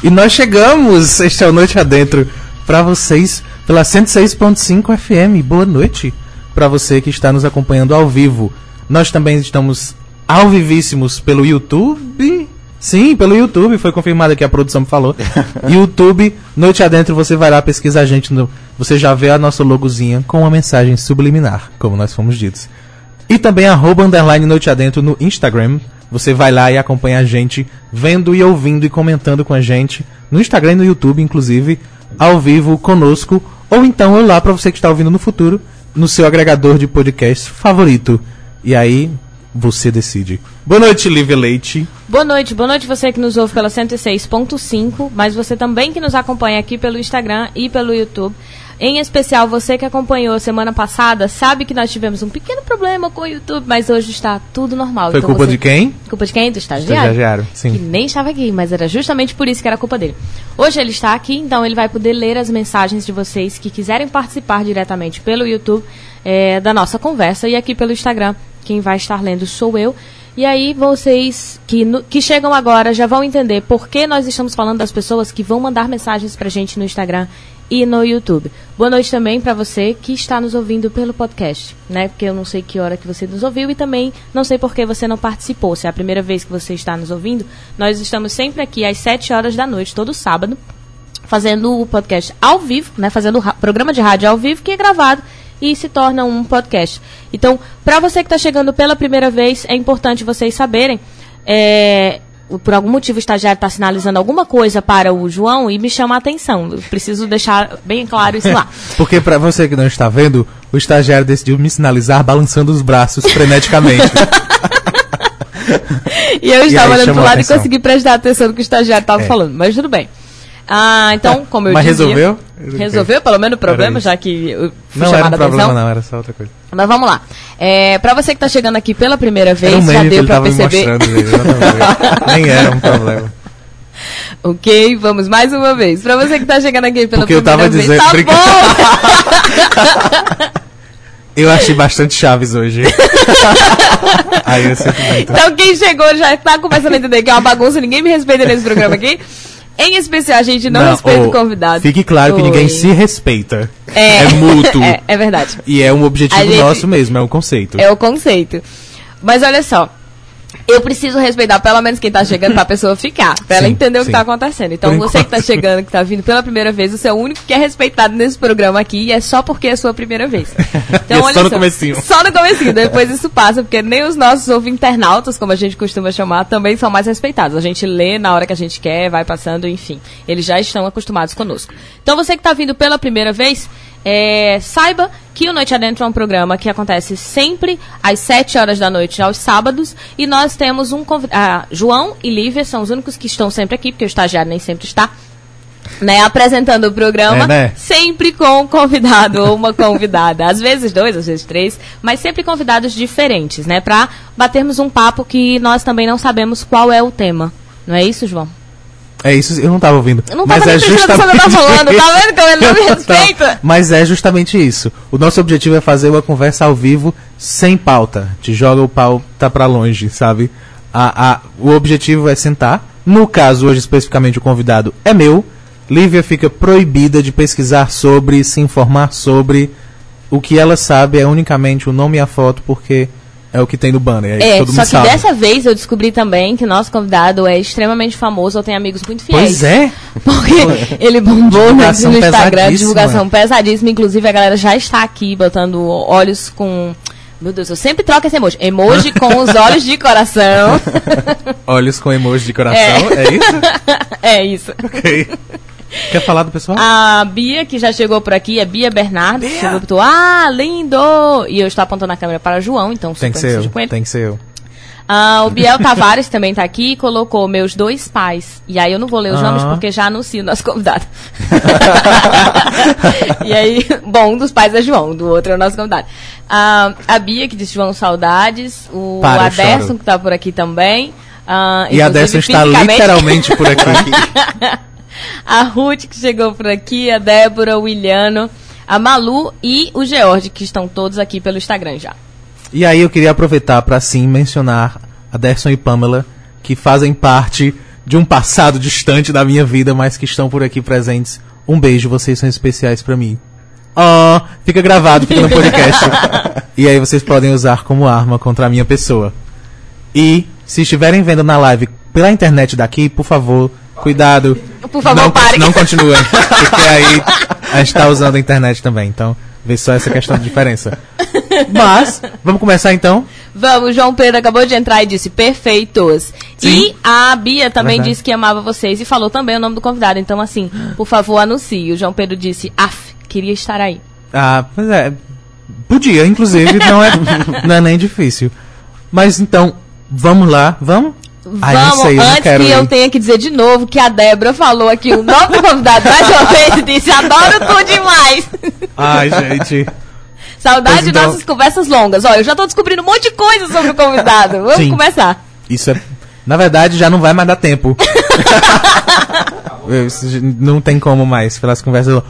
E nós chegamos, este é o Noite Adentro, para vocês pela 106.5 FM. Boa noite para você que está nos acompanhando ao vivo. Nós também estamos ao vivíssimos pelo YouTube. Sim, pelo YouTube, foi confirmado que a produção me falou. YouTube, Noite Adentro, você vai lá, pesquisa a gente, no, você já vê a nossa logozinha com uma mensagem subliminar, como nós fomos ditos. E também arroba underline Noite Adentro no Instagram. Você vai lá e acompanha a gente, vendo e ouvindo e comentando com a gente, no Instagram e no YouTube, inclusive, ao vivo conosco, ou então eu lá para você que está ouvindo no futuro, no seu agregador de podcast favorito. E aí, você decide. Boa noite, Lívia Leite. Boa noite, boa noite você que nos ouve pela 106.5, mas você também que nos acompanha aqui pelo Instagram e pelo YouTube. Em especial, você que acompanhou semana passada, sabe que nós tivemos um pequeno problema com o YouTube, mas hoje está tudo normal. Foi Então culpa você- de quem? Culpa de quem? Do estagiário. Estagiário, sim. Que nem estava aqui, mas era justamente por isso que era culpa dele. Hoje ele está aqui, então ele vai poder ler as mensagens de vocês que quiserem participar diretamente pelo YouTube eh, da nossa conversa e aqui pelo Instagram. Quem vai estar lendo sou eu. E aí vocês que, no- que chegam agora já vão entender por que nós estamos falando das pessoas que vão mandar mensagens pra gente no Instagram e no YouTube. Boa noite também para você que está nos ouvindo pelo podcast, né? Porque eu não sei que hora que você nos ouviu e também não sei por que você não participou. Se é a primeira vez que você está nos ouvindo, nós estamos sempre aqui às 7 horas da noite, todo sábado, fazendo o podcast ao vivo, né? Fazendo o ra- programa de rádio ao vivo que é gravado e se torna um podcast. Então, para você que está chegando pela primeira vez, é importante vocês saberem. é, por algum motivo o estagiário está sinalizando alguma coisa para o João e me chama a atenção. Eu preciso deixar bem claro isso lá. Porque pra você que não está vendo, o estagiário decidiu me sinalizar balançando os braços freneticamente. E eu E estava aí olhando pro chamou a lado e consegui prestar atenção no que o estagiário estava É. falando, mas tudo bem. Ah, então, como eu Mas dizia... resolveu? Resolveu pelo menos o problema, já que eu fui não era um chamada problema, atenção? não, era só outra coisa. Mas vamos lá. É, pra você que tá chegando aqui pela primeira vez, um já deu pra perceber. eu. Nem era um problema. ok, vamos mais uma vez. Pra você que tá chegando aqui pela Porque eu primeira tava vez. dizendo- Tá brincando. bom! Eu achei bastante chaves hoje. Aí eu sinto muito. então quem chegou já tá começando a entender que é uma bagunça, ninguém me respeita nesse programa aqui. Em especial, a gente não, respeita ô, o convidado. Fique claro que ninguém Oi. se respeita. É, mútuo. é, é verdade. E é um objetivo gente- nosso mesmo, é um conceito. É o conceito. Mas olha só. Eu preciso respeitar pelo menos quem tá chegando pra pessoa ficar, pra ela entender o que sim. tá acontecendo. Então Por você que tá enquanto. chegando, que tá vindo pela primeira vez, você é o único que é respeitado nesse programa aqui e é só porque é a sua primeira vez. Então, é olha só no comecinho. Só no comecinho, depois isso passa, porque nem os nossos ouvinternáutas, como a gente costuma chamar, também são mais respeitados. A gente lê na hora que a gente quer, vai passando, enfim. Eles já estão acostumados conosco. Então você que tá vindo pela primeira vez, é, saiba que o Noite Adentro é um programa que acontece sempre às 7 horas da noite aos sábados e nós temos um convidado. João e Lívia são os únicos que estão sempre aqui, porque o estagiário nem sempre está. Né, apresentando o programa, É, né? sempre com um convidado ou uma convidada. Às vezes dois, às vezes três, mas sempre convidados diferentes, né? Pra batermos um papo que nós também não sabemos qual é o tema. Não é isso, João? É isso, eu não tava ouvindo. Eu não mas tava é no que eu falando, tá vendo como ele não me respeita? Mas é justamente isso. O nosso objetivo é fazer uma conversa ao vivo sem pauta. Te joga o pau, tá pra longe, sabe? A, a, o objetivo é sentar. No caso, hoje especificamente, o convidado é meu. Lívia fica proibida de pesquisar sobre, se informar sobre. O que ela sabe é unicamente o nome e a foto, porque é o que tem no banner. É, É, só que sabe. dessa vez eu descobri também que o nosso convidado é extremamente famoso ou tem amigos muito fiéis. Pois é. Porque ele bombou no, Divulgação no Instagram, divulgação pesadíssima. Inclusive, a galera já está aqui botando olhos com. Meu Deus, eu sempre troco esse emoji. Emoji com os olhos de coração. Olhos com emoji de coração, É. é, isso? é isso. Ok. Quer falar do pessoal? A Bia, que já chegou por aqui, é Bia Bernardo. Bia! Chegou e botou, ah, lindo! E eu estou apontando a câmera para João, então tem que ser eu. seja com ele. Tem que ser eu. Ah, o Biel Tavares também tá aqui e colocou meus dois pais. E aí eu não vou ler os Ah. nomes porque já anuncio o nosso convidado. e aí, bom, um dos pais é João, do outro é o nosso convidado. Ah, a Bia, que disse João Saudades. O Para, Aderson, que tá por aqui também. Ah, E a Dessa está literalmente por aqui. a Ruth, que chegou por aqui. A Débora, o Williano. A Malu e o George, que estão todos aqui pelo Instagram já. E aí eu queria aproveitar para sim mencionar a Derson e Pamela, que fazem parte de um passado distante da minha vida, mas que estão por aqui presentes. Um beijo, vocês são especiais pra mim. Ah, fica gravado, fica no podcast. e aí vocês podem usar como arma contra a minha pessoa. E se estiverem vendo na live pela internet daqui, por favor, cuidado. Por favor, não, pare. Não continuem, porque aí a gente tá usando a internet também, então vê só essa questão de diferença. Mas, vamos começar então? Vamos, João Pedro acabou de entrar e disse perfeitos. Sim. E a Bia também Verdade. disse que amava vocês e falou também o nome do convidado. Então, assim, por favor, anuncie. O João Pedro disse, af, queria estar aí. Ah, pois é. Podia, inclusive, não é, não é nem difícil. Mas então, vamos lá, vamos? Ai, não Vamos, sei, eu antes que eu ir. tenha que dizer de novo que a Débora falou aqui o nome do convidado mais uma vez e disse, adoro tu demais. Ai, gente. Saudade de então. nossas conversas longas. Ó, eu já tô descobrindo um monte de coisa sobre o convidado. Vamos Sim. começar. Isso é. Na verdade, já não vai mais dar tempo. Eu- não tem como mais, pelas conversas.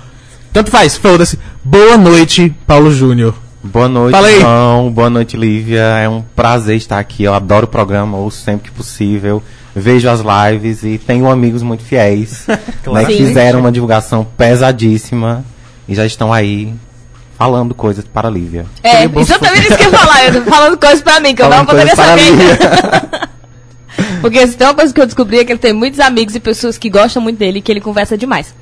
Tanto faz, foda-se. Boa noite, Paulo Júnior. Boa noite, Fala aí. João. Boa noite, Lívia. É um prazer estar aqui. Eu adoro o programa, ouço sempre que possível. Vejo as lives e tenho amigos muito fiéis né, que Sim. fizeram uma divulgação pesadíssima e já estão aí falando coisas para a Lívia. É, exatamente isso que eu ia falar. Eu tô falando coisas pra mim, que eu não poderia para saber. Lívia. Porque se tem uma coisa que eu descobri é que ele tem muitos amigos e pessoas que gostam muito dele e que ele conversa demais.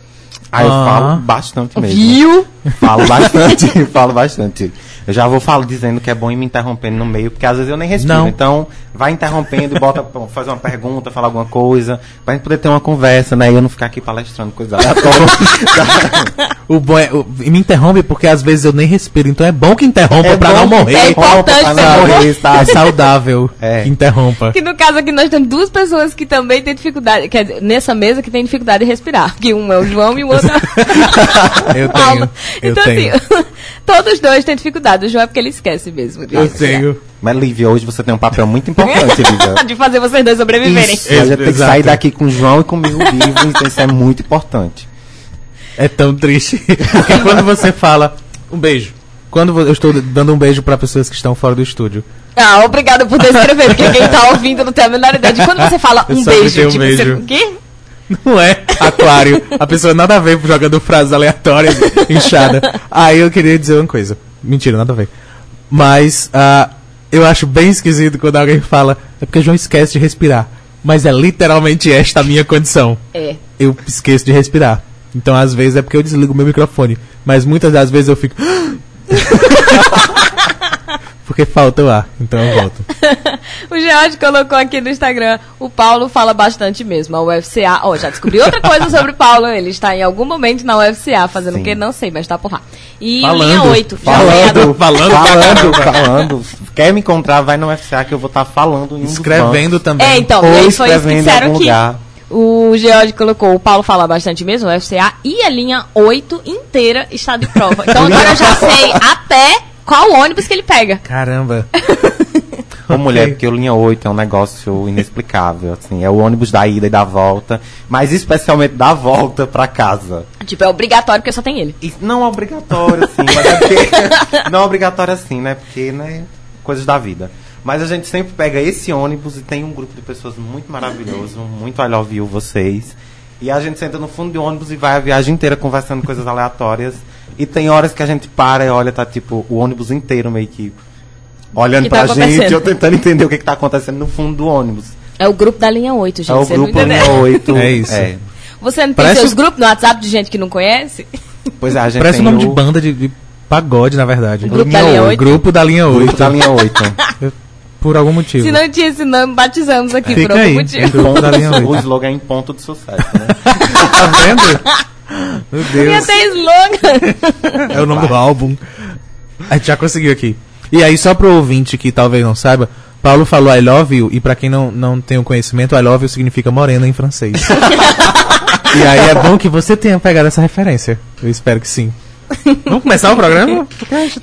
Aí eu Ah. falo bastante mesmo. Viu? Falo bastante, falo bastante. Eu já vou falo dizendo que é bom ir me interrompendo no meio, porque às vezes eu nem respiro. Não. Então, vai interrompendo, bota, faz uma pergunta, fala alguma coisa, pra gente poder ter uma conversa, né? E eu não ficar aqui palestrando coisa aleatória. O bom é, o- e me interrompe porque às vezes eu nem respiro, então é bom que interrompa É pra bom não morrer. É importante pra não não morrer, tá? É saudável É. que interrompa. Que no caso aqui nós temos duas pessoas que também têm dificuldade, quer dizer, nessa mesa que tem dificuldade de respirar. Que um é o João e o outro é Eu o Paulo. tenho, eu então tenho. assim, todos dois têm dificuldade. O João é porque ele esquece mesmo. de Eu tenho. Mas, Lívia, hoje você tem um papel muito importante, Lívia. de fazer vocês dois sobreviverem. Isso, a gente tem que sair daqui com o João e comigo vivo, então isso é muito importante. É tão triste. Porque quando você fala um beijo, quando eu estou dando um beijo pra pessoas que estão fora do estúdio, Ah, obrigada por descrever, porque quem tá ouvindo não tem a menor ideia. De quando você fala Eu um beijo, um tipo, beijo. você. O quê? Não é aquário, a pessoa nada a ver jogando frases aleatórias, inchada. Aí eu queria dizer uma coisa. Mentira, nada a ver. Mas ah, eu acho bem esquisito quando alguém fala, é porque João esquece de respirar. Mas é literalmente esta a minha condição. É. Eu esqueço de respirar. Então, às vezes, é porque eu desligo meu microfone. Mas muitas das vezes eu fico. porque falta o ar. Então eu volto. O George colocou aqui no Instagram, o Paulo fala bastante mesmo. A UFCA, ó, já descobri outra coisa sobre o Paulo. Ele está em algum momento na UFCA, fazendo o que? Não sei, mas está por lá. E Falando, linha 8, já falando, falando, falando, falando. Quer me encontrar, vai no UFCA que eu vou estar falando em um Escrevendo também. É, então, Ou foi isso que disseram aqui. lugar. O George colocou, o Paulo fala bastante mesmo, o UFCA, e a linha 8 inteira está de prova. Então agora eu já sei até qual ônibus que ele pega. Caramba. Ô, mulher, Ok. porque o linha 8 é um negócio inexplicável, assim, é o ônibus da ida e da volta, mas especialmente da volta pra casa. Tipo, é obrigatório porque só tem ele. E não é obrigatório, assim, mas é porque. não é obrigatório assim, né? Porque, né? Coisas da vida. Mas a gente sempre pega esse ônibus e tem um grupo de pessoas muito maravilhoso, muito I love you vocês. E a gente senta no fundo do ônibus e vai a viagem inteira conversando coisas aleatórias. E tem horas que a gente para e olha, tá tipo, o ônibus inteiro meio que olhando Que tá pra gente, acontecendo? eu tentando entender o que, que tá acontecendo no fundo do ônibus. É o grupo da linha 8, gente. é o você grupo entendeu? linha 8. É isso. Você não tem Parece- seus grupos no WhatsApp de gente que não conhece? Pois é, a gente Parece o nome o de banda de, de pagode, na verdade. Grupo da linha 8? Grupo da linha 8. grupo da linha 8. Por algum motivo. Se não tinha esse nome, batizamos aqui Fica por algum aí. motivo. Da o 8. slogan é em ponto de sucesso, né? tá vendo? Meu Deus. ter slogan. É o nome do álbum. A gente já conseguiu aqui. E aí, só pro ouvinte que talvez não saiba, Paulo falou I love you, e pra quem não, não tem o conhecimento, I love you significa morena em francês. e aí é bom que você tenha pegado essa referência. Eu espero que sim. Vamos começar o programa?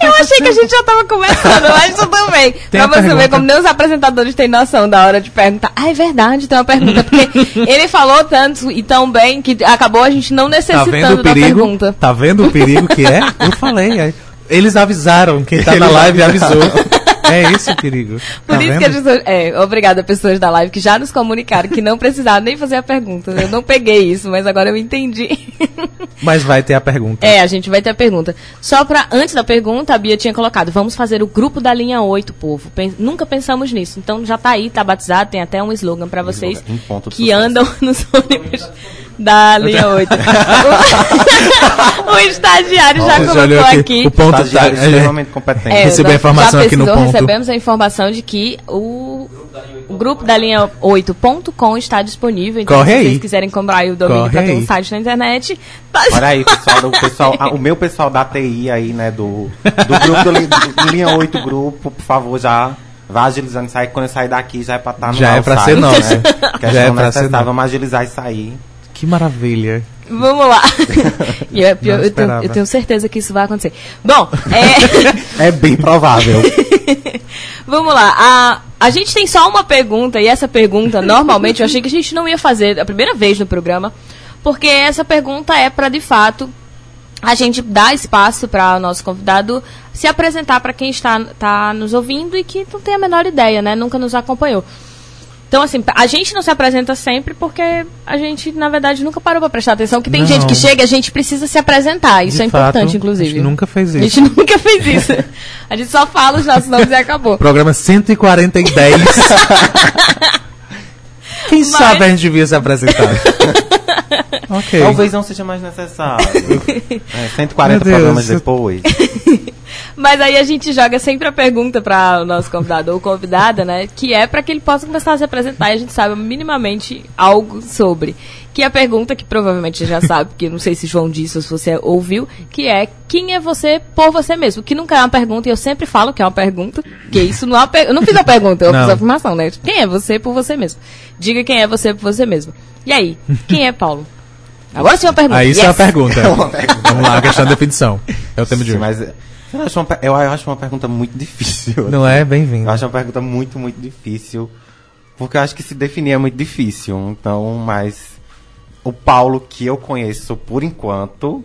Eu achei que a gente já tava começando, mas tudo bem. pra a você ver pergunta. como nem os apresentadores têm noção da hora de perguntar. Ah, é verdade, tem uma pergunta. Porque ele falou tanto e tão bem que acabou a gente não Tá necessitando vendo o da perigo? pergunta. Tá vendo o perigo que é? Eu falei. Eles avisaram. Quem tá na Eles live avisaram. avisou. É esse o perigo. Por Tá isso vendo? que as pessoas. É, obrigada, pessoas da live que já nos comunicaram que não precisaram nem fazer a pergunta. Eu não peguei isso, mas agora eu entendi. Mas vai ter a pergunta. É, a gente vai ter a pergunta. Só pra. Antes da pergunta, a Bia tinha colocado: vamos fazer o grupo da linha 8, povo. Pen- nunca pensamos nisso. Então já tá aí, tá batizado, tem até um slogan pra vocês um que sucesso. andam nos ônibus da linha 8. o, o estagiário já Você colocou olhou aqui. O ponto tá, Estagiário é, extremamente competente. É, Recebi a informação já aqui no ponto. Recebemos a informação de que o, o grupo da linha 8.com está disponível. Então, Corre se aí. vocês quiserem comprar aí o domínio para ter um aí. site na internet, tá- Olha aí, pessoal, do, pessoal ah, o meu pessoal da TI aí, né, do, do grupo do, do Linha 8 Grupo, por favor, já vá agilizando isso aí. Quando eu sair daqui, já é pra estar no Já é o site, ser nosso. Né? Que Já é não pra ser. Vamos agilizar isso aí. Que maravilha. vamos lá. E é pior, Não eu, tenho, eu tenho certeza que isso vai acontecer. Bom, é, É bem provável. vamos lá. A, a gente tem só uma pergunta, e essa pergunta, normalmente, eu achei que a gente não ia fazer a primeira vez no programa, porque essa pergunta é para, de fato, a gente dar espaço para o nosso convidado se apresentar para quem está tá nos ouvindo e que não tem a menor ideia, né? Nunca nos acompanhou. Então, assim, a gente não se apresenta sempre porque a gente, na verdade, nunca parou para prestar atenção. Que tem Não. gente que chega e a gente precisa se apresentar. Isso De é fato, importante, inclusive. a gente nunca fez A isso. gente nunca fez isso. A gente só fala os nossos nomes e acabou. Programa 140 e 10. Quem Mas- sabe a gente devia se apresentar. ok. Talvez não seja mais necessário. É, 140 Meu Deus. programas depois. Mas aí a gente joga sempre a pergunta para o nosso convidado ou convidada, né? Que é para que ele possa começar a se apresentar e a gente saiba minimamente algo sobre. Que é a pergunta que provavelmente você já sabe, porque não sei se João disse ou se você ouviu, que é quem é você por você mesmo? Que nunca é uma pergunta, e eu sempre falo que é uma pergunta, que isso não é uma per... Eu não fiz a pergunta, eu Não. fiz a afirmação, né? Quem é você por você mesmo? Diga quem é você por você mesmo. E aí, quem é Paulo? Agora sim uma pergunta. Aí isso é a Yes! pergunta. Vamos lá, a questão da definição. É o tema de hoje. mas é, eu acho, uma, eu acho uma pergunta muito difícil. Não é? Bem-vindo. Eu acho uma pergunta muito, muito difícil. Porque eu acho que se definir é muito difícil. Então, mas o Paulo que eu conheço por enquanto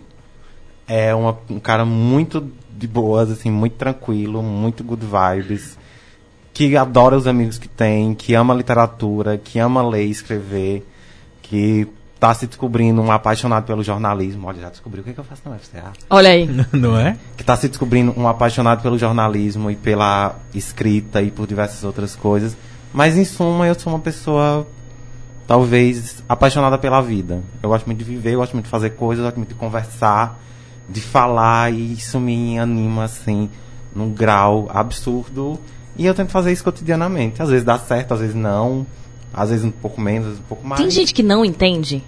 é uma- um cara muito de boas, assim, muito tranquilo, muito good vibes, que adora os amigos que tem, que ama literatura, que ama ler e escrever, que tá se descobrindo um apaixonado pelo jornalismo. Olha, já descobriu o que, que eu faço na UFCA Olha aí. Não é? que está se descobrindo um apaixonado pelo jornalismo e pela escrita e por diversas outras coisas. Mas em suma, eu sou uma pessoa talvez apaixonada pela vida. Eu gosto muito de viver, eu gosto muito de fazer coisas, eu gosto muito de conversar, de falar e isso me anima assim num grau absurdo. E eu tento fazer isso cotidianamente. Às vezes dá certo, às vezes não. Às vezes um pouco menos, às vezes um pouco mais. Tem gente que não entende.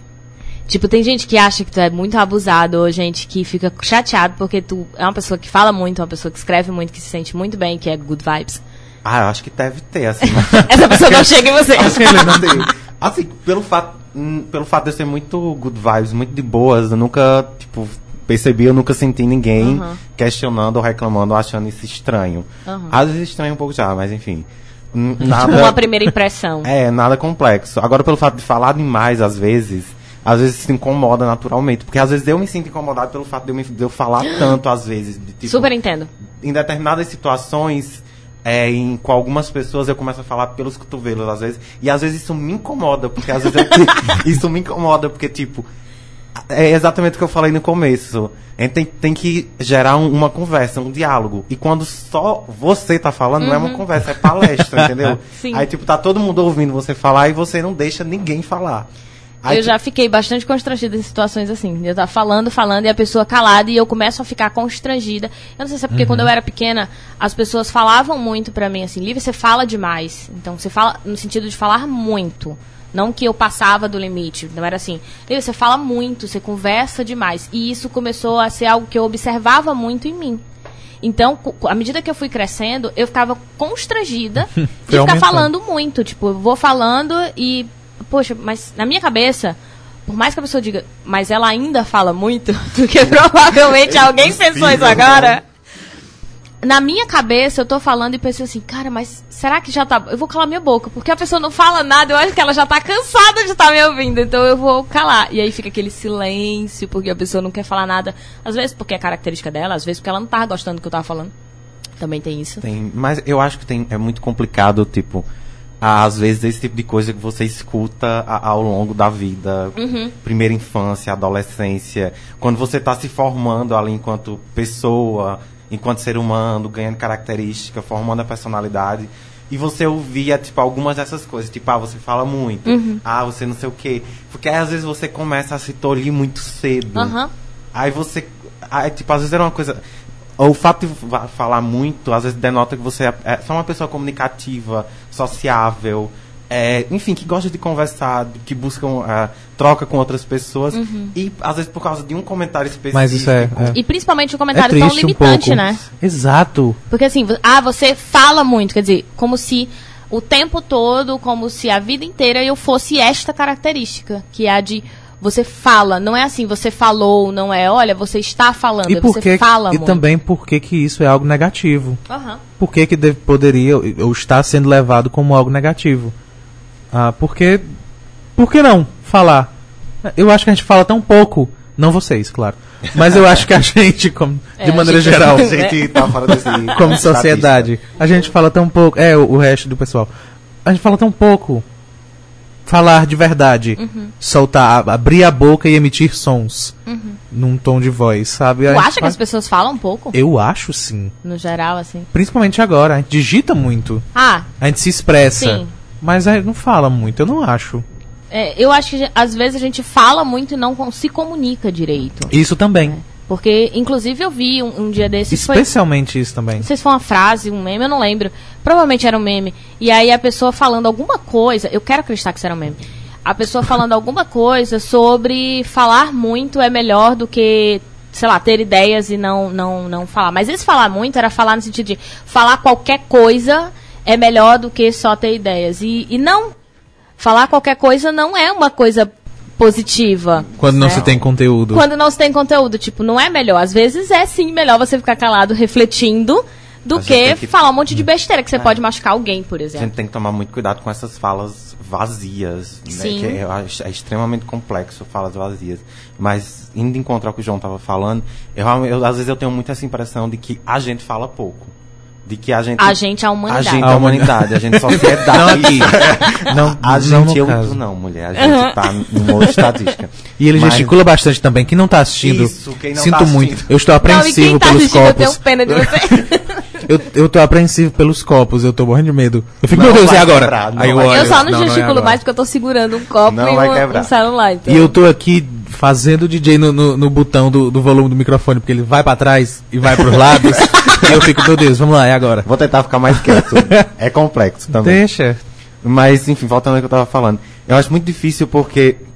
Tipo, tem gente que acha que tu é muito abusado, ou gente que fica chateado porque tu é uma pessoa que fala muito, uma pessoa que escreve muito, que se sente muito bem, que é good vibes. Ah, eu acho que deve ter, assim. Essa pessoa não chega em você. Acho que ele não deu. Assim, pelo fato, hum, pelo fato de eu ser muito good vibes, muito de boas, eu nunca, tipo, percebi, eu nunca senti ninguém Uhum. questionando ou reclamando ou achando isso estranho. Uhum. Às vezes estranho um pouco já, mas enfim. Tipo, Nada, uma primeira impressão. é, nada complexo. Agora, pelo fato de falar demais, às vezes, às vezes se incomoda naturalmente. Porque às vezes eu me sinto incomodado pelo fato de eu, me- de eu falar tanto, às vezes. De, tipo, Super entendo. em determinadas situações, é, em, com algumas pessoas eu começo a falar pelos cotovelos, às vezes. E às vezes isso me incomoda, porque às vezes eu, isso me incomoda, porque, tipo, é exatamente o que eu falei no começo. A gente tem, tem que gerar um- uma conversa, um diálogo. E quando só você tá falando, não é uma conversa, é palestra, entendeu? Sim. Aí, tipo, tá todo mundo ouvindo você falar e você não deixa ninguém falar. Aí, eu já fiquei bastante constrangida em situações assim. Eu tava falando, falando, e a pessoa calada, e eu começo a ficar constrangida. Eu não sei se é porque quando eu era pequena, as pessoas falavam muito pra mim assim, Lívia, você fala demais. Então, você fala no sentido de falar muito. Não que eu passava do limite. Não era assim, você fala muito, você conversa demais. E isso começou a ser algo que eu observava muito em mim. Então, à medida que eu fui crescendo, eu ficava constrangida de ficar aumentando. falando muito. Tipo, eu vou falando e. Poxa, mas na minha cabeça, por mais que a pessoa diga, mas ela ainda fala muito, porque provavelmente alguém pensou isso agora. Na minha cabeça, eu tô falando e pensei assim, cara, mas será que já tá. Eu vou calar minha boca, porque a pessoa não fala nada, eu acho que ela já tá cansada de estar me ouvindo, então eu vou calar. E aí fica aquele silêncio, porque a pessoa não quer falar nada. Às vezes porque é característica dela, às vezes porque ela não tava gostando do que eu tava falando. Também tem isso. Tem, mas eu acho que tem, é muito complicado, tipo, às vezes esse tipo de coisa que você escuta ao longo da vida, primeira infância, adolescência, quando você está se formando ali enquanto pessoa, enquanto ser humano, ganhando característica, formando a personalidade, e você ouvia, tipo, algumas dessas coisas, tipo, ah, você fala muito, ah, você não sei o quê, porque aí, às vezes você começa a se tolir muito cedo. Aham. Aí você. Aí, tipo, às vezes era uma coisa. O fato de falar muito, às vezes denota que você é, é só uma pessoa comunicativa, sociável, é, enfim, que gosta de conversar, que busca ah, troca com outras pessoas. E às vezes por causa de um comentário específico. Mas isso é. é. E principalmente o É comentário tão triste um limitante, pouco. né? Exato. Porque assim, ah, você fala muito, quer dizer, como se o tempo todo, como se a vida inteira eu fosse esta característica, que é a de você fala, não é assim, você falou, não é, olha, você está falando, E é por você que fala e muito. também por que que isso é algo negativo? Aham. Por que que deve- poderia ou está sendo levado como algo negativo? Ah, porque por que não falar? Eu acho que a gente fala tão pouco, não vocês, claro. Mas eu acho que a gente, como, É, de a maneira gente- geral, A gente tá fora desse. como sociedade, a gente fala tão pouco, é o, o resto do pessoal. A gente fala tão pouco. Falar de verdade, Uhum. soltar, a- abrir a boca e emitir sons num tom de voz, sabe? A Tu acha que faz- as pessoas falam um pouco? Eu acho sim. No geral, assim. Principalmente agora, a gente digita muito, Ah, a gente se expressa, Sim. Mas a gente não fala muito, eu não acho. é, eu acho que às vezes a gente fala muito e não se comunica direito. Isso também. Porque, inclusive, eu vi um, um dia desses. Foi, Especialmente isso também. Não sei se foi uma frase, um meme, eu não lembro. Provavelmente era um meme. E aí a pessoa falando alguma coisa, eu quero acreditar que isso era um meme. A pessoa falando alguma coisa sobre falar muito é melhor do que, sei lá, ter ideias e não, não, não falar. Mas esse falar muito era falar no sentido de falar qualquer coisa é melhor do que só ter ideias. E, e não. Falar qualquer coisa não é uma coisa positiva. Quando não né? se tem conteúdo. Quando não se tem conteúdo, tipo, não é melhor. Às vezes é sim melhor você ficar calado refletindo do A que, que- falar um monte de besteira que você pode machucar alguém, por A exemplo. gente tem que tomar muito cuidado com essas falas vazias, né? Sim. Que eu acho- é extremamente complexo falas vazias. Mas indo encontrar o que o João estava falando, eu, eu- às vezes eu tenho muito essa impressão de que a gente fala pouco. De que a gente. A gente, a a humanidade. gente, A a humanidade, a gente sociedade. Não aqui. Não, A não gente, eu caso. não, mulher. A gente tá numa outra estatística. E ele Mas- gesticula bastante também. Quem não tá assistindo, Isso, quem não sinto tá muito. assistindo. Eu estou Não, e apreensivo quem tá pelos assistindo, eu copos. tenho pena de você. Eu, eu tô apreensivo pelos copos, eu tô morrendo de medo. Eu fico, Não meu Deus, e agora? quebrar, Aí eu olho, eu só não, não, é gesticulo agora. mais porque eu tô segurando um copo Não e um, um celular. Então. E eu tô aqui fazendo DJ no, no, no botão do, do volume do microfone, porque ele vai pra trás e vai pros lados. e eu fico, meu Deus, vamos lá, e agora? Vou tentar ficar mais quieto. é complexo também. Deixa. Mas, enfim, voltando ao que eu tava falando. Eu acho muito difícil porque é,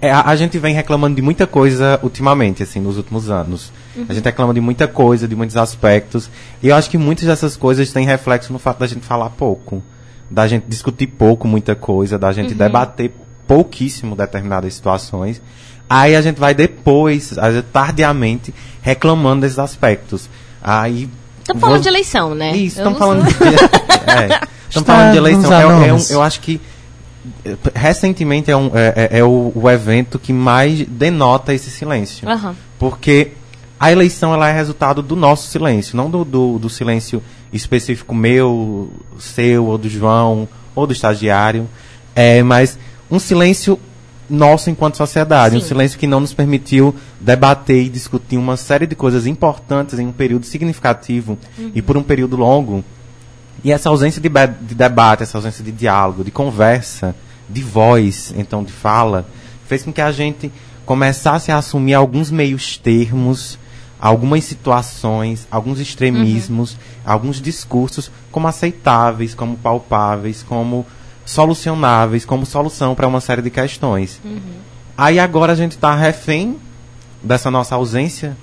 a, a gente vem reclamando de muita coisa ultimamente, assim, nos últimos anos. A gente reclama de muita coisa, de muitos aspectos. E eu acho que muitas dessas coisas têm reflexo no fato da gente falar pouco. Da gente discutir pouco muita coisa, da gente debater pouquíssimo determinadas situações. Aí a gente vai depois, tardiamente, reclamando desses aspectos. Aí. Estamos falando vou- de eleição, né? isso, estamos não falando de, é, estamos falando de eleição. É, é um- eu acho que recentemente é, um, é, é- é o, o evento que mais denota esse silêncio. Aham. Porque a eleição ela é resultado do nosso silêncio, não do, do, do silêncio específico meu, seu, ou do João, ou do estagiário. É, mas um silêncio nosso enquanto sociedade, um Sim. silêncio que não nos permitiu debater e discutir uma série de coisas importantes em um período significativo e por um período longo. E essa ausência de, de debate, essa ausência de diálogo, de conversa, de voz, então de fala, fez com que a gente começasse a assumir alguns meios termos, algumas situações, alguns extremismos, alguns discursos como aceitáveis, como palpáveis, como solucionáveis, como solução para uma série de questões. Aí agora a gente está refém dessa nossa ausência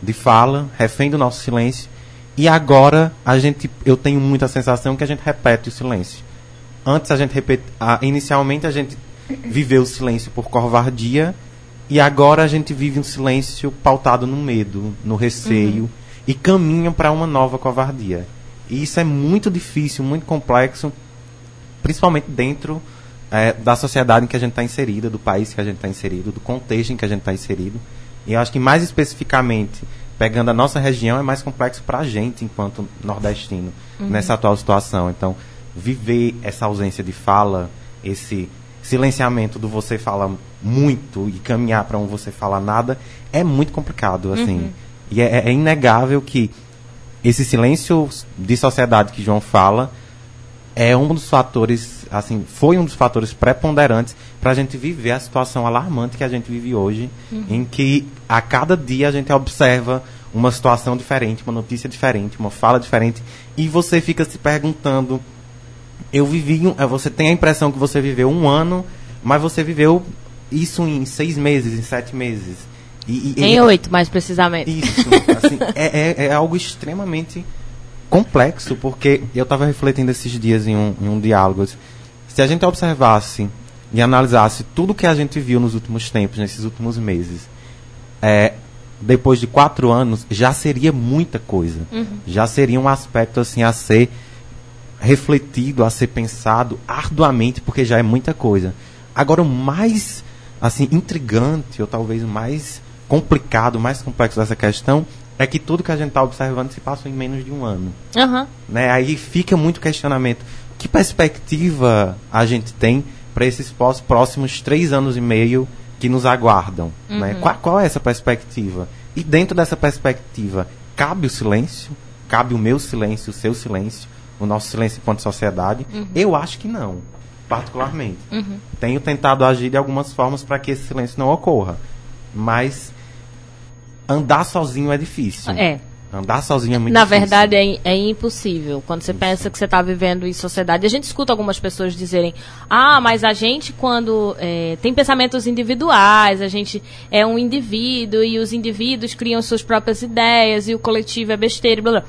de fala, refém do nosso silêncio. E agora a gente, eu tenho muita sensação que a gente repete o silêncio. Antes a gente repete, inicialmente a gente viveu o silêncio por covardia e agora a gente vive um silêncio pautado no medo, no receio e caminha para uma nova covardia. E isso é muito difícil, muito complexo, principalmente dentro eh, da sociedade em que a gente está inserida, do país que a gente está inserido, do contexto em que a gente está inserido. E eu acho que mais especificamente pegando a nossa região, é mais complexo para a gente, enquanto nordestino, nessa atual situação. Então, viver essa ausência de fala, esse silenciamento do você fala muito e caminhar para um você fala nada, é muito complicado, assim. E é, é inegável que esse silêncio de sociedade que João fala é um dos fatores, assim, foi um dos fatores preponderantes para a gente viver a situação alarmante que a gente vive hoje, em que a cada dia a gente observa uma situação diferente, uma notícia diferente, uma fala diferente, e você fica se perguntando. Eu vivi, um- eh, você tem a impressão que você viveu um ano, mas você viveu isso em seis meses, em sete meses. E, e- Em e- oito, mais precisamente. isso, assim, é, é, é algo extremamente complexo, porque eu estava refletindo esses dias em um, em um diálogo. Se a gente observasse e analisasse tudo que a gente viu nos últimos tempos, nesses últimos meses, é, depois de quatro anos, já seria muita coisa. Já seria um aspecto assim a ser refletido, a ser pensado arduamente, porque já é muita coisa. Agora, o mais assim intrigante, ou talvez o mais complicado, mais complexo dessa questão, é que tudo que a gente está observando se passou em menos de um ano. Aham. Né? Aí fica muito questionamento. Que perspectiva a gente tem para esses próximos três anos e meio que nos aguardam? Né? Qual, qual é essa perspectiva? E dentro dessa perspectiva, cabe o silêncio? Cabe o meu silêncio, o seu silêncio, o nosso silêncio enquanto sociedade? Eu acho que não, particularmente. Tenho tentado agir de algumas formas para que esse silêncio não ocorra. Mas andar sozinho é difícil. É. Andar sozinho é muito Na difícil. verdade, é, é impossível. Quando você pensa que você está vivendo em sociedade. A gente escuta algumas pessoas dizerem: ah, mas a gente, quando é, tem pensamentos individuais, a gente é um indivíduo e os indivíduos criam suas próprias ideias e o coletivo é besteira, e blá blá.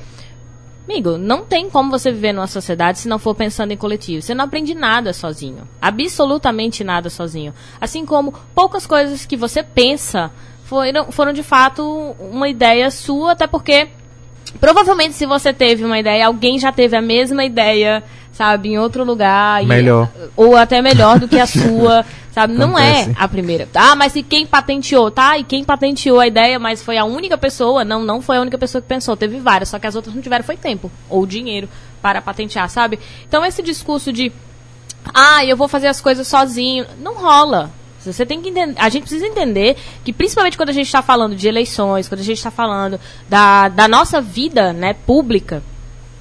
Amigo, não tem como você viver numa sociedade se não for pensando em coletivo. Você não aprende nada sozinho. Absolutamente nada sozinho. Assim como poucas coisas que você pensa foram, foram de fato uma ideia sua, até porque provavelmente se você teve uma ideia, alguém já teve a mesma ideia, sabe, em outro lugar. e- Melhor. ou até melhor do que a sua, sabe? Não é Acontece. a primeira. Ah, mas e quem patenteou? Tá, e quem patenteou a ideia, mas foi a única pessoa? Não, não foi a única pessoa que pensou. Teve várias, só que as outras não tiveram foi tempo ou dinheiro para patentear, sabe? Então esse discurso de ah, eu vou fazer as coisas sozinho, não rola. Você tem que entender, a gente precisa entender que principalmente quando a gente está falando de eleições, quando a gente está falando da, da nossa vida, né, pública,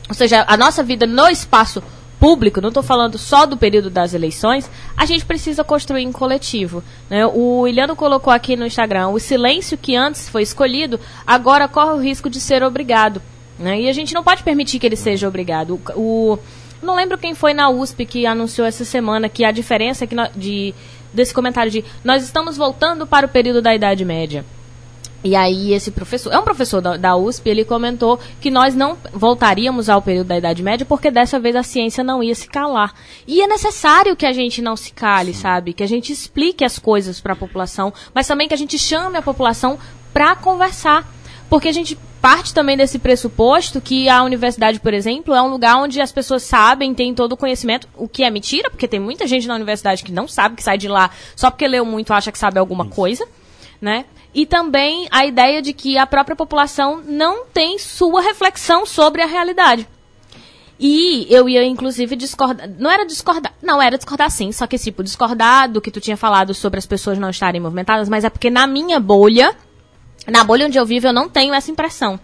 ou seja, a nossa vida no espaço público, não estou falando só do período das eleições, a gente precisa construir em coletivo. né? O Iliano colocou aqui no Instagram, o silêncio que antes foi escolhido, agora corre o risco de ser obrigado. né? E a gente não pode permitir que ele seja obrigado. O, o- não lembro quem foi na USP que anunciou essa semana que a diferença é que nó- de, desse comentário de nós estamos voltando para o período da Idade Média. E aí esse professor, é um professor da, da USP, ele comentou que nós não voltaríamos ao período da Idade Média porque dessa vez a ciência não ia se calar. E é necessário que a gente não se cale, sabe? Que a gente explique as coisas para a população, mas também que a gente chame a população para conversar. Porque a gente parte também desse pressuposto que a universidade, por exemplo, é um lugar onde as pessoas sabem, têm todo o conhecimento, o que é mentira, porque tem muita gente na universidade que não sabe, que sai de lá só porque leu muito acha que sabe alguma coisa né? E também a ideia de que a própria população não tem sua reflexão sobre a realidade. E eu ia, inclusive, discordar. Não era discordar. Não, era discordar sim. Só que, tipo, discordar do que tu tinha falado sobre as pessoas não estarem movimentadas, mas é porque na minha bolha, na bolha onde eu vivo, eu não tenho essa impressão.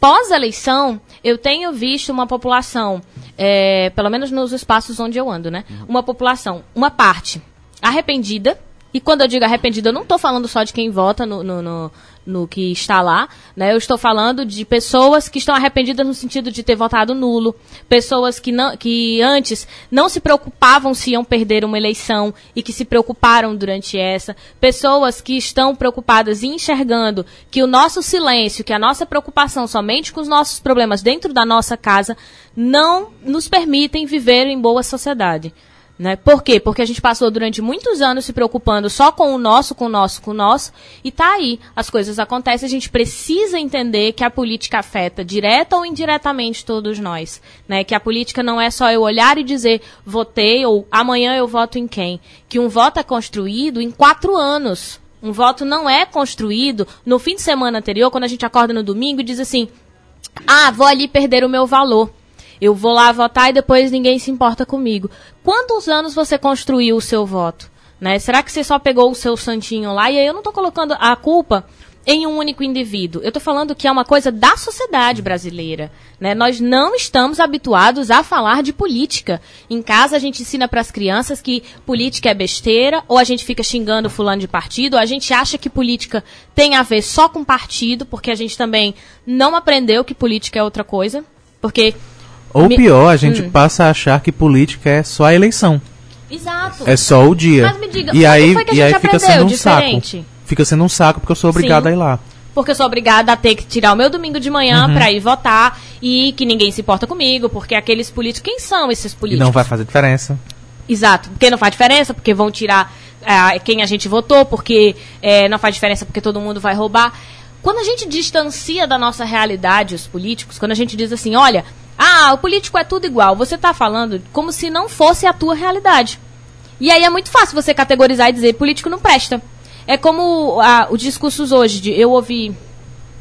Pós-eleição, eu tenho visto uma população, é, pelo menos nos espaços onde eu ando, né? Uma população, uma parte arrependida. E quando eu digo arrependida, eu não estou falando só de quem vota no, no, no, no que está lá, né? Eu estou falando de pessoas que estão arrependidas no sentido de ter votado nulo, pessoas que, não, que antes não se preocupavam se iam perder uma eleição e que se preocuparam durante essa, pessoas que estão preocupadas e enxergando que o nosso silêncio, que a nossa preocupação somente com os nossos problemas dentro da nossa casa não nos permitem viver em boa sociedade. Né? Por quê? Porque a gente passou durante muitos anos se preocupando só com o nosso, com o nosso, com o nosso, e tá aí, as coisas acontecem, a gente precisa entender que a política afeta direta ou indiretamente todos nós, né? Que a política não é só eu olhar e dizer votei ou amanhã eu voto em quem, que um voto é construído em quatro anos, Um voto não é construído no fim de semana anterior, quando a gente acorda no domingo e diz assim: ah, vou ali perder o meu valor. Eu vou lá votar e depois ninguém se importa comigo. Quantos anos você construiu o seu voto? Né? Será que você só pegou o seu santinho lá? E aí eu não estou colocando a culpa em um único indivíduo. Eu estou falando que é uma coisa da sociedade brasileira. Né? Nós não estamos habituados a falar de política. Em casa a gente ensina para as crianças que política é besteira, ou a gente fica xingando fulano de partido, ou a gente acha que política tem a ver só com partido, porque a gente também não aprendeu que política é outra coisa. Porque. Ou me... pior, a gente hum. passa a achar que política é só a eleição. Exato. É só o dia. Mas me diga, e aí, foi que a e gente aí fica sendo um diferente? saco. Fica sendo um saco porque eu sou obrigada a ir lá. Porque eu sou obrigada a ter que tirar o meu domingo de manhã Uhum. pra ir votar e que ninguém se importa comigo, porque aqueles políticos. Quem são esses E políticos? não vai fazer diferença. Exato, porque não faz diferença, porque vão tirar ah, quem a gente votou, porque eh, não faz diferença porque todo mundo vai roubar. Quando a gente distancia da nossa realidade os políticos, quando a gente diz assim, olha, ah, o político é tudo igual, você está falando como se não fosse a tua realidade. E aí é muito fácil você categorizar e dizer político não presta. É como ah, os discursos hoje, de, eu ouvi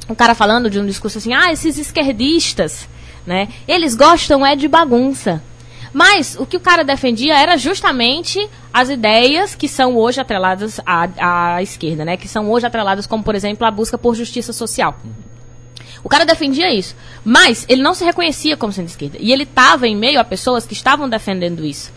um cara falando de um discurso assim, ah, esses esquerdistas, né? Eles gostam é de bagunça. Mas o que o cara defendia era justamente as ideias que são hoje atreladas à, à esquerda, né? Que são hoje atreladas como, por exemplo, a busca por justiça social. O cara defendia isso. Mas ele não se reconhecia como sendo esquerda. E ele estava em meio a pessoas que estavam defendendo isso.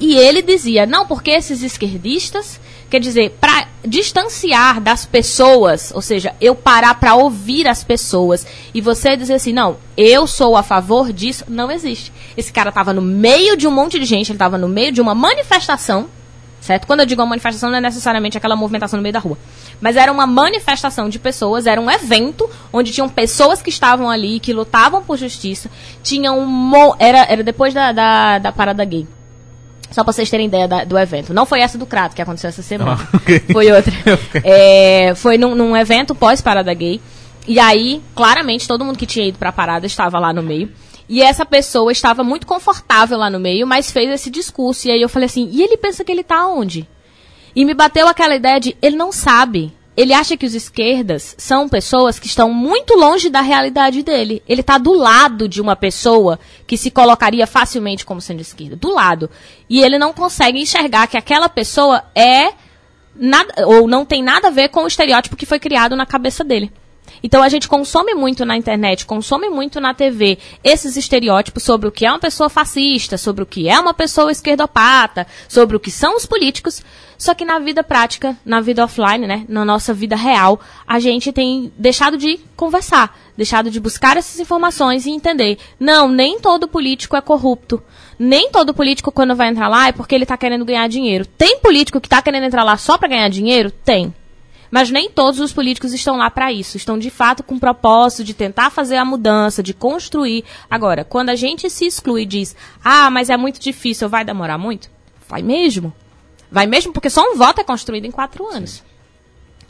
E ele dizia, não, porque esses esquerdistas, quer dizer, para distanciar das pessoas, ou seja, eu parar para ouvir as pessoas e você dizer assim, não, eu sou a favor disso, não existe. Esse cara estava no meio de um monte de gente, ele estava no meio de uma manifestação, certo? Quando eu digo uma manifestação, não é necessariamente aquela movimentação no meio da rua. Mas era uma manifestação de pessoas, era um evento onde tinham pessoas que estavam ali, que lutavam por justiça. Tinha um. mo- Era, era depois da, da, da parada gay. Só pra vocês terem ideia da- do evento. Não foi essa do Crato que aconteceu essa semana. Ah, ok. Foi outra. É, foi num, num evento pós-parada gay. E aí, claramente, todo mundo que tinha ido pra parada estava lá no meio. E essa pessoa estava muito confortável lá no meio, mas fez esse discurso. E aí eu falei assim: e ele pensa que ele tá onde? E me bateu aquela ideia de ele não sabe. Ele acha que os esquerdas são pessoas que estão muito longe da realidade dele. Ele está do lado de uma pessoa que se colocaria facilmente como sendo esquerda. Do lado. E ele não consegue enxergar que aquela pessoa é nada, ou não tem nada a ver com o estereótipo que foi criado na cabeça dele. Então a gente consome muito na internet, consome muito na TV esses estereótipos sobre o que é uma pessoa fascista, sobre o que é uma pessoa esquerdopata, sobre o que são os políticos. Só que na vida prática, na vida offline, né, na nossa vida real, a gente tem deixado de conversar, deixado de buscar essas informações e entender. Não, nem todo político é corrupto. Nem todo político, quando vai entrar lá, é porque ele está querendo ganhar dinheiro. Tem político que está querendo entrar lá só para ganhar dinheiro? Tem. Mas nem todos os políticos estão lá para isso. Estão de fato com o propósito de tentar fazer a mudança, de construir. Agora, quando a gente se exclui e diz, ah, mas é muito difícil, vai demorar muito? Vai mesmo. Vai mesmo, porque só um voto é construído em quatro anos.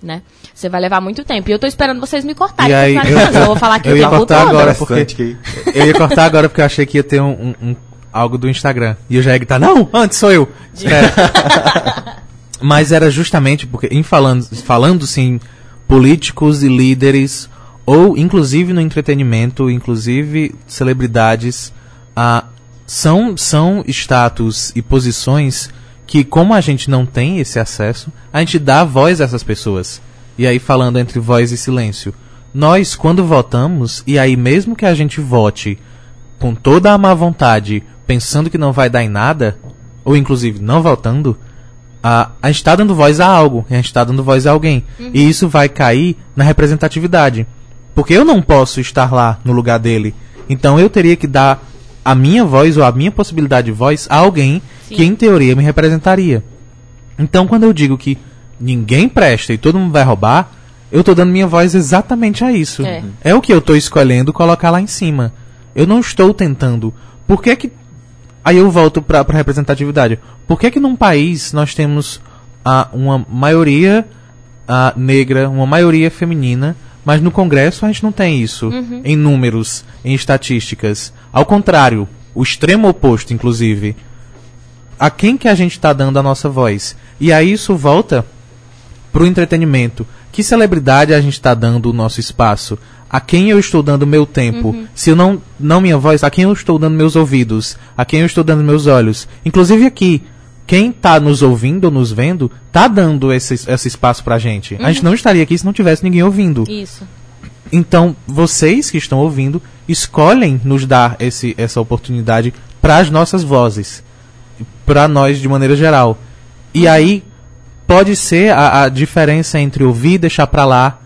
Né? Você vai levar muito tempo. E eu tô esperando vocês me cortarem. E aí, finalizar. eu vou falar aqui eu o ia cortar agora porque Bastante eu ia cortar agora porque eu achei que ia ter um, um- um- algo do Instagram e eu já ia gritar não, antes sou eu. É. Mas era justamente porque em falando falando sim políticos e líderes ou inclusive no entretenimento, inclusive celebridades, ah, são são status e posições que como a gente não tem esse acesso, a gente dá voz a essas pessoas. E aí falando entre voz e silêncio, nós quando votamos e aí mesmo que a gente vote com toda a má vontade, pensando que não vai dar em nada, ou inclusive não votando, a, a gente está dando voz a algo, a gente está dando voz a alguém. E isso vai cair na representatividade. Porque eu não posso estar lá no lugar dele. Então eu teria que dar a minha voz ou a minha possibilidade de voz a alguém Sim. que em teoria me representaria. Então quando eu digo que ninguém presta e todo mundo vai roubar, eu tô dando minha voz exatamente a isso. É. o que eu tô escolhendo colocar lá em cima. Eu não estou tentando. Por que que Aí eu volto para a representatividade. Por que que num país nós temos ah, uma maioria ah, negra, uma maioria feminina, mas no Congresso a gente não tem isso em números, em estatísticas. Ao contrário, o extremo oposto, inclusive. A quem que a gente está dando a nossa voz? E aí isso volta pro entretenimento. Que celebridade a gente está dando o nosso espaço? A quem eu estou dando meu tempo? Se eu não, não minha voz, a quem eu estou dando meus ouvidos? A quem eu estou dando meus olhos? Inclusive aqui, quem tá nos ouvindo ou nos vendo, tá dando esse, esse espaço pra gente. A gente não estaria aqui se não tivesse ninguém ouvindo. Isso. Então, vocês que estão ouvindo, escolhem nos dar esse, essa oportunidade para as nossas vozes, para nós de maneira geral. E aí pode ser a, a diferença entre ouvir e deixar para lá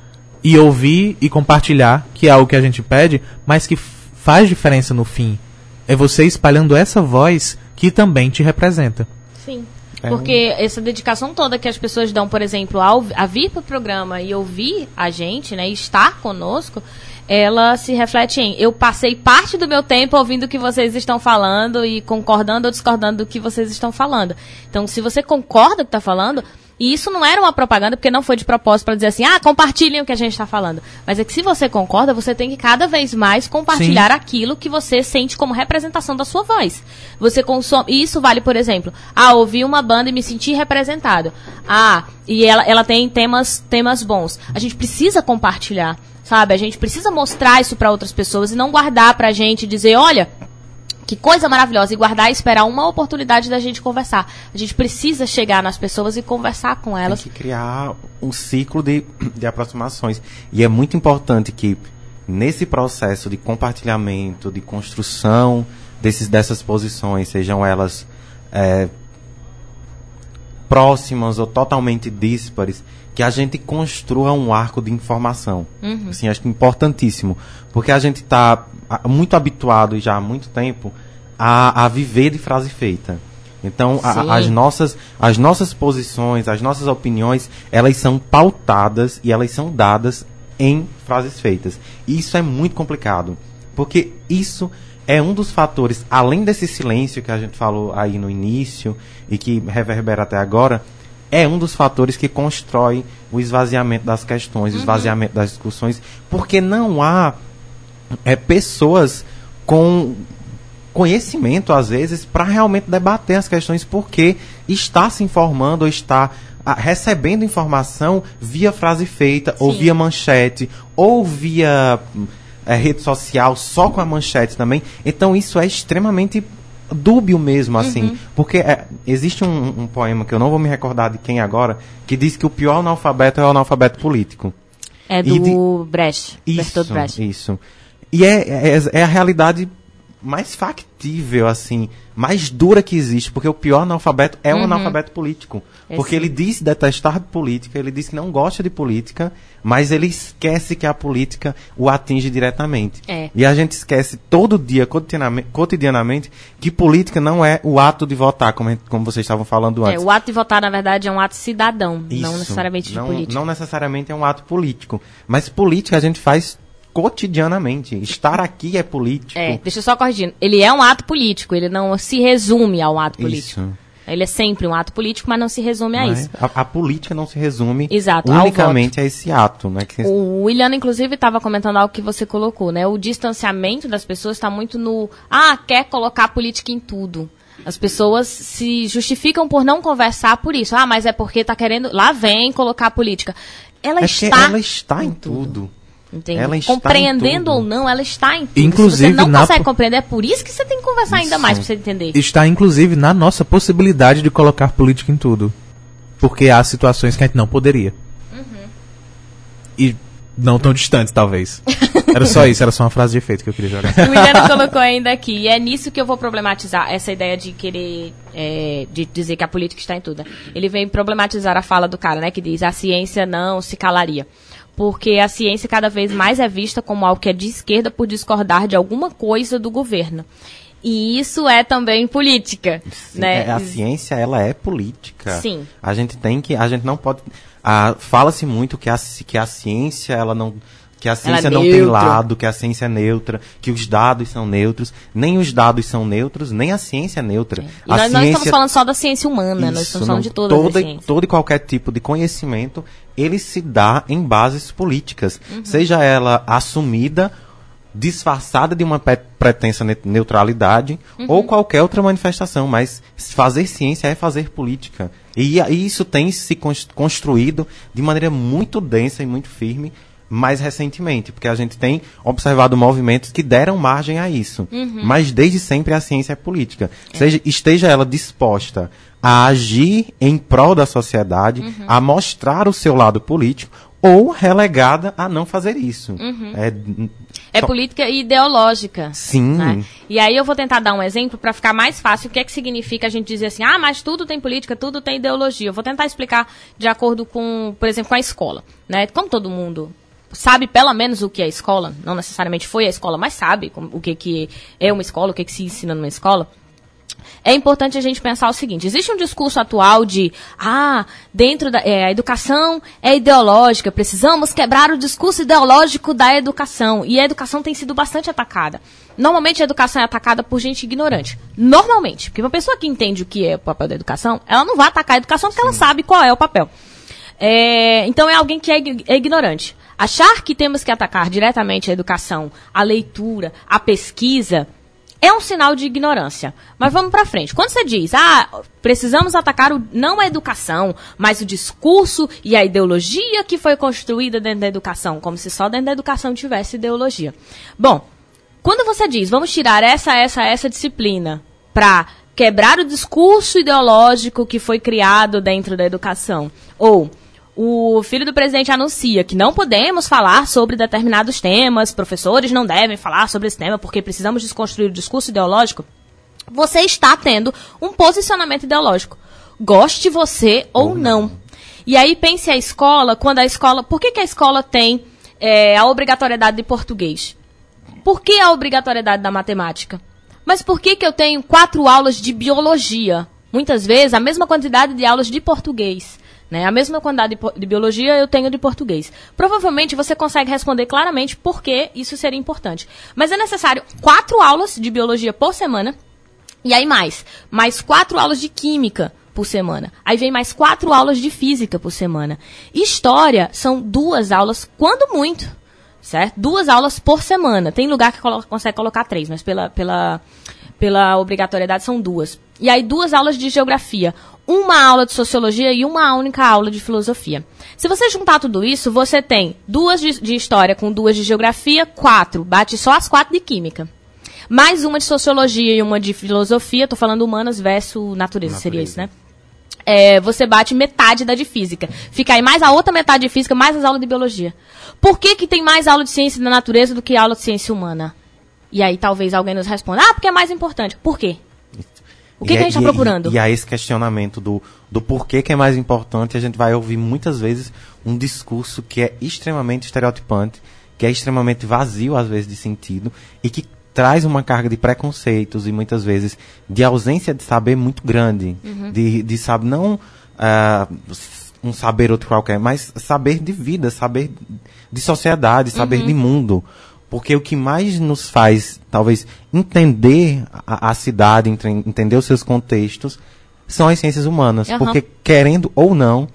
e ouvir e compartilhar, que é algo que a gente pede, mas que faz diferença no fim. É você espalhando essa voz que também te representa. Sim. É Porque essa dedicação toda que as pessoas dão, por exemplo, ao, a vir para o programa e ouvir a gente, né, e estar conosco, ela se reflete em eu passei parte do meu tempo ouvindo o que vocês estão falando e concordando ou discordando do que vocês estão falando. Então, se você concorda com o que está falando, e isso não era uma propaganda, porque não foi de propósito para dizer assim, ah, compartilhem o que a gente está falando. Mas é que se você concorda, você tem que cada vez mais compartilhar aquilo que você sente como representação da sua voz. Você consome. E isso vale, por exemplo, ah, ouvi uma banda e me senti representado. Ah, e ela, ela tem temas, temas bons. A gente precisa compartilhar. Sabe, a gente precisa mostrar isso para outras pessoas e não guardar pra gente dizer, olha, que coisa maravilhosa, e guardar e esperar uma oportunidade da gente conversar. A gente precisa chegar nas pessoas e conversar com Tem elas. que criar um ciclo de, de aproximações. E é muito importante que nesse processo de compartilhamento, de construção desses, dessas posições, sejam elas é, próximas ou totalmente díspares, que a gente construa um arco de informação. Assim, acho importantíssimo. Porque a gente está muito habituado e já há muito tempo a, a viver de frase feita. Então, a- as, nossas, as nossas posições, as nossas opiniões, elas são pautadas e elas são dadas em frases feitas. E isso é muito complicado. Porque isso é um dos fatores, além desse silêncio que a gente falou aí no início e que reverbera até agora, é um dos fatores que constrói o esvaziamento das questões, o esvaziamento das discussões, porque não há é, pessoas com conhecimento, às vezes, para realmente debater as questões, porque está se informando ou está ah, recebendo informação via frase feita, ou Sim. via manchete, ou via eh, rede social, só com a manchete também. Então, isso é extremamente dúbio mesmo, assim. Porque eh, existe um, um poema que eu não vou me recordar de quem agora, que diz que o pior analfabeto é o analfabeto político. É do Brecht, Bertolt Isso, Brecht. isso. E é, é, é a realidade mais factível, assim, mais dura que existe, porque o pior analfabeto é o analfabeto político. É porque ele diz detestar política, ele diz que não gosta de política, mas ele esquece que a política o atinge diretamente. É. E a gente esquece todo dia, cotidianamente, cotidianamente, que política não é o ato de votar, como, como vocês estavam falando É, antes. o ato de votar, na verdade, é um ato cidadão, não Isso. necessariamente de não, política. Não necessariamente é um ato político. Mas política a gente faz cotidianamente. Estar aqui é político. É, deixa eu só corrigir. Ele é um ato político, ele não se resume ao ato político. Isso. Ele é sempre um ato político, mas não se resume a é? isso. A, a política não se resume Exato, unicamente a esse ato. Né? Que O William, inclusive, estava comentando algo que você colocou, né? O distanciamento das pessoas está muito no. Ah, quer colocar política em tudo. As pessoas se justificam por não conversar por isso. Ah, mas é porque tá querendo. Lá vem colocar política. Ela é está. ela está em tudo. Entende? ela está Compreendendo ou não, ela está em tudo. Inclusive, Se você não na consegue compreender, é por isso que você tem que conversar ainda Isso. mais pra você entender. Está inclusive na nossa possibilidade de colocar política em tudo. Porque há situações que a gente não poderia. E não tão distantes, talvez. Era só isso, era só uma frase de efeito que eu queria jogar. O William colocou ainda aqui, e é nisso que eu vou problematizar essa ideia de querer, é, de dizer que a política está em tudo. Ele vem problematizar a fala do cara, né, que diz a ciência não se calaria. Porque a ciência cada vez mais é vista como algo que é de esquerda por discordar de alguma coisa do governo. E isso é também política, Sim, né? é, a ciência ela é política. Sim. A gente tem que, a gente não pode. Fala-se muito que a, que a ciência ela não que a ciência não tem neutra. lado, que a ciência é neutra, que os dados são neutros. Nem os dados são neutros, nem a ciência é neutra. E a nós, nós estamos falando só da ciência humana, nós Isso, estamos falando não- de todas toda, as ciências. todo e qualquer tipo de conhecimento, ele se dá em bases políticas. Uhum. Seja ela assumida, disfarçada de uma pretensa ne- neutralidade, Uhum. ou qualquer outra manifestação. Mas fazer ciência é fazer política. E, e isso tem se cons- construído de maneira muito densa e muito firme mais recentemente, porque a gente tem observado movimentos que deram margem a isso. Mas desde sempre a ciência é política. Seja, esteja ela disposta a agir em prol da sociedade, a mostrar o seu lado político, ou relegada a não fazer isso. É, É só- política ideológica. Sim. né? E aí eu vou tentar dar um exemplo para ficar mais fácil o que é que significa a gente dizer assim, ah, mas tudo tem política, tudo tem ideologia. Eu vou tentar explicar de acordo com, por exemplo, com a escola. Né? Como todo mundo sabe pelo menos o que é escola, não necessariamente foi a escola, mas sabe o que, que é uma escola, o que, que se ensina numa escola. É importante a gente pensar o seguinte: existe um discurso atual de, ah, dentro da é, a educação é ideológica, precisamos quebrar o discurso ideológico da educação. E a educação tem sido bastante atacada. Normalmente a educação é atacada por gente ignorante. Normalmente. Porque uma pessoa que entende o que é o papel da educação, ela não vai atacar a educação porque ela sabe qual é o papel. É, então é alguém que é, é ignorante. Achar que temos que atacar diretamente a educação, a leitura, a pesquisa, é um sinal de ignorância. Mas vamos pra frente. Quando você diz, ah, precisamos atacar o, não a educação, mas o discurso e a ideologia que foi construída dentro da educação, como se só dentro da educação tivesse ideologia. Bom, quando você diz, vamos tirar essa, essa, essa disciplina para quebrar o discurso ideológico que foi criado dentro da educação, ou o filho do presidente anuncia que não podemos falar sobre determinados temas, professores não devem falar sobre esse tema porque precisamos desconstruir o discurso ideológico, você está tendo um posicionamento ideológico. Goste você ou, não. E aí pense a escola, quando a escola. Por que, que a escola tem é, a obrigatoriedade de português? Por que a obrigatoriedade da matemática? Mas por que, que eu tenho quatro aulas de biologia? Muitas vezes a mesma quantidade de aulas de português. Né? A mesma quantidade de, biologia eu tenho de português. Provavelmente você consegue responder claramente por que isso seria importante. Mas é necessário quatro aulas de biologia por semana. E aí mais, mais quatro aulas de química por semana. Aí vem mais quatro aulas de física por semana. História são duas aulas, quando muito, certo? Duas aulas por semana. Tem lugar que colo consegue colocar três, mas pela, pela, pela obrigatoriedade são duas. E aí duas aulas de geografia, uma aula de sociologia e uma única aula de filosofia. Se você juntar tudo isso, você tem duas de, de história com duas de geografia, quatro. Bate só as quatro de química. Mais uma de sociologia e uma de filosofia, tô falando humanas versus natureza, seria isso, né? É, você bate metade da de física. Fica aí mais a outra metade de física, mais as aulas de biologia. Por que, que tem mais aula de ciência da natureza do que aula de ciência humana? E aí talvez alguém nos responda, ah, porque é mais importante. Por quê? O que, E que a é- gente está e- procurando? E, e a esse questionamento do, do porquê que é mais importante, a gente vai ouvir muitas vezes um discurso que é extremamente estereotipante, que é extremamente vazio, às vezes, de sentido, e que traz uma carga de preconceitos e muitas vezes de ausência de saber muito grande. Uhum. De, de saber, não ah, um saber outro qualquer, mas saber de vida, saber de sociedade, saber Uhum. de mundo. Porque o que mais nos faz, talvez, entender a, a cidade, entre- entender os seus contextos, são as ciências humanas. Aham. Porque, querendo ou não,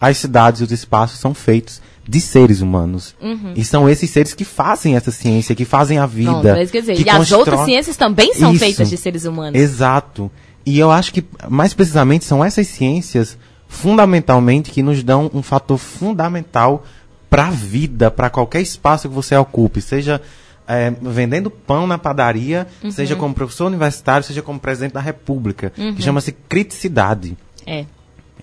as cidades e os espaços são feitos de seres humanos. E são esses seres que fazem essa ciência, que fazem a vida. Uhum. Não, mas quer dizer, que e as outras ciências também são Isso. feitas de seres humanos. Exato. E eu acho que, mais precisamente, são essas ciências, fundamentalmente, que nos dão um fator fundamental para a vida, para qualquer espaço que você ocupe, seja é, vendendo pão na padaria, Uhum. seja como professor universitário, seja como presidente da República, Uhum. que chama-se criticidade. É.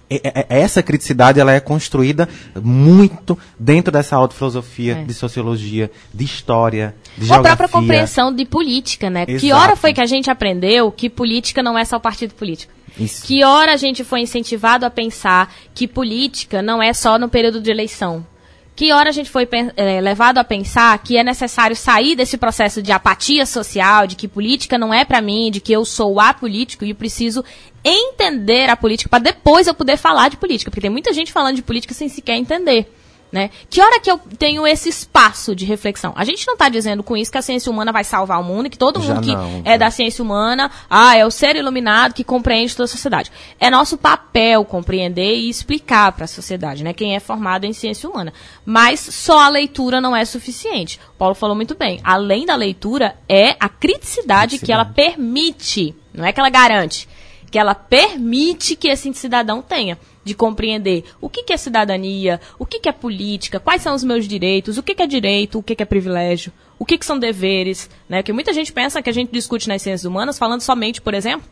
E- e- Essa criticidade ela é construída muito dentro dessa autofilosofia É. de sociologia, de história, de Ou a própria compreensão de política, né? Que Exato. hora foi que a gente aprendeu que política não é só partido político? Isso. Que hora a gente foi incentivado a pensar que política não é só no período de eleição? Que hora a gente foi eh, levado a pensar que é necessário sair desse processo de apatia social, de que política não é pra mim, de que eu sou apolítico e preciso entender a política para depois eu poder falar de política, porque tem muita gente falando de política sem sequer entender. Né? Que hora que eu tenho esse espaço de reflexão? A gente não está dizendo com isso que a ciência humana vai salvar o mundo, que todo Já mundo que não, é da ciência humana, ah, é o ser iluminado que compreende toda a sociedade. É nosso papel compreender e explicar para a sociedade, né? Quem é formado em ciência humana. Mas só a leitura não é suficiente. O Paulo falou muito bem. Além da leitura, é a criticidade, que ela permite, não é que ela garante, que ela permite que esse cidadão tenha de compreender o que, que é cidadania, o que, que é política, quais são os meus direitos, o que, que é direito, o que, que é privilégio, o que, que são deveres, né? Porque muita gente pensa que a gente discute nas ciências humanas falando somente, por exemplo,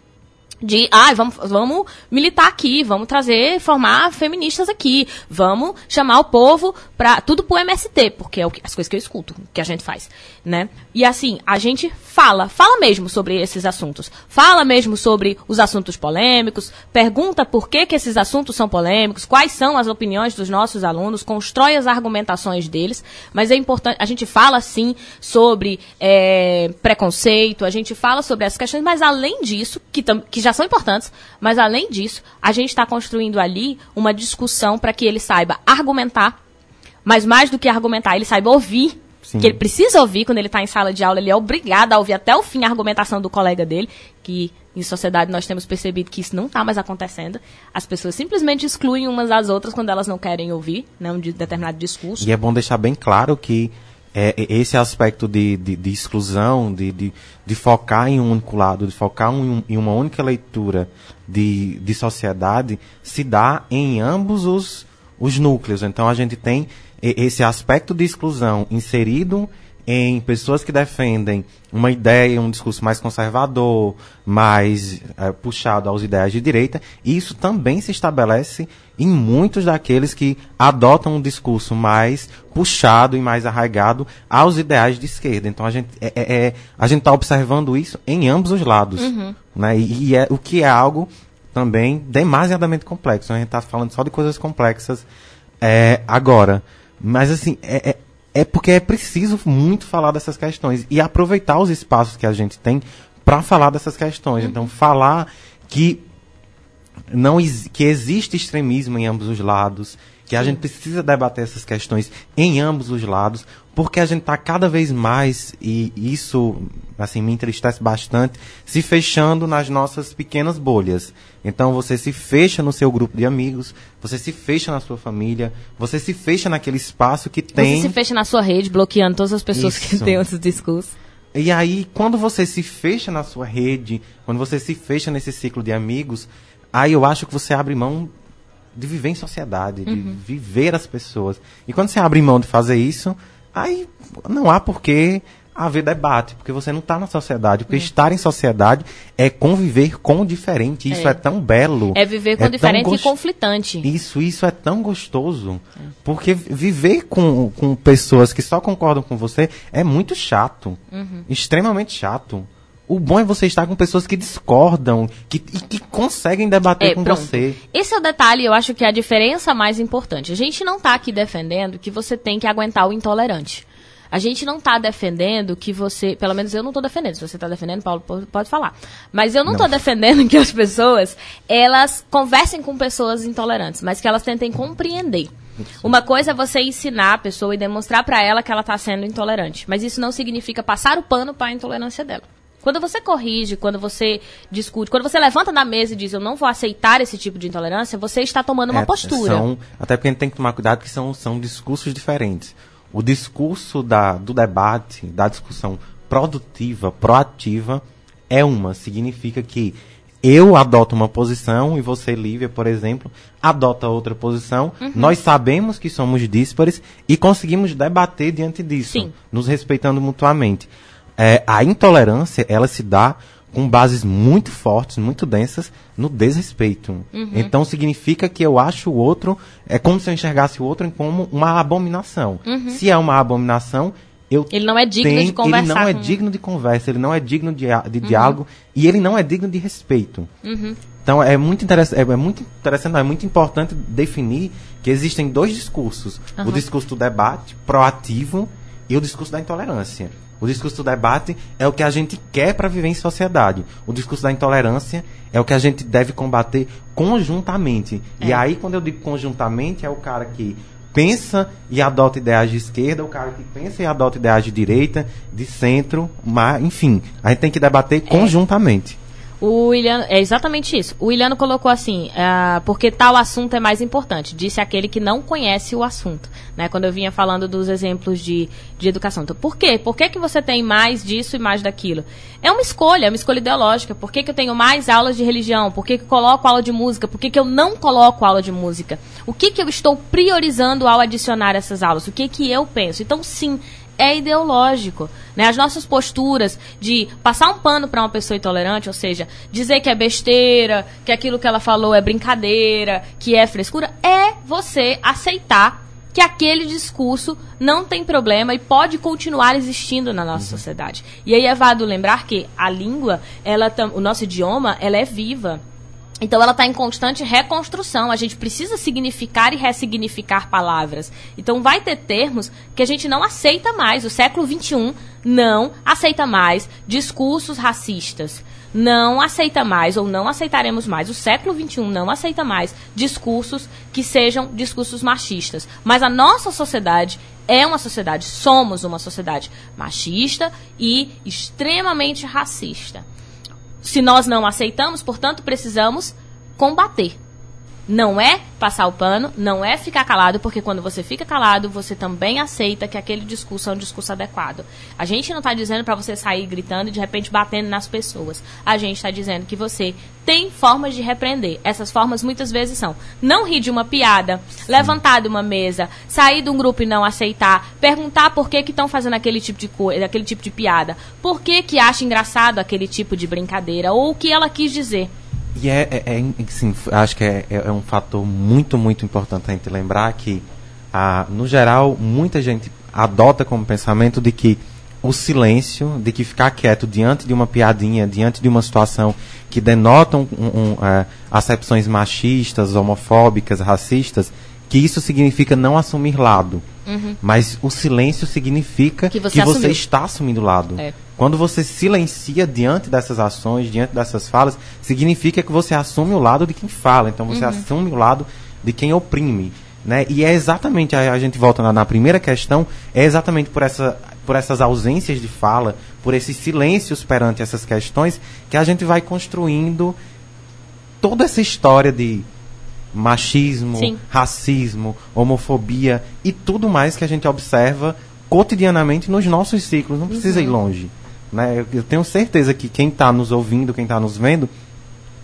de, ah, vamos, vamos militar aqui, vamos trazer, formar feministas aqui, vamos chamar o povo para tudo pro MST, porque é o que, as coisas que eu escuto, que a gente faz, né? E assim, a gente fala, fala mesmo sobre esses assuntos, fala mesmo sobre os assuntos polêmicos, pergunta por que que esses assuntos são polêmicos, quais são as opiniões dos nossos alunos, constrói as argumentações deles, mas é importante, a gente fala sim sobre é, preconceito, a gente fala sobre essas questões, mas além disso, que, que já já são importantes, mas além disso, a gente está construindo ali uma discussão para que ele saiba argumentar, mas mais do que argumentar, ele saiba ouvir. Sim. Que ele precisa ouvir quando ele está em sala de aula, ele é obrigado a ouvir até o fim a argumentação do colega dele, que em sociedade nós temos percebido que isso não está mais acontecendo. As pessoas simplesmente excluem umas às outras quando elas não querem ouvir né, um determinado discurso. E é bom deixar bem claro que é, esse aspecto de, de, de exclusão, de, de, de, focar em um único lado, de focar um, em uma única leitura de, de sociedade, se dá em ambos os, os núcleos. Então a gente tem esse aspecto de exclusão inserido em pessoas que defendem uma ideia, um discurso mais conservador, mais é, puxado às ideias de direita, isso também se estabelece em muitos daqueles que adotam um discurso mais puxado e mais arraigado aos ideais de esquerda. Então a gente é, é, é a gente está observando isso em ambos os lados, uhum. né? E, e, é o que é algo também demasiadamente complexo. A gente está falando só de coisas complexas é, agora, mas assim é, é porque é preciso muito falar dessas questões e aproveitar os espaços que a gente tem para falar dessas questões. Então, falar que não que existe extremismo em ambos os lados, que a gente precisa debater essas questões em ambos os lados, porque a gente está cada vez mais, e isso assim me entristece bastante, se fechando nas nossas pequenas bolhas. Então você se fecha no seu grupo de amigos, você se fecha na sua família, você se fecha naquele espaço que tem. Você se fecha na sua rede, bloqueando todas as pessoas isso. que têm outros discursos. E aí, quando você se fecha na sua rede, quando você se fecha nesse ciclo de amigos, aí eu acho que você abre mão de viver em sociedade, de uhum. viver as pessoas. E quando você abre mão de fazer isso, aí não há porquê haver debate, porque você não está na sociedade. Porque uhum. estar em sociedade é conviver com o diferente. Isso é, é tão belo. É viver com é diferente gost... e conflitante. Isso, isso é tão gostoso. É. Porque viver com, com pessoas que só concordam com você é muito chato. Uhum. Extremamente chato. O bom é você estar com pessoas que discordam, que, e que conseguem debater é, com pronto. você. Esse é o detalhe, eu acho que é a diferença mais importante. A gente não está aqui defendendo que você tem que aguentar o intolerante. A gente não está defendendo que você, pelo menos eu não estou defendendo. Se você está defendendo, Paulo pode falar. Mas eu não estou defendendo que as pessoas elas conversem com pessoas intolerantes, mas que elas tentem compreender. Uma coisa é você ensinar a pessoa e demonstrar para ela que ela está sendo intolerante, mas isso não significa passar o pano para a intolerância dela. Quando você corrige, quando você discute, quando você levanta na mesa e diz eu não vou aceitar esse tipo de intolerância, você está tomando uma é, postura. São, até porque a gente tem que tomar cuidado que são, são discursos diferentes. O discurso da, do debate, da discussão produtiva, proativa, é uma. Significa que eu adoto uma posição e você, Lívia, por exemplo, adota outra posição. Uhum. Nós sabemos que somos díspares e conseguimos debater diante disso, Sim. nos respeitando mutuamente é, a intolerância ela se dá com bases muito fortes, muito densas no desrespeito. Uhum. Então significa que eu acho o outro é como se eu enxergasse o outro como uma abominação. Uhum. Se é uma abominação, eu ele não é digno tenho, de conversar. Ele não é digno de conversa, ele não é digno de, de uhum. diálogo e ele não é digno de respeito. Uhum. Então é muito interessante, é, é, muito interessante, é muito importante definir que existem dois discursos: o discurso do debate proativo e o discurso da intolerância. O discurso do debate é o que a gente quer para viver em sociedade. O discurso da intolerância é o que a gente deve combater conjuntamente. É. E aí, quando eu digo conjuntamente, é o cara que pensa e adota ideias de esquerda, o cara que pensa e adota ideias de direita, de centro, mas, enfim, a gente tem que debater é. conjuntamente. O William, é exatamente isso. O Williano colocou assim, ah, porque tal assunto é mais importante, disse aquele que não conhece o assunto, né? Quando eu vinha falando dos exemplos de, de educação. Então, por quê? Por que, que você tem mais disso e mais daquilo? É uma escolha, é uma escolha ideológica. Por que, que eu tenho mais aulas de religião? Por que, que eu coloco aula de música? Por que, que eu não coloco aula de música? O que, que eu estou priorizando ao adicionar essas aulas? O que, que eu penso? Então, sim, é ideológico. Né? As nossas posturas de passar um pano para uma pessoa intolerante, ou seja, dizer que é besteira, que aquilo que ela falou é brincadeira, que é frescura, é você aceitar que aquele discurso não tem problema e pode continuar existindo na nossa uhum. sociedade. E aí é válido lembrar que a língua, ela o nosso idioma, ela é viva. Então ela está em constante reconstrução. A gente precisa significar e ressignificar palavras. Então vai ter termos que a gente não aceita mais. O século XXI não aceita mais discursos racistas. Não aceita mais, ou não aceitaremos mais, o século XXI não aceita mais discursos que sejam discursos machistas. Mas a nossa sociedade é uma sociedade, somos uma sociedade machista e extremamente racista. Se nós não aceitamos, portanto, precisamos combater. Não é passar o pano, não é ficar calado, porque quando você fica calado, você também aceita que aquele discurso é um discurso adequado. A gente não está dizendo para você sair gritando e de repente batendo nas pessoas. A gente está dizendo que você tem formas de repreender. Essas formas muitas vezes são não rir de uma piada, Sim. levantar de uma mesa, sair de um grupo e não aceitar, perguntar por que estão fazendo aquele tipo de coisa, aquele tipo de piada, por que que acha engraçado aquele tipo de brincadeira ou o que ela quis dizer. E é, é, é acho que é, é, é, um fator muito, muito importante a gente lembrar que, ah, no geral, muita gente adota como pensamento de que o silêncio, de que ficar quieto diante de uma piadinha, diante de uma situação que denotam um, um, uh, acepções machistas, homofóbicas, racistas, que isso significa não assumir lado. Uhum. Mas o silêncio significa que você, que você está assumindo lado. É. Quando você silencia diante dessas ações, diante dessas falas, significa que você assume o lado de quem fala. Então você uhum. assume o lado de quem oprime. Né? E é exatamente, a, a gente volta na, na, primeira questão, é exatamente por, essa, por essas ausências de fala, por esses silêncios perante essas questões, que a gente vai construindo toda essa história de machismo, Sim. racismo, homofobia e tudo mais que a gente observa cotidianamente nos nossos ciclos. Não precisa uhum. ir longe. Né? Eu tenho certeza que quem está nos ouvindo, quem está nos vendo,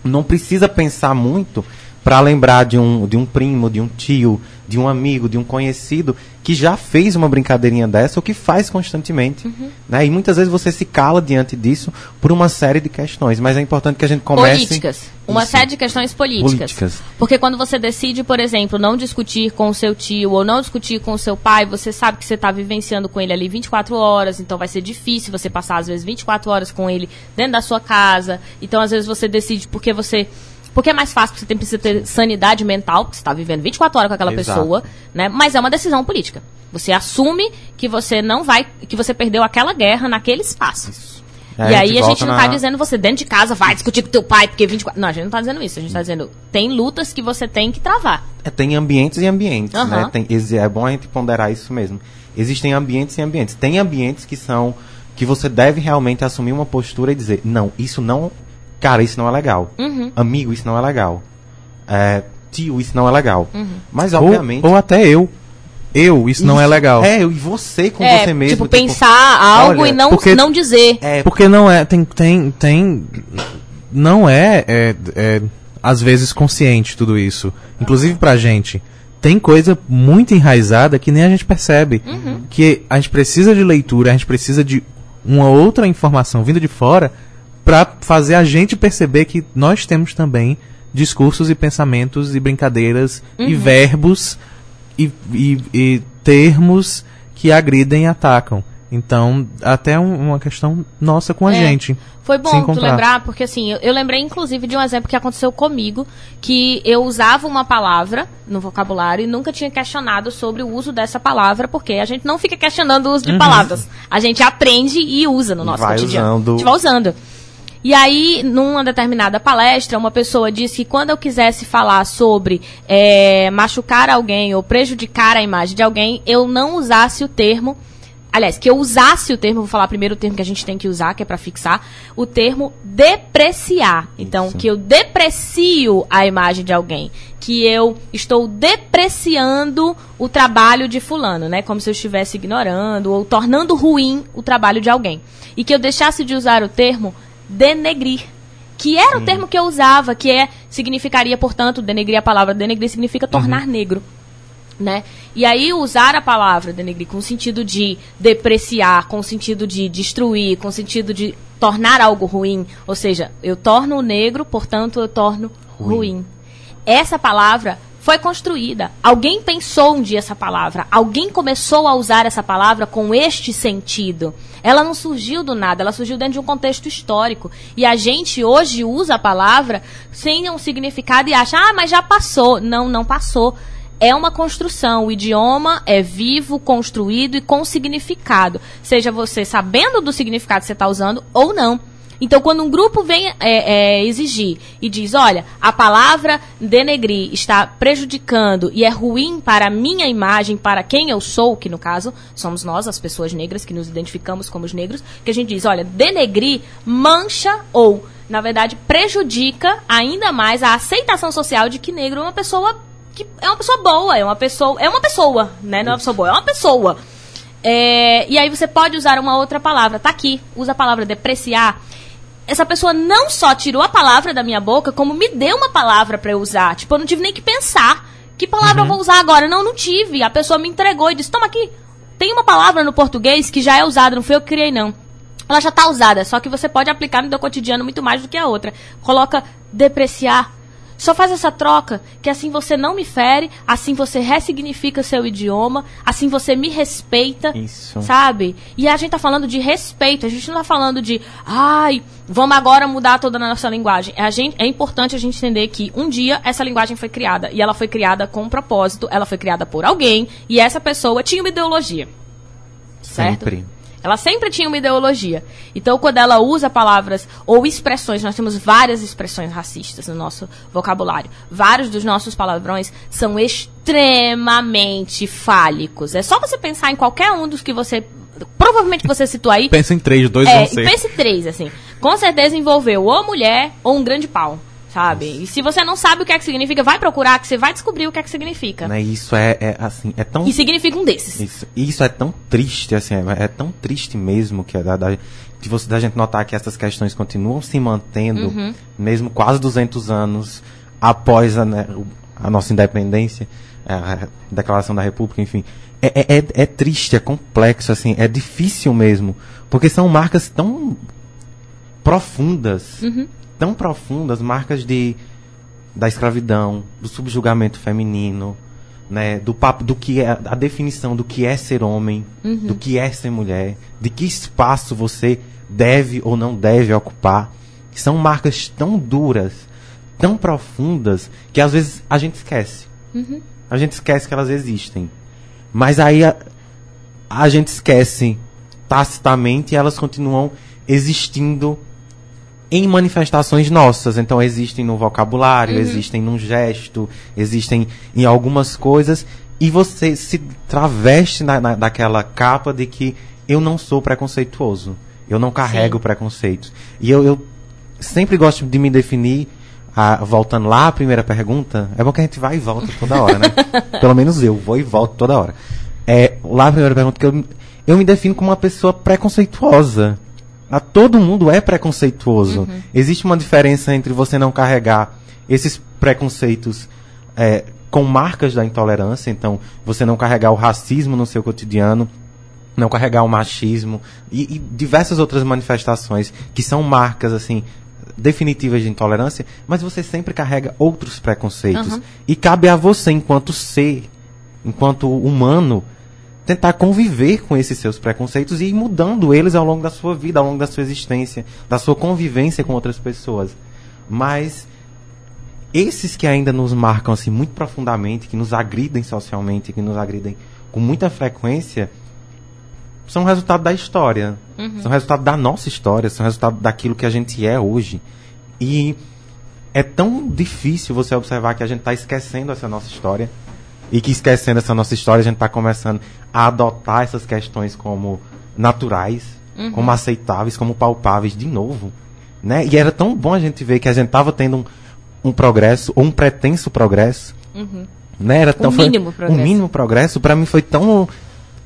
não precisa pensar muito para lembrar de um, de um primo, de um tio, de um amigo, de um conhecido que já fez uma brincadeirinha dessa ou que faz constantemente. Uhum. Né? E muitas vezes você se cala diante disso por uma série de questões. Mas é importante que a gente comece. Políticas. Uma Isso. série de questões políticas. políticas. Porque quando você decide, por exemplo, não discutir com o seu tio ou não discutir com o seu pai, você sabe que você está vivenciando com ele ali 24 horas, então vai ser difícil você passar, às vezes, 24 horas com ele dentro da sua casa. Então, às vezes, você decide porque você porque é mais fácil, porque você tem, precisa ter sanidade mental, porque você está vivendo 24 horas com aquela Exato. pessoa, né? Mas é uma decisão política. Você assume que você não vai, que você perdeu aquela guerra naquele espaço. Isso. E, e aí a gente não está na... dizendo você dentro de casa vai discutir com teu pai, porque 24. Não, a gente não está dizendo isso. A gente está dizendo tem lutas que você tem que travar. É, tem ambientes e ambientes, uhum. né? Tem, é bom a gente ponderar isso mesmo. Existem ambientes e ambientes. Tem ambientes que são que você deve realmente assumir uma postura e dizer, não, isso não cara, isso não é legal. Uhum. Amigo, isso não é legal. É, tio, isso não é legal. Uhum. Mas, obviamente. Ou, ou, até eu. Eu, isso, isso, não é legal. É, e você com é, você mesmo. Tipo, tipo pensar algo olha, e não, porque, não dizer. É, porque não é. Tem. tem, tem não é, é, é às vezes consciente tudo isso. Inclusive pra gente tem coisa muito enraizada que nem a gente percebe. Uhum. Que a gente precisa de leitura, a gente precisa de uma outra informação vinda de fora para fazer a gente perceber que nós temos também discursos e pensamentos e brincadeiras uhum. e verbos e, e, e, termos que agridem e atacam. Então, até um, uma questão nossa com a é, gente. Foi bom tu lembrar, porque assim, eu, eu, lembrei inclusive de um exemplo que aconteceu comigo, que eu usava uma palavra no vocabulário e nunca tinha questionado sobre o uso dessa palavra, porque a gente não fica questionando o uso de uhum. palavras. A gente aprende e usa no nosso vai cotidiano. Usando. A gente vai usando. E aí, numa determinada palestra, uma pessoa disse que quando eu quisesse falar sobre é, machucar alguém ou prejudicar a imagem de alguém, eu não usasse o termo aliás, que eu usasse o termo, vou falar primeiro o termo que a gente tem que usar, que é para fixar, o termo depreciar. Então, Isso. que eu deprecio a imagem de alguém, que eu estou depreciando o trabalho de fulano, né? Como se eu estivesse ignorando ou tornando ruim o trabalho de alguém. E que eu deixasse de usar o termo denegrir, que era o termo que eu usava, que é significaria, portanto, denegrir a palavra denegrir significa tornar negro né? E aí usar a palavra denegrir com o sentido de depreciar, com o sentido de destruir, com o sentido de tornar algo ruim, ou seja, eu torno o negro, portanto eu torno ruim. Ruim. Essa palavra foi construída. Alguém pensou um dia essa palavra. Alguém começou a usar essa palavra com este sentido. Ela não surgiu do nada, ela surgiu dentro de um contexto histórico. E a gente hoje usa a palavra sem um significado e acha, ah, mas já passou. Não, não passou. É uma construção. O idioma é vivo, construído e com significado. Seja você sabendo do significado que você está usando ou não. Então, quando um grupo vem é, é, exigir e diz, olha, a palavra denegrir está prejudicando e é ruim para a minha imagem, para quem eu sou, que no caso somos nós, as pessoas negras, que nos identificamos como os negros, que a gente diz, olha, denegrir mancha ou, na verdade, prejudica ainda mais a aceitação social de que negro é uma pessoa que é uma pessoa boa, é uma pessoa, é uma pessoa, né? Não é uma pessoa boa, é uma pessoa. É, e aí você pode usar uma outra palavra. Tá aqui, usa a palavra depreciar. Essa pessoa não só tirou a palavra da minha boca, como me deu uma palavra pra eu usar. Tipo, eu não tive nem que pensar. Que palavra eu vou usar agora? Não, não tive. A pessoa me entregou e disse: toma aqui. Tem uma palavra no português que já é usada, não fui eu que criei, não. Ela já tá usada, só que você pode aplicar no seu cotidiano muito mais do que a outra. Coloca depreciar. Só faz essa troca, que assim você não me fere, assim você ressignifica seu idioma, assim você me respeita, Isso. sabe? E a gente tá falando de respeito, a gente não tá falando de, ai, vamos agora mudar toda a nossa linguagem. A gente, é importante a gente entender que um dia essa linguagem foi criada, e ela foi criada com um propósito, ela foi criada por alguém, e essa pessoa tinha uma ideologia. Certo? Sempre. Ela sempre tinha uma ideologia. Então, quando ela usa palavras ou expressões, nós temos várias expressões racistas no nosso vocabulário. Vários dos nossos palavrões são extremamente fálicos. É só você pensar em qualquer um dos que você. Provavelmente você citou aí. Pensa em três, dois É, vão ser. pense três, assim. Com certeza envolveu ou mulher ou um grande pau, sabe? E se você não sabe o que é que significa, vai procurar, que você vai descobrir o que é que significa. Né? Isso é, é, assim, é tão E significa um desses. Isso, isso é tão triste, assim, é, é tão triste mesmo que é da, da, de você, da gente notar que essas questões continuam se mantendo, Uhum. mesmo quase 200 anos após a, né, a nossa independência, a declaração da República, enfim. É, é, é- é triste, é complexo, assim, é difícil mesmo, porque são marcas tão profundas, Uhum. Tão profundas, marcas de da escravidão, do subjugamento feminino, né, do papo do que é a definição do que é ser homem, do que é ser mulher, de que espaço você deve ou não deve ocupar. São marcas tão duras, tão profundas que às vezes a gente esquece. A gente esquece que elas existem. Mas aí a, a gente esquece tacitamente e elas continuam existindo em manifestações nossas. Então existem no vocabulário, existem num gesto, existem em algumas coisas. E você se traveste na, na- daquela capa de que eu não sou preconceituoso. Eu não carrego preconceitos. E eu, eu sempre gosto de me definir. ah, voltando lá à primeira pergunta, é bom que a gente vai e volta toda hora, né? Pelo menos eu vou e volto toda hora. É, lá a primeira pergunta que eu, eu me defino como uma pessoa preconceituosa. Ah, todo mundo é preconceituoso. Existe uma diferença entre você não carregar esses preconceitos é, com marcas da intolerância, então você não carregar o racismo no seu cotidiano, não carregar o machismo e, e diversas outras manifestações que são marcas assim definitivas de intolerância, mas você sempre carrega outros preconceitos Aham. e cabe a você enquanto ser, enquanto humano, tentar conviver com esses seus preconceitos e ir mudando eles ao longo da sua vida, ao longo da sua existência, da sua convivência com outras pessoas. Mas esses que ainda nos marcam assim muito profundamente, que nos agridem socialmente, que nos agridem com muita frequência, são resultado da história, são resultado da nossa história, são resultado daquilo que a gente é hoje. E é tão difícil você observar que a gente está esquecendo essa nossa história, e que esquecendo essa nossa história, a gente está começando a adotar essas questões como naturais, Uhum. como aceitáveis, como palpáveis de novo. Né? E era tão bom a gente ver que a gente estava tendo um, um progresso, ou um pretenso progresso. Né? Era tão, foi- Uhum. mínimo progresso. Um mínimo progresso. Para mim foi tão,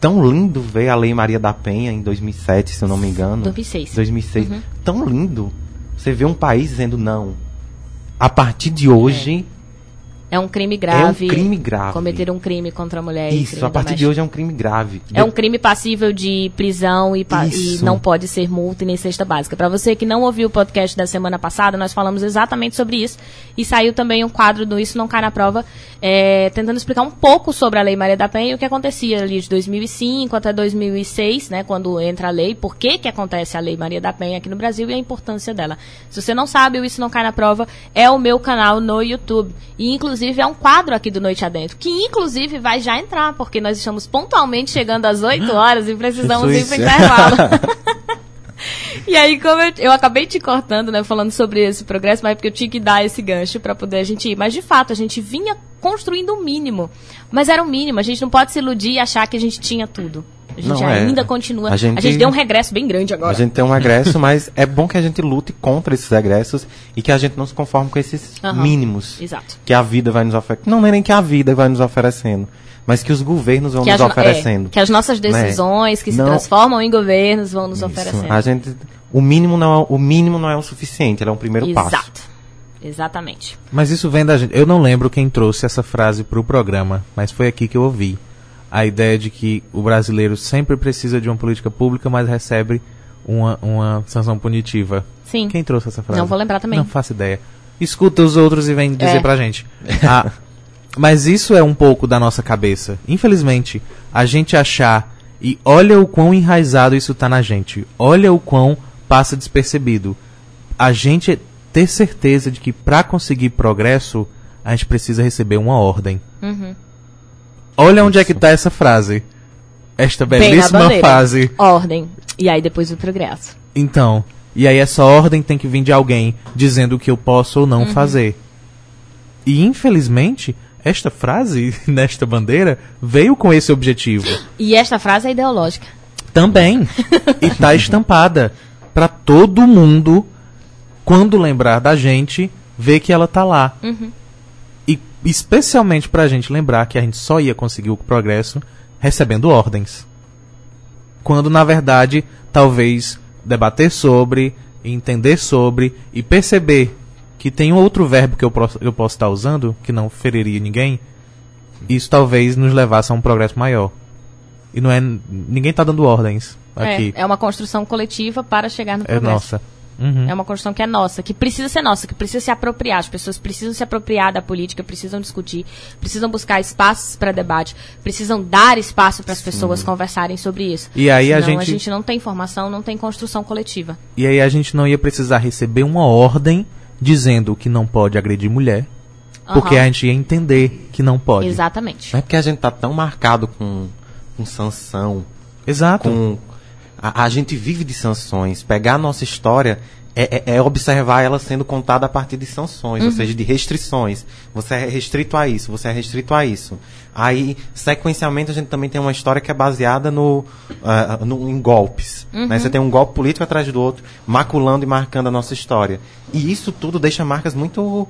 tão lindo ver a Lei Maria da Penha em 2007, se eu não me engano. 2006. 2006. Uhum. Tão lindo. Você vê um país dizendo não. A partir de hoje, É um crime grave. É um crime grave. Cometer um crime contra a mulher. isso, a partir de hoje é um crime grave. É um crime passível de prisão e, e não pode ser multa e nem cesta básica. Para você que não ouviu o podcast da semana passada, nós falamos exatamente sobre isso. E saiu também um quadro do Isso Não Cai na Prova, é, tentando explicar um pouco sobre a Lei Maria da Penha e o que acontecia ali de 2005 até 2006, né, quando entra a lei, por que, que acontece a Lei Maria da Penha aqui no Brasil e a importância dela. Se você não sabe, o Isso Não Cai na Prova é o meu canal no YouTube. E, inclusive, é um quadro aqui do Noite Adentro, que, inclusive, vai já entrar, porque nós estamos pontualmente chegando às 8 horas e precisamos ir para intervalo. E aí, como eu, eu acabei te cortando, né, falando sobre esse progresso, mas é porque eu tinha que dar esse gancho pra poder a gente ir. Mas de fato, a gente vinha construindo o mínimo. Mas era o mínimo, a gente não pode se iludir e achar que a gente tinha tudo. A gente Não, é. ainda continua. A A gente- gente... deu um regresso bem grande agora. A gente tem um regresso, mas é bom que a gente lute contra esses regressos e que a gente não se conforme com esses Aham. mínimos Exato. que a vida vai nos oferecendo. Não, não é nem que a vida vai nos oferecendo, mas que os governos vão Que nos no- oferecendo. é, que as nossas decisões, que se Não. transformam em governos, vão nos Isso. oferecendo. A gente, o mínimo não é, o mínimo não é o suficiente, ele é um primeiro passo. Exato. Exatamente. Mas isso vem da gente. Eu não lembro quem trouxe essa frase pro programa, mas foi aqui que eu ouvi. A ideia de que o brasileiro sempre precisa de uma política pública, mas recebe uma, uma sanção punitiva. Sim. Quem trouxe essa frase? Não vou lembrar também. Não faço ideia. Escuta os outros e vem dizer É. pra gente. Ah, mas isso é um pouco da nossa cabeça. Infelizmente, a gente achar e olha o quão enraizado isso tá na gente. Olha o quão passa despercebido. A gente ter certeza de que pra conseguir progresso, a gente precisa receber uma ordem. Uhum. Olha onde é que tá essa frase. Esta belíssima frase. Ordem. E aí depois o progresso. Então, e aí essa ordem tem que vir de alguém dizendo o que eu posso ou não fazer. E infelizmente, esta frase nesta bandeira veio com esse objetivo. E esta frase é ideológica. Também. e tá estampada pra todo mundo quando lembrar da gente, ver que ela tá lá. E especialmente pra gente lembrar que a gente só ia conseguir o progresso recebendo ordens. Quando na verdade, talvez debater sobre, entender sobre e perceber que tem um outro verbo que eu, posso- eu posso estar usando, que não feriria ninguém, isso talvez nos levasse a um progresso maior. E não é. Ninguém tá dando ordens aqui. É, é uma construção coletiva para chegar no É, progresso. nossa. Uhum. É uma construção que é nossa, que precisa ser nossa, que precisa se apropriar. As pessoas precisam se apropriar da política, precisam discutir, precisam buscar espaços para debate, precisam dar espaço para as pessoas conversarem sobre isso. E aí a Senão gente- não tem formação, não tem construção coletiva. E aí a gente não ia precisar receber uma ordem dizendo que não pode agredir mulher, porque a gente ia entender que não pode. Exatamente. Não é porque a gente tá tão marcado com, com sanção, Exato. com a, a gente vive de sanções. Pegar a nossa história é, é- é observar ela sendo contada a partir de sanções, ou seja, de restrições. Você é restrito a isso, você é restrito a isso. Aí, sequencialmente, a gente também tem uma história que é baseada no, ah, no- em golpes. né? Você tem um golpe político atrás do outro, maculando e marcando a nossa história. E isso tudo deixa marcas muito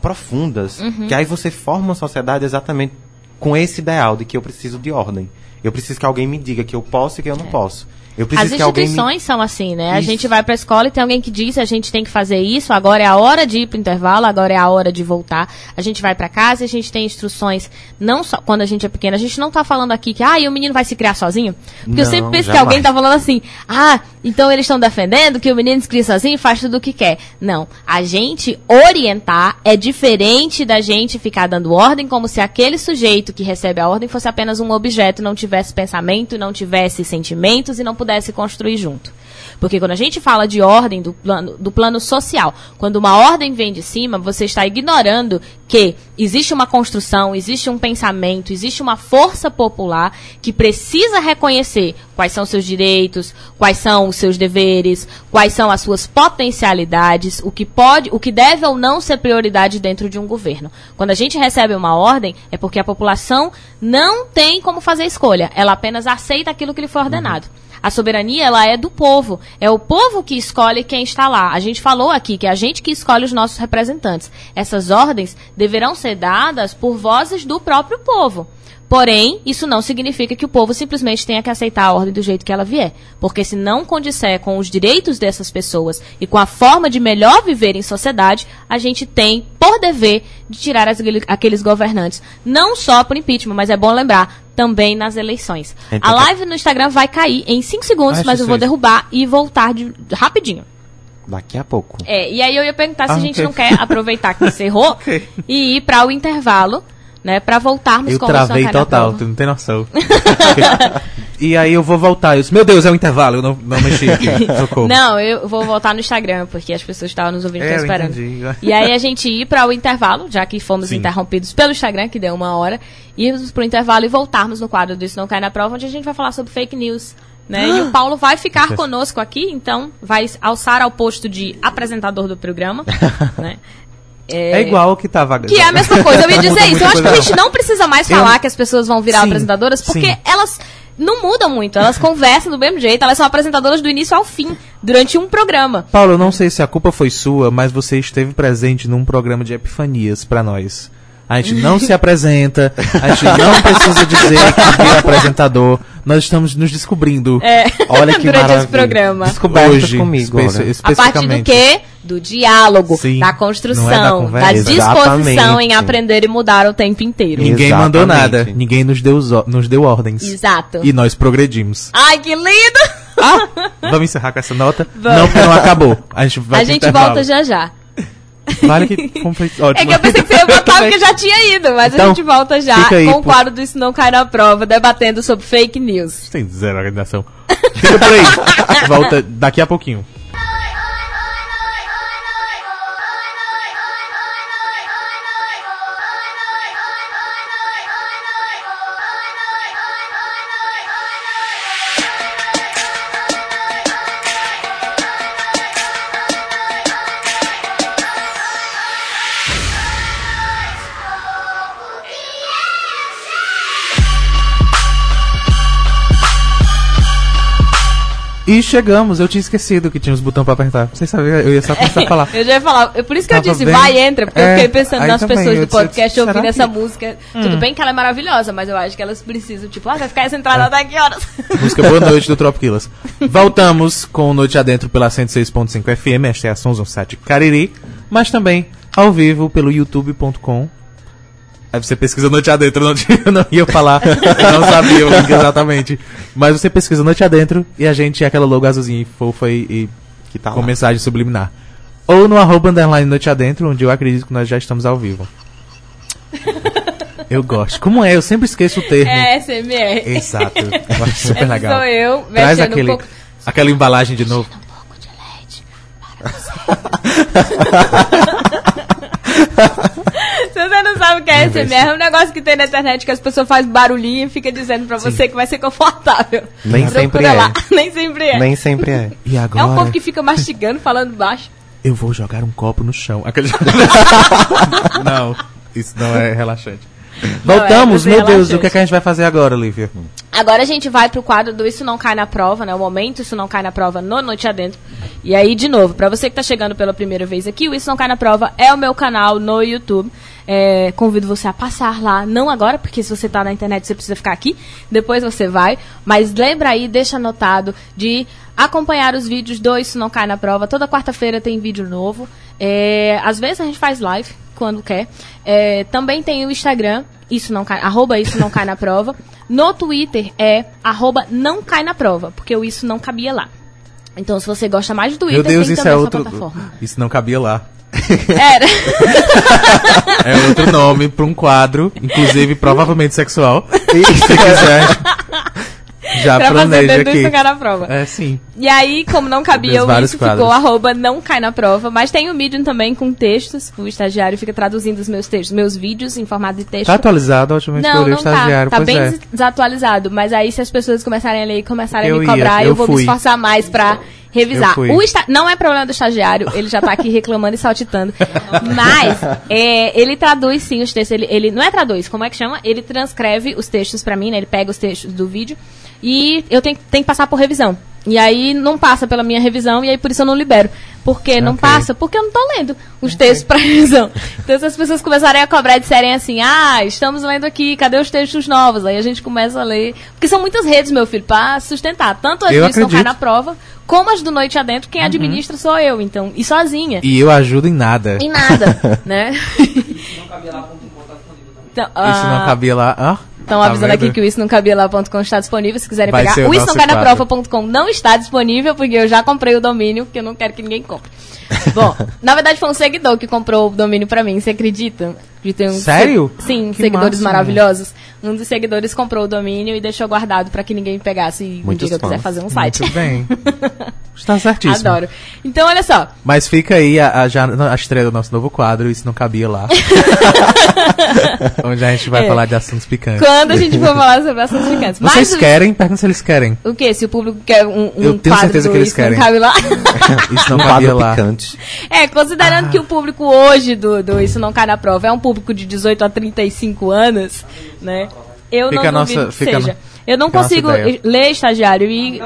profundas. Que aí você forma uma sociedade exatamente com esse ideal de que eu preciso de ordem. Eu preciso que alguém me diga que eu posso e que eu não posso. Eu As que alguém me... instituições são assim, né? A Isso. gente vai pra escola e tem alguém que diz a gente tem que fazer isso, agora é a hora de ir pro intervalo, agora é a hora de voltar. A gente vai pra casa e a gente tem instruções, não só quando a gente é pequena. A gente não tá falando aqui que, ah, e o menino vai se criar sozinho. Porque eu Não, sempre penso que jamais. alguém tá falando assim, ah, então eles estão defendendo que o menino se cria sozinho e faz tudo o que quer. Não. A gente orientar é diferente da gente ficar dando ordem como se aquele sujeito que recebe a ordem fosse apenas um objeto, não tivesse pensamento, não tivesse sentimentos e não pudesse construir junto. Porque quando a gente fala de ordem do plano, do plano social, quando uma ordem vem de cima, você está ignorando que existe uma construção, existe um pensamento, existe uma força popular que precisa reconhecer quais são seus direitos, quais são os seus deveres, quais são as suas potencialidades, o que pode, o que deve ou não ser prioridade dentro de um governo. Quando a gente recebe uma ordem, é porque a população não tem como fazer escolha, ela apenas aceita aquilo que lhe foi ordenado. A soberania, ela é do povo. É o povo que escolhe quem está lá. A gente falou aqui que é a gente que escolhe os nossos representantes. Essas ordens deverão ser dadas por vozes do próprio povo. Porém, isso não significa que o povo simplesmente tenha que aceitar a ordem do jeito que ela vier. Porque se não condisser com os direitos dessas pessoas e com a forma de melhor viver em sociedade, a gente tem por dever de tirar as, aqueles governantes. Não só por impeachment, mas é bom lembrar, também nas eleições. Então a tá- live no Instagram vai cair em 5 segundos, Acho mas eu vou derrubar e voltar de, rapidinho. Daqui a pouco. É, e aí eu ia perguntar se Ah, a gente ok. não quer aproveitar que encerrou Ok. e ir para o intervalo, né, para voltarmos Eu com o Isso travei total, tu não tem noção. e aí eu vou voltar. Eu disse, meu Deus, é um intervalo, eu não, não mexi aqui. Socorro. Não, eu vou voltar no Instagram, porque as pessoas estavam nos ouvindo É, eu esperando. E aí a gente ir para o intervalo, já que fomos Sim. interrompidos pelo Instagram, que deu uma hora, irmos para o intervalo e voltarmos no quadro do Isso Não Cai na Prova, onde a gente vai falar sobre fake news. Né? E o Paulo vai ficar conosco aqui, então vai alçar ao posto de apresentador do programa. né? É igual o que tava. Que é a mesma coisa. Eu ia dizer isso. Eu acho que a gente não precisa mais Eu- falar que as pessoas vão virar Sim, apresentadoras, porque sim. elas não mudam muito. Elas conversam do mesmo jeito. Elas são apresentadoras do início ao fim, durante um programa. Paulo, eu não sei se a culpa foi sua, mas você esteve presente num programa de epifanias pra nós. A gente não se apresenta, a gente não precisa dizer que vira apresentador. Nós estamos nos descobrindo. É, Olha que durante esse programa. Descobertas Hoje, comigo, espe- olha. A partir do quê? Do diálogo, Sim, da não é da construção, conversa. da disposição Exatamente. em aprender e mudar o tempo inteiro. Ninguém mandou Exatamente. nada, ninguém nos deu, nos deu ordens. Exato. E nós progredimos. Ai, que lindo! Vamos encerrar com essa nota? Vamos. Não, porque não acabou. A gente vai a gente intervalo. volta já já. Vale que ótimo. É que eu pensei que você ia botar porque já tinha ido, mas a Então, gente volta já aí com o quadro do Isso Não Cai na Prova, debatendo sobre fake news. Tem zero organização. Fica por aí. Volta daqui a pouquinho. E chegamos, eu tinha esquecido que tinha os botões pra apertar. Vocês sabiam, eu ia só começar a falar. Eu já ia falar, é por isso que eu Tava disse, bem- vai, entra, porque eu É, fiquei pensando nas também, pessoas eu do disse, podcast será ouvindo que- essa música. Tudo bem que ela é maravilhosa, mas eu acho que elas precisam, tipo, ah, vai ficar essa entrada até que horas? Música Boa Noite do Tropiquilas. Voltamos com o Noite Adentro pela 106.5 FM, esta é a Sons on Site Cariri, mas também ao vivo pelo youtube.com. Aí você pesquisa Noite Adentro, eu não, tinha- não ia falar, eu não sabia o link exatamente. Mas você pesquisa Noite Adentro e a gente é aquela logo azulzinha e fofa e, e Que tá com lá. mensagem subliminar. Ou no arroba underline Noite Adentro, onde eu acredito que nós já estamos ao vivo. Eu gosto. Como é? Eu sempre esqueço o termo. É, SMR. Exato. Eu acho super Essa legal. sou eu, Traz aquele, um pouco. aquela embalagem de novo. Um pouco de leite para você. Se você não sabe o que é SMR, é um negócio que tem na internet que as pessoas fazem barulhinho e fica dizendo pra você que vai ser confortável. Nem Procura sempre é. lá. Nem sempre é. Nem sempre é. E É um agora povo que fica mastigando, falando baixo. eu vou jogar um copo no chão. Aquele... não, isso não é relaxante. Voltamos, é meu Deus, relaxante. o que, é que a gente vai fazer agora, Lívia? Agora a gente vai pro quadro do Isso Não Cai na Prova, né? O momento Isso Não Cai na Prova no Noite Adentro. E aí, de novo, pra você que tá chegando pela primeira vez aqui, o Isso Não Cai na Prova é o meu canal no YouTube. É, convido você a passar lá, não agora, porque se você tá na internet você precisa ficar aqui, depois você vai. Mas lembra aí, deixa anotado de acompanhar os vídeos do Isso Não Cai na Prova. Toda quarta-feira tem vídeo novo. É, às vezes a gente faz live, quando quer. É, também tem o Instagram, isso não cai, arroba isso não cai na prova. No Twitter é arroba não cai na prova, porque o isso não cabia lá. Então, se você gosta mais do Twitter, Meu Deus, isso é outro. plataforma. Isso não cabia lá. Era. É outro nome pra um quadro, inclusive provavelmente sexual. Se quiser. Já pra fazer planeja do aqui. Isso Cai na Prova. É sim. E aí, como não cabia o isso, quadros. ficou arroba não cai na prova. Mas tem o Medium também com textos. O estagiário fica traduzindo os meus textos, meus vídeos em formato de texto. Tá atualizado, eu Não, o não tá. estagiário, Tá pois bem é. des- desatualizado. Mas aí, se as pessoas começarem a ler e começarem Eu a me ia, cobrar, eu, eu vou me fui. esforçar mais pra revisar. O esta- Não é problema do estagiário, ele já tá aqui reclamando e saltitando. Mas é, ele traduz sim os textos. Ele, ele não é traduz, como é que chama? Ele transcreve os textos pra mim, né? Ele pega os textos do vídeo e eu tenho, tenho que passar por revisão. E aí não passa pela minha revisão e aí por isso eu não libero. Por que não Ok. passa? Porque eu não tô lendo os textos pra revisão. Então se as pessoas começarem a cobrar e disserem assim, ah, estamos lendo aqui, cadê os textos novos? Aí a gente começa a ler. Porque são muitas redes, meu filho, pra sustentar. Tanto as Eu não cai acredito. na prova, como as do Noite Adentro, quem administra sou eu, então. E sozinha. E eu ajudo em nada. Em nada, né? Então, Isso não ah, cabia lá. Ah, Estão tá avisando vendo? aqui que o isso não cabia lá.com está disponível. Se quiserem Vai pegar, o isso não cai na prova.com não está disponível, porque eu já comprei o domínio, porque eu não quero que ninguém compre. Bom, na verdade foi um seguidor que comprou o domínio pra mim, você acredita? De ter um Sério? se- Sim, Que seguidores massa, maravilhosos. Um dos seguidores comprou o domínio e deixou guardado pra que ninguém pegasse e um Muitos dia que eu quiser fazer um site. Muito bem. Está certíssimo. Adoro. Então, olha só. Mas fica aí a, a, já, a estreia do nosso novo quadro, isso não cabia lá. Onde a gente vai É. falar de assuntos picantes. Quando a gente for falar sobre assuntos picantes. Mas Vocês o- querem? Pergunta se eles querem. O quê? Se o público quer um, um Eu tenho quadro certeza do que eles Isso Não querem. Cabe lá? Isso não um cabia lá. picante. É, considerando Ah. que o público hoje do, do Isso Não Cai na Prova é um público de 18 a 35 anos, né? Eu Fica não duvido nossa- fica a seja. no- Eu não fica consigo ler estagiário e...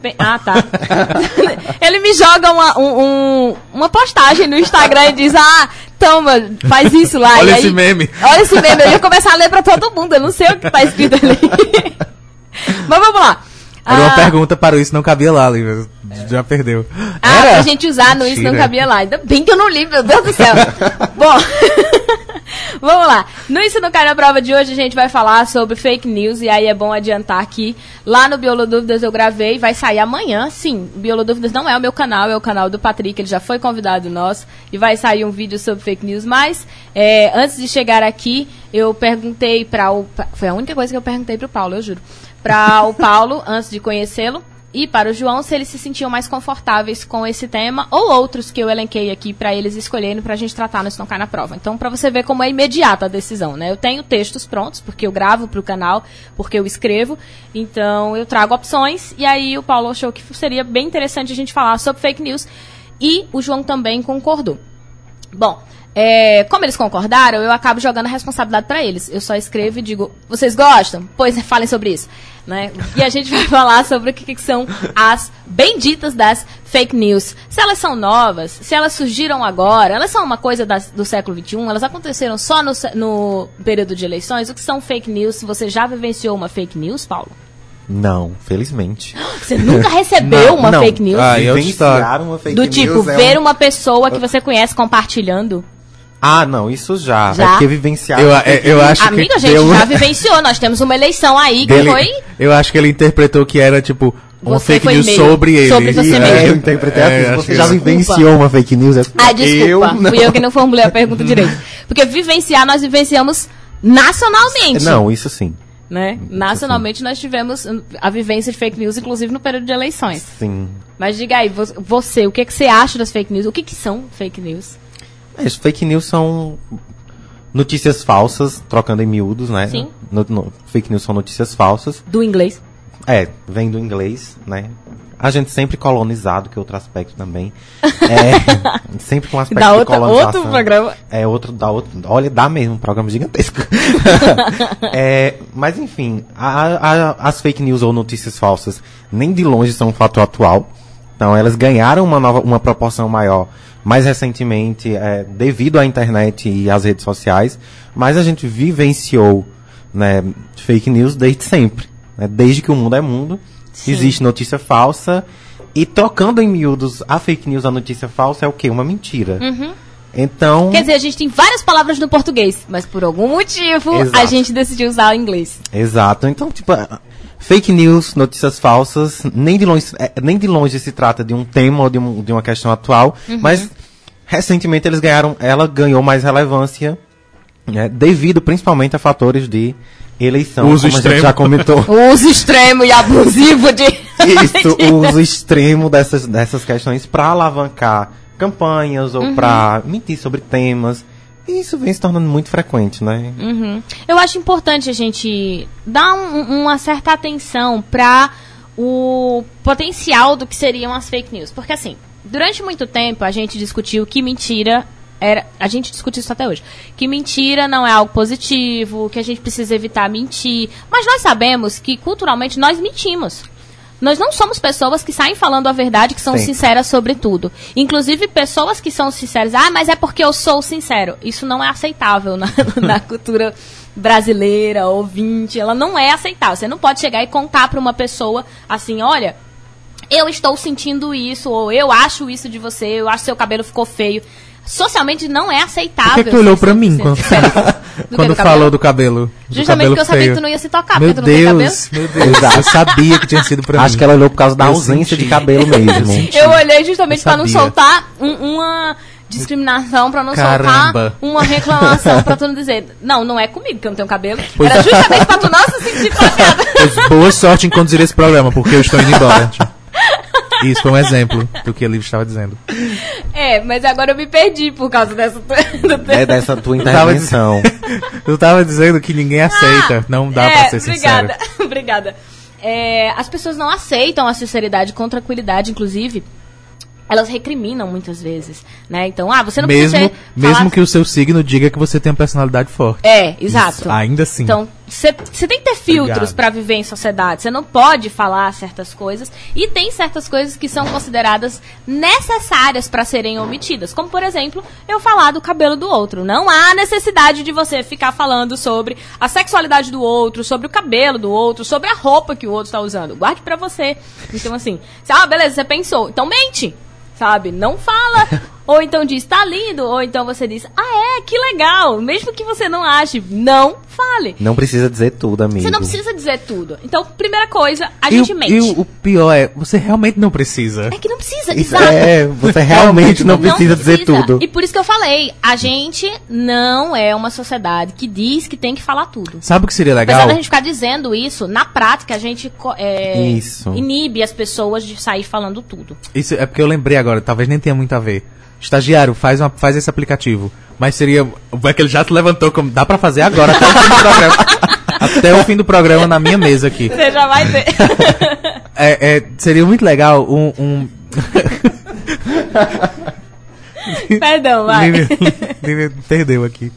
Bem- Ah, tá. Ele me joga uma, um- um- uma postagem no Instagram e diz, ah, toma, faz isso lá. Olha E esse aí- meme. Olha esse meme, eu ia começar a ler pra todo mundo, eu não sei o que tá escrito ali. Mas vamos lá. Era uma Ah, pergunta para o Isso Não Cabia Lá, Lívia. Já perdeu. Ah, Era? pra gente usar no Isso Não Mentira. Cabia Lá. Ainda bem que eu não li, meu Deus do céu. Bom, vamos lá. No Não Cai na Prova de hoje, a gente vai falar sobre fake news. E aí é bom adiantar aqui. Lá no Biolodúvidas eu gravei, vai sair amanhã. Sim, o Biolodúvidas não é o meu canal, é o canal do Patrick. Ele já foi convidado nosso. E vai sair um vídeo sobre fake news. Mas, é, antes de chegar aqui, eu perguntei para o... Foi a única coisa que eu perguntei pro Paulo, eu juro. Para o Paulo, antes de conhecê-lo e para o João se eles se sentiam mais confortáveis com esse tema ou outros que eu elenquei aqui para eles escolherem para a gente tratar no Não Cai na Prova. Então, para você ver como é imediata a decisão, né? Eu tenho textos prontos, porque eu gravo para o canal, porque eu escrevo, então eu trago opções e aí o Paulo achou que seria bem interessante a gente falar sobre fake news e o João também concordou. Bom, é, como eles concordaram, eu acabo jogando a responsabilidade pra eles. Eu só escrevo e digo, vocês gostam? Pois falem sobre isso. Né? E a gente vai falar sobre o que, que são as benditas das fake news. Se elas são novas, se elas surgiram agora, elas são uma coisa das- do século XXI, elas aconteceram só no, no período de eleições. O que são fake news? Se você já vivenciou uma fake news, Paulo? Não, felizmente. Você nunca recebeu Não, uma não. fake news? Ah, eu Vivenciar uma fake do tipo, news é ver um- uma pessoa que você conhece compartilhando? Ah, não, isso já. Já? É porque vivenciar. Eu, é, eu acho Amigo, que a gente deu- já vivenciou. Nós temos uma eleição aí que dele- foi. Eu acho que ele interpretou que era tipo uma Você fake foi news sobre ele. sobre você É, mesmo. eu interpretei É, assim. Você que já eu- vivenciou uma fake news? É- Ah, desculpa. Eu não. Fui eu que não formulei a pergunta direito. Porque vivenciar, nós vivenciamos nacionalmente. Não, isso sim. Né? Nacionalmente nós tivemos a vivência de fake news, inclusive no período de eleições. Sim. Mas diga aí, vo- você, o que, que você acha das fake news? O que, que são fake news? As fake news são notícias falsas, trocando em miúdos, né? Sim. No- no- fake news são notícias falsas. Do inglês. É, vem do inglês, né? A gente sempre colonizado, que é outro aspecto também. É, sempre com aspecto Da de outra, colonização. outro programa. É outro, dá outro. Olha, dá mesmo, um programa gigantesco. É, mas enfim, a- a- as fake news ou notícias falsas nem de longe são um fato atual. Então elas ganharam uma nova, uma proporção maior mais recentemente é, devido à internet e às redes sociais. Mas a gente vivenciou né, fake news desde sempre. né? Desde que o mundo é mundo, Sim. existe notícia falsa. E trocando em miúdos a fake news, a notícia falsa é o quê? Uma mentira. Então. Uhum. Quer dizer, a gente tem várias palavras no português, mas por algum motivo a Exato. gente decidiu usar o inglês. Exato. Então, tipo, a- fake news, notícias falsas, nem de longe, é, nem de longe se trata de um tema ou de, um- de uma questão atual, mas recentemente eles ganharam, ela ganhou mais relevância, né, devido principalmente a fatores de Eleição, Uso como a extremo. gente já comentou. O uso extremo e abusivo de. Isso, o uso extremo dessas, dessas questões para alavancar campanhas ou pra mentir sobre temas. E isso vem se tornando muito frequente, né? Uhum. Eu acho importante a gente dar um- uma certa atenção para o potencial do que seriam as fake news. Porque, assim, durante muito tempo a gente discutiu que mentira era. A gente discute isso até hoje. Que mentira não é algo positivo, que a gente precisa evitar mentir. Mas nós sabemos que culturalmente nós mentimos. Nós não somos pessoas que saem falando a verdade, que são Sim. sinceras sobre tudo. Inclusive, pessoas que são sinceras, ah, mas é porque eu sou sincero. Isso não é aceitável na, na cultura brasileira, ouvinte. Ela não é aceitável. Você não pode chegar e contar para uma pessoa assim, olha, eu estou sentindo isso, ou eu acho isso de você, eu acho que seu cabelo ficou feio. Socialmente não é aceitável. Por que, que tu olhou pra mim quando, quando do falou do cabelo? do Justamente cabelo porque eu sabia feio? que tu não ia se tocar, Meu porque tu não tem cabelo. Deus, meu Deus. eu sabia que tinha sido pra mim. Acho que ela olhou por causa da Eu ausência senti. de cabelo mesmo. Eu olhei justamente Eu para não soltar um- uma discriminação, para não Caramba. soltar uma reclamação, para tu não dizer, não, não é comigo que eu não tenho cabelo. Pois Era é. justamente para tu não se sentir tocada. Pois boa sorte em conduzir esse programa, porque eu estou indo embora. Isso foi um exemplo do que a Liv estava dizendo. É, mas agora eu me perdi por causa dessa. do É dessa tua intervenção. Eu estava dizendo que ninguém aceita. não dá é, pra ser sincero. obrigada, obrigada. É, as pessoas não aceitam a sinceridade com tranquilidade, inclusive. Elas recriminam muitas vezes, né? Então, ah, você não Mesmo, precisa mesmo falar... que o seu signo diga que você tem uma personalidade forte. É, exato. Isso, ainda assim. Então, você tem que ter filtros para viver em sociedade. Você não pode falar certas coisas. E tem certas coisas que são consideradas necessárias para serem omitidas. Como, por exemplo, eu falar do cabelo do outro. Não há necessidade de você ficar falando sobre a sexualidade do outro, sobre o cabelo do outro, sobre a roupa que o outro está usando. Guarde para você. Então, assim, ah, beleza, você pensou. Então mente. Sabe? Não fala. Ou então diz, tá lindo. Ou então você diz, ah, é, que legal. Mesmo que você não ache, não fale. Não precisa dizer tudo, amigo. Você não precisa dizer tudo. Então, primeira coisa, a E gente o, mente. e o, o pior é, você realmente não precisa. É que não precisa, Isso exato. é, você realmente não, Não precisa dizer tudo. E por isso que eu falei, a gente não é uma sociedade que diz que tem que falar tudo. Sabe o que seria Apesar legal? da gente ficar dizendo isso, na prática a gente é, inibe as pessoas de sair falando tudo. Isso é porque eu lembrei agora, talvez nem tenha muito a ver. Estagiário, faz, uma, faz esse aplicativo. Mas seria. É que ele já se levantou como. Dá pra fazer agora, até o fim do programa. até o fim do programa na minha mesa aqui. Você já vai ver. É, é, seria muito legal um. um... Perdão, vai. Lívia, Lívia perdeu aqui.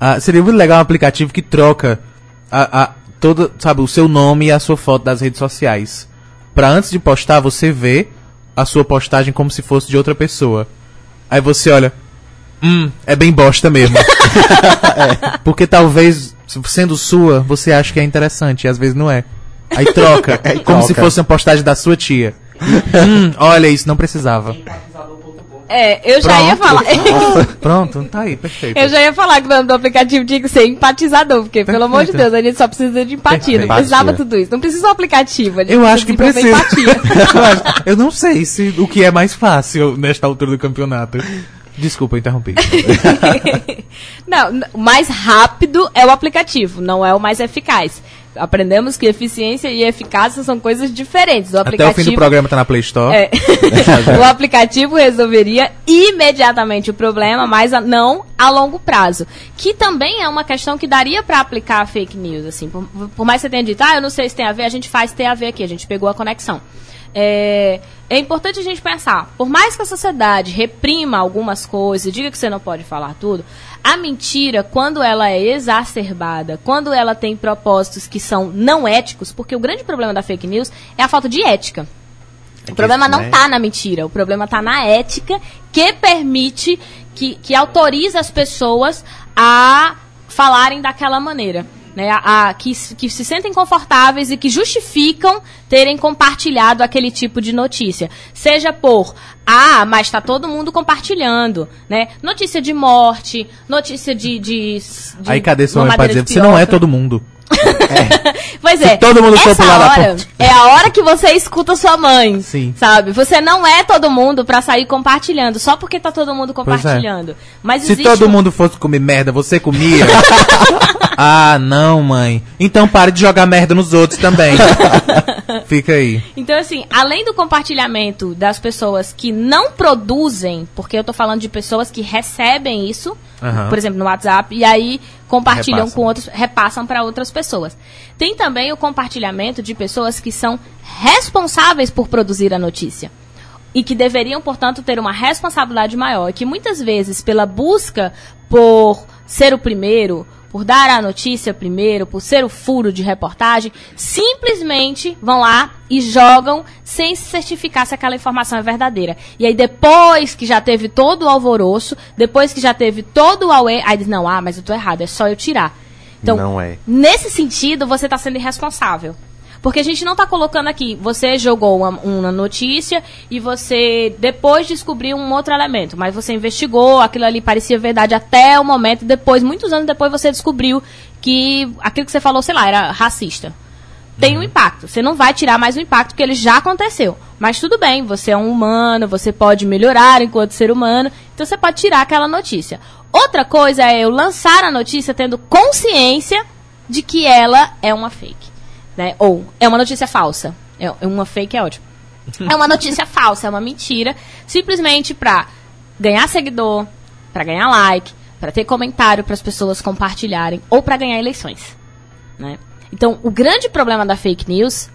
Ah, seria muito legal um aplicativo que troca a, a, todo, sabe, o seu nome e a sua foto das redes sociais. Pra antes de postar, você ver a sua postagem como se fosse de outra pessoa. Aí você olha. Hum, é bem bosta mesmo. É, Porque talvez, sendo sua, você acha que é interessante, e às vezes não é. Aí troca, Aí como se troca. fosse uma postagem da sua tia. hum, olha, isso não precisava. É, eu já ia Pronto. falar. Pronto, tá aí, perfeito. Eu já ia falar que o nome do aplicativo tinha que ser empatizador, porque, pelo amor de Perfeito. Deus, a gente só precisa de empatia. Não Perfeito. precisava Empatia. tudo isso. Não precisa um aplicativo. a gente Eu acho que precisa. Empatia. eu, acho- eu não sei se o que é mais fácil nesta altura do campeonato. Desculpa, eu interrompi. não, o mais rápido é o aplicativo, não é o mais eficaz. Aprendemos que eficiência e eficácia são coisas diferentes. O Até aplicativo, o fim do programa tá na Play Store. É. o aplicativo resolveria imediatamente o problema, mas não a longo prazo. Que também é uma questão que daria para aplicar a fake news. Assim, por, por mais que você tenha dito, ah, eu não sei se tem a ver, a gente faz ter a ver aqui, a gente pegou a conexão. É, é importante a gente pensar, por mais que a sociedade reprima algumas coisas, diga que você não pode falar tudo, a mentira, quando ela é exacerbada, quando ela tem propósitos que são não éticos, porque o grande problema da fake news é a falta de ética. O problema não né? está na mentira, o problema está na ética que permite, que, que autoriza as pessoas a falarem daquela maneira. Né, a, a- que, se- que se sentem confortáveis e que justificam terem compartilhado aquele tipo de notícia. Seja por, ah, mas está todo mundo compartilhando. Né? Notícia de morte, notícia de. de, de Aí cadê seu uma homem pra dizer, você não é piroca." todo mundo. Pois Se é. todo mundo essa hora é a hora que você escuta sua mãe. Sim. Sabe? Você não é todo mundo pra sair compartilhando, só porque tá todo mundo compartilhando. Mas Se todo um- mundo fosse comer merda, você comia? ah, não, mãe. Então pare de jogar merda nos outros também. Fica aí. Então, assim, além do compartilhamento das pessoas que não produzem, porque eu tô falando de pessoas que recebem isso, Aham. por exemplo, no WhatsApp, e aí compartilham Repassam. com outros, repassam para outras pessoas. Tem também o compartilhamento de pessoas que são responsáveis por produzir a notícia. E que deveriam, portanto, ter uma responsabilidade maior. E que muitas vezes, pela busca por ser o primeiro, por dar a notícia primeiro, por ser o furo de reportagem, simplesmente vão lá e jogam sem se certificar se aquela informação é verdadeira. E aí, depois que já teve todo o alvoroço, depois que já teve todo o auê, aí diz, não, ah, mas eu tô errado, é só eu tirar. Então, é. Nesse sentido, você está sendo irresponsável. Porque a gente não está colocando aqui, você jogou uma, uma notícia e você depois descobriu um outro elemento, mas você investigou, aquilo ali parecia verdade até o momento, depois, muitos anos depois, você descobriu que aquilo que você falou, sei lá, era racista. Tem um impacto. Você não vai tirar mais o impacto, porque ele já aconteceu. Mas tudo bem, você é um humano, você pode melhorar enquanto ser humano, então você pode tirar aquela notícia. Outra coisa é eu lançar a notícia tendo consciência de que ela é uma fake. Né? Ou é uma notícia falsa. É, é uma fake é ótimo. É uma notícia falsa, é uma mentira, simplesmente pra ganhar seguidor, pra ganhar like, pra ter comentário para as pessoas compartilharem ou pra ganhar eleições, né? Então, o grande problema da fake news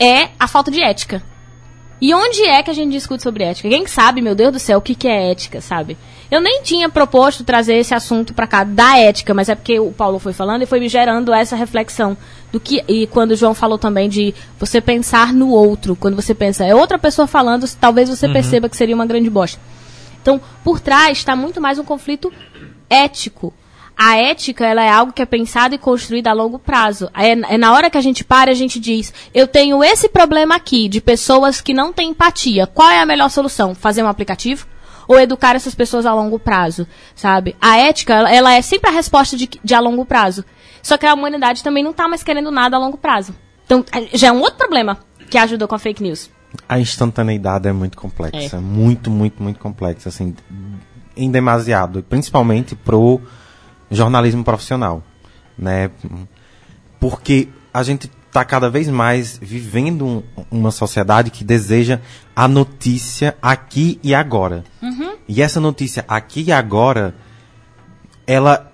é a falta de ética. E onde é que a gente discute sobre ética? Quem sabe, meu Deus do céu, o que, que é ética, sabe? Eu nem tinha proposto trazer esse assunto pra cá da ética, mas é porque o Paulo foi falando e foi me gerando essa reflexão do que e quando o João falou também de você pensar no outro, quando você pensa é outra pessoa falando, talvez você perceba que seria uma grande bosta. Então, por trás está muito mais um conflito ético. A ética, ela é algo que é pensado e construído a longo prazo. É, é na hora que a gente para, a gente diz, eu tenho esse problema aqui de pessoas que não têm empatia. Qual é a melhor solução? Fazer um aplicativo? Ou educar essas pessoas a longo prazo, sabe? A ética, ela, ela é sempre a resposta de, de a longo prazo. Só que a humanidade também não está mais querendo nada a longo prazo. Então, é- já é um outro problema que ajudou com a fake news. A instantaneidade é muito complexa. Muito, muito, muito complexa. Assim, em demasiado. Principalmente pro jornalismo profissional. Né? Porque a gente está cada vez mais vivendo um- uma sociedade que deseja a notícia aqui e agora. E essa notícia aqui e agora, ela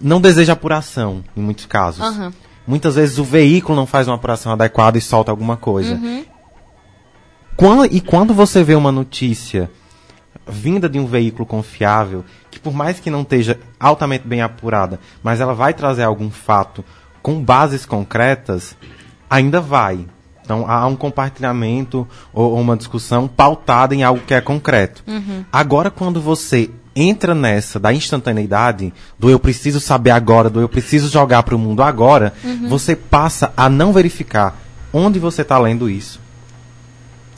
não deseja apuração, em muitos casos. Aham. Muitas vezes o veículo não faz uma apuração adequada e solta alguma coisa. Quando- e quando você vê uma notícia vinda de um veículo confiável, que por mais que não esteja altamente bem apurada, mas ela vai trazer algum fato com bases concretas, ainda vai. Então há um compartilhamento ou, ou uma discussão pautada em algo que é concreto. Agora, quando você entra nessa da instantaneidade, do eu preciso saber agora, do eu preciso jogar para o mundo agora, você passa a não verificar onde você está lendo isso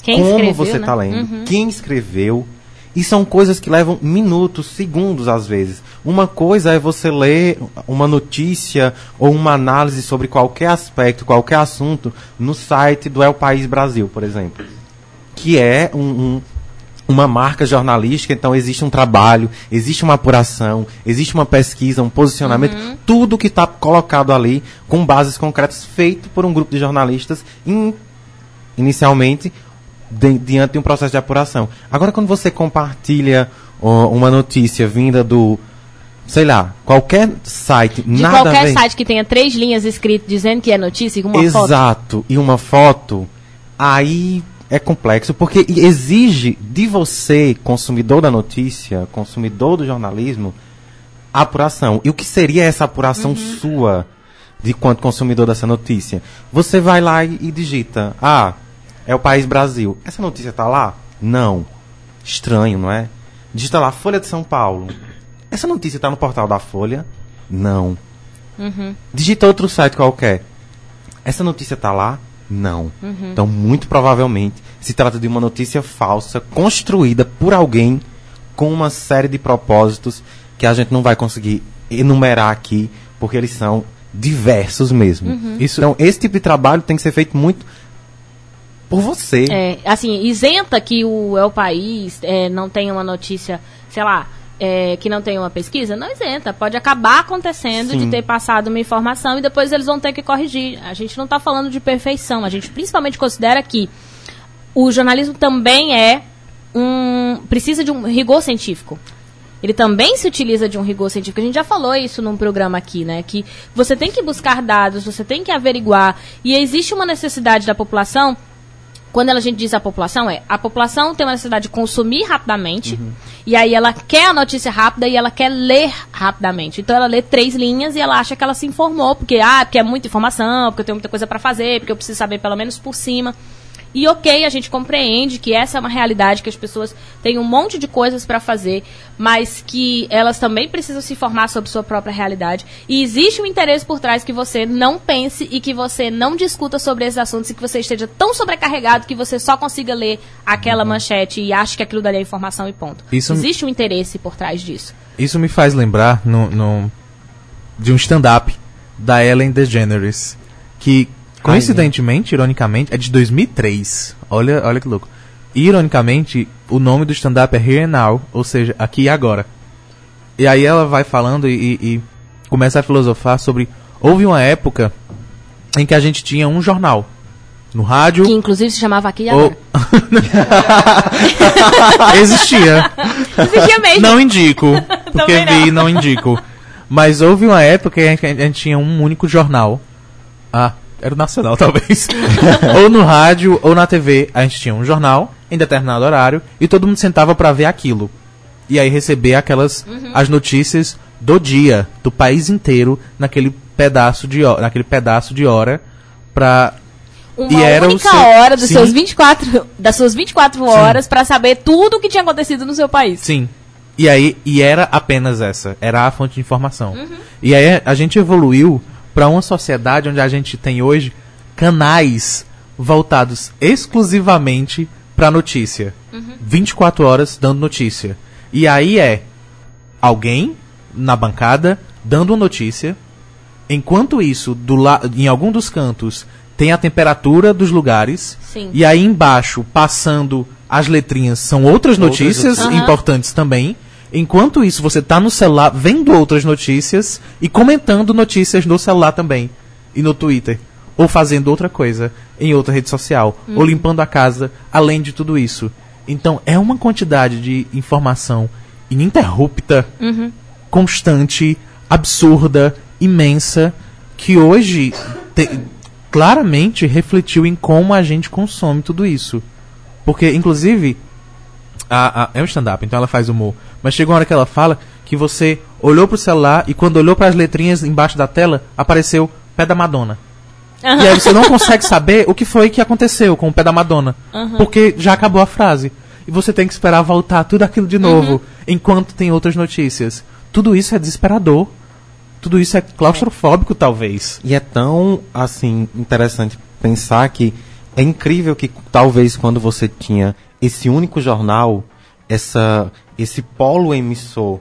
Quem como escreveu, você né? está lendo, quem escreveu. E são coisas que levam minutos, segundos às vezes. Uma coisa é você ler uma notícia ou uma análise sobre qualquer aspecto, qualquer assunto, no site do El País Brasil, por exemplo. Que é um- um, uma marca jornalística, então existe um trabalho, existe uma apuração, existe uma pesquisa, um posicionamento, tudo que está colocado ali com bases concretas, feito por um grupo de jornalistas em inicialmente de- diante de um processo de apuração. Agora, quando você compartilha ó, uma notícia vinda do, sei lá, qualquer site, De nada qualquer ver, site que tenha três linhas escritas dizendo que é notícia e uma foto. exato, e uma foto, aí é complexo, porque exige de você, consumidor da notícia, consumidor do jornalismo, apuração. E o que seria essa apuração sua, de quanto consumidor dessa notícia? Você vai lá e, e digita, ah, é o País Brasil. Essa notícia tá lá? Não. Estranho, não é? Digita lá, Folha de São Paulo. Essa notícia tá no portal da Folha? Não. Digita outro site qualquer. Essa notícia tá lá? Não. Então, muito provavelmente, se trata de uma notícia falsa, construída por alguém com uma série de propósitos que a gente não vai conseguir enumerar aqui, porque eles são diversos mesmo. Uhum. Isso, então, esse tipo de trabalho tem que ser feito muito por você. É, assim, isenta que o é o país é, não tenha uma notícia, sei lá, é, que não tenha uma pesquisa, não isenta. Pode acabar acontecendo de Sim. ter passado uma informação e depois eles vão ter que corrigir. A gente não está falando de perfeição, a gente principalmente considera que o jornalismo também é um. precisa de um rigor científico. Ele também se utiliza de um rigor científico. A gente já falou isso num programa aqui, né? Que você tem que buscar dados, você tem que averiguar. E existe uma necessidade da população. Quando a gente diz a população, é a população tem uma necessidade de consumir rapidamente. E aí ela quer a notícia rápida e ela quer ler rapidamente. Então ela lê três linhas e ela acha que ela se informou. Porque, ah, porque é muita informação, porque eu tenho muita coisa para fazer, porque eu preciso saber pelo menos por cima. E ok, a gente compreende que essa é uma realidade, que as pessoas têm um monte de coisas para fazer, mas que elas também precisam se informar sobre sua própria realidade. E existe um interesse por trás que você não pense e que você não discuta sobre esses assuntos e que você esteja tão sobrecarregado que você só consiga ler aquela manchete e ache que aquilo dali é informação e ponto. Isso- Existe um interesse por trás disso. Isso me faz lembrar no, no- de um stand-up da Ellen DeGeneres, que coincidentemente, ironicamente, é de 2003. Olha, olha que louco. Ironicamente, o nome do stand-up é Here and Now, ou seja, aqui e agora. E aí ela vai falando e, e- e começa a filosofar sobre. Houve uma época em que a gente tinha um jornal no rádio. Que inclusive se chamava aqui e ou... agora. Existia. Existia mesmo. Não indico, porque Também não. vi, não indico. Mas houve uma época em que a gente tinha um único jornal. Ah, era o Nacional, talvez. ou no rádio, ou na TV. A gente tinha um jornal em determinado horário e todo mundo sentava pra ver aquilo. E aí receber aquelas Uhum. as notícias do dia, do país inteiro, naquele pedaço de hora, naquele pedaço de hora pra Uma E era única seu- hora dos Sim. seus 24, das suas 24 horas para saber tudo o que tinha acontecido no seu país. Sim. E aí, e era apenas essa, era a fonte de informação. Uhum. E aí a gente evoluiu para uma sociedade onde a gente tem hoje canais voltados exclusivamente para notícia. Uhum. 24 horas dando notícia. E aí é alguém na bancada dando notícia, enquanto isso, do la em algum dos cantos, tem a temperatura dos lugares. Sim. E aí embaixo, passando as letrinhas, são outras notícias Aham. importantes também. Enquanto isso, você tá no celular vendo outras notícias e comentando notícias no celular também. E no Twitter. Ou fazendo outra coisa em outra rede social. Ou limpando a casa, além de tudo isso. Então, é uma quantidade de informação ininterrupta, constante, absurda, imensa, que hoje te- claramente refletiu em como a gente consome tudo isso. Porque, inclusive, a, a- é um stand-up, então ela faz humor. Mas chega uma hora que ela fala que você olhou pro celular e quando olhou para as letrinhas embaixo da tela, apareceu pé da Madonna. E aí você não consegue saber o que foi que aconteceu com o pé da Madonna. Porque já acabou a frase. E você tem que esperar voltar tudo aquilo de novo, enquanto tem outras notícias. Tudo isso é desesperador. Tudo isso é claustrofóbico, talvez. E é tão, assim, interessante pensar que é incrível que talvez quando você tinha esse único jornal, essa, esse polo emissor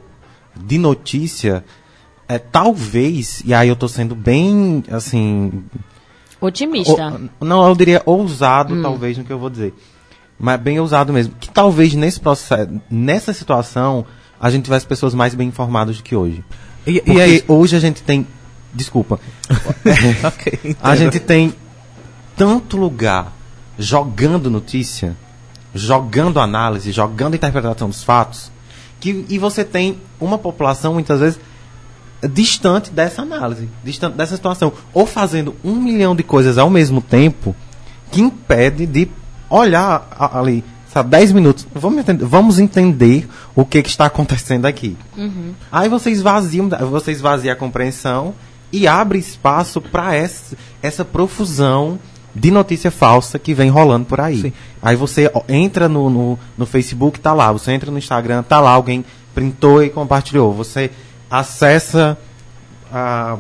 de notícia, é, talvez, e aí eu tô sendo bem, assim, Otimista. o- não, eu diria ousado, talvez, no que eu vou dizer. Mas bem ousado mesmo. Que talvez nesse processo, nessa situação, a gente tivesse pessoas mais bem informadas do que hoje. E, Porque e aí, hoje a gente tem. Desculpa. Ok, A gente tem tanto lugar jogando notícia, jogando análise, jogando interpretação dos fatos, que, e você tem uma população muitas vezes distante dessa análise, distante dessa situação, ou fazendo um milhão de coisas ao mesmo tempo, que impede de olhar ali, sabe, 10 minutos, vamos entender, vamos entender o que, que está acontecendo aqui. Aí você esvazia, você esvazia a compreensão e abre espaço para essa, essa profusão de notícia falsa que vem rolando por aí. Sim. Aí você entra no, no, no Facebook, tá lá. Você entra no Instagram, tá lá. Alguém printou e compartilhou. Você acessa a,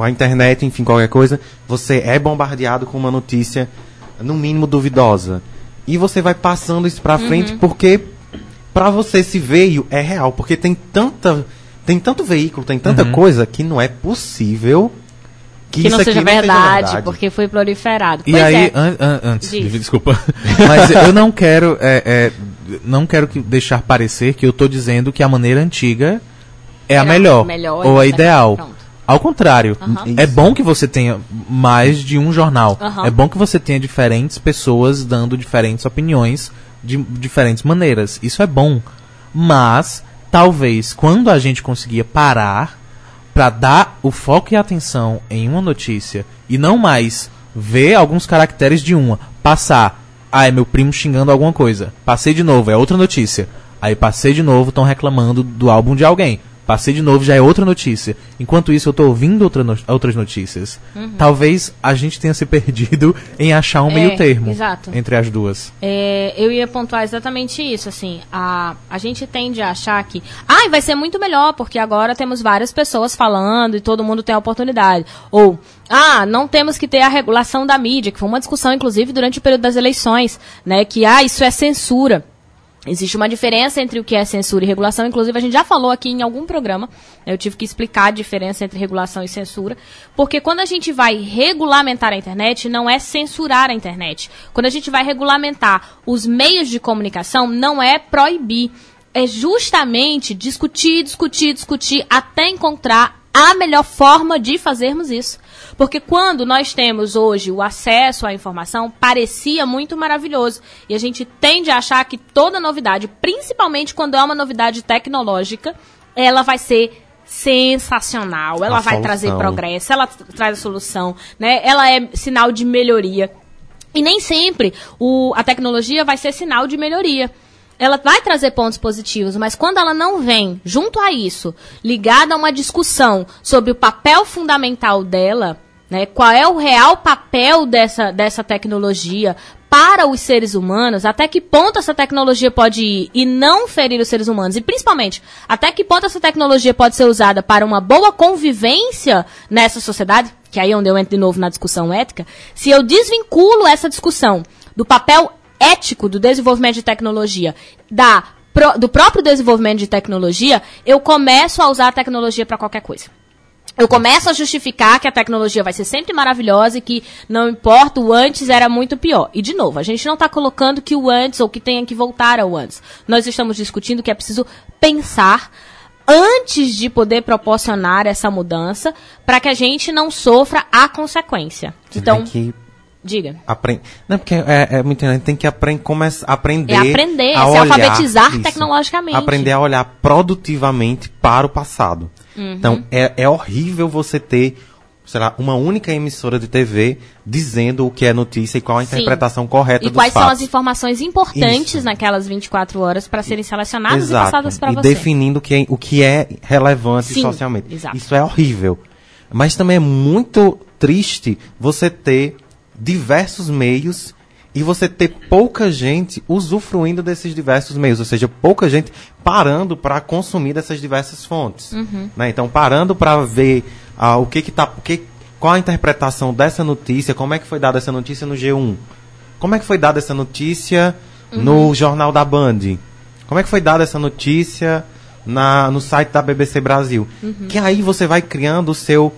a internet, enfim, qualquer coisa. Você é bombardeado com uma notícia, no mínimo, duvidosa. E você vai passando isso pra frente porque pra você se veio é real. Porque tem tanta. Tem tanto veículo, tem tanta coisa que não é possível que, não, isso seja aqui não verdade, porque foi proliferado. E Pois aí, é. an- an- antes, Diz. desculpa, mas eu não quero, é, é, não quero que deixar parecer que eu tô dizendo que a maneira antiga é a Era melhor, melhor ou a ideal. pronto. Ao contrário, Aham. é bom que você tenha mais de um jornal. Aham. É bom que você tenha diferentes pessoas dando diferentes opiniões de diferentes maneiras. Isso é bom. Mas talvez quando a gente conseguia parar para dar o foco e atenção em uma notícia e não mais ver alguns caracteres de uma, passar, ah, é meu primo xingando alguma coisa. Passei de novo, é outra notícia. Aí passei de novo, estão reclamando do álbum de alguém. Passei de novo, já é outra notícia. Enquanto isso, eu tô ouvindo outra no- outras notícias. Talvez a gente tenha se perdido em achar um É, meio termo exato. entre as duas. É, eu ia pontuar exatamente isso, assim, a, a gente tende a achar que, ai, vai ser muito melhor, porque agora temos várias pessoas falando e todo mundo tem a oportunidade. Ou, ah, não temos que ter a regulação da mídia, que foi uma discussão, inclusive, durante o período das eleições, né, que, ah, isso é censura. Existe uma diferença entre o que é censura e regulação, inclusive a gente já falou aqui em algum programa, né, eu tive que explicar a diferença entre regulação e censura, porque quando a gente vai regulamentar a internet, não é censurar a internet. Quando a gente vai regulamentar os meios de comunicação, não é proibir, é justamente discutir, discutir, discutir, até encontrar a melhor forma de fazermos isso. Porque quando nós temos hoje o acesso à informação, parecia muito maravilhoso. E a gente tende a achar que toda novidade, principalmente quando é uma novidade tecnológica, ela vai ser sensacional, ela A vai solução. trazer progresso, ela traz a solução, né? Ela é sinal de melhoria. E nem sempre o, a tecnologia vai ser sinal de melhoria. Ela vai trazer pontos positivos, mas quando ela não vem, junto a isso, ligada a uma discussão sobre o papel fundamental dela, né, qual é o real papel dessa, dessa tecnologia para os seres humanos, até que ponto essa tecnologia pode ir e não ferir os seres humanos, e principalmente, até que ponto essa tecnologia pode ser usada para uma boa convivência nessa sociedade, que aí é onde eu entro de novo na discussão ética, se eu desvinculo essa discussão do papel ético do desenvolvimento de tecnologia, da, pro- do próprio desenvolvimento de tecnologia, eu começo a usar a tecnologia para qualquer coisa. Eu começo a justificar que a tecnologia vai ser sempre maravilhosa e que não importa, o antes era muito pior. E, de novo, a gente não está colocando que o antes ou que tenha que voltar ao antes. Nós estamos discutindo que é preciso pensar antes de poder proporcionar essa mudança para que a gente não sofra a consequência. Você Então, que diga. aprender. Não, porque é, é muito interessante, tem que apren começar aprender. É aprender, a se olhar- alfabetizar isso. tecnologicamente. Aprender a olhar produtivamente para o passado. Uhum. Então, é, é horrível você ter, sei lá, uma única emissora de TV dizendo o que é notícia e qual a Sim. interpretação correta E dos quais são fatos. as informações importantes Isso. naquelas 24 horas para serem selecionadas e Exato. passadas para e você. definindo o que é, o que é relevante Sim, socialmente. exato. Isso é horrível. Mas também é muito triste você ter diversos meios e você ter pouca gente usufruindo desses diversos meios, ou seja, pouca gente parando para consumir dessas diversas fontes. Uhum. né? Então, parando para ver ah, o que que tá, o que, qual a interpretação dessa notícia, como é que foi dada essa notícia no G1, como é que foi dada essa notícia Uhum. no Jornal da Band, como é que foi dada essa notícia na, no site da BBC Brasil. Uhum. Que aí você vai criando o seu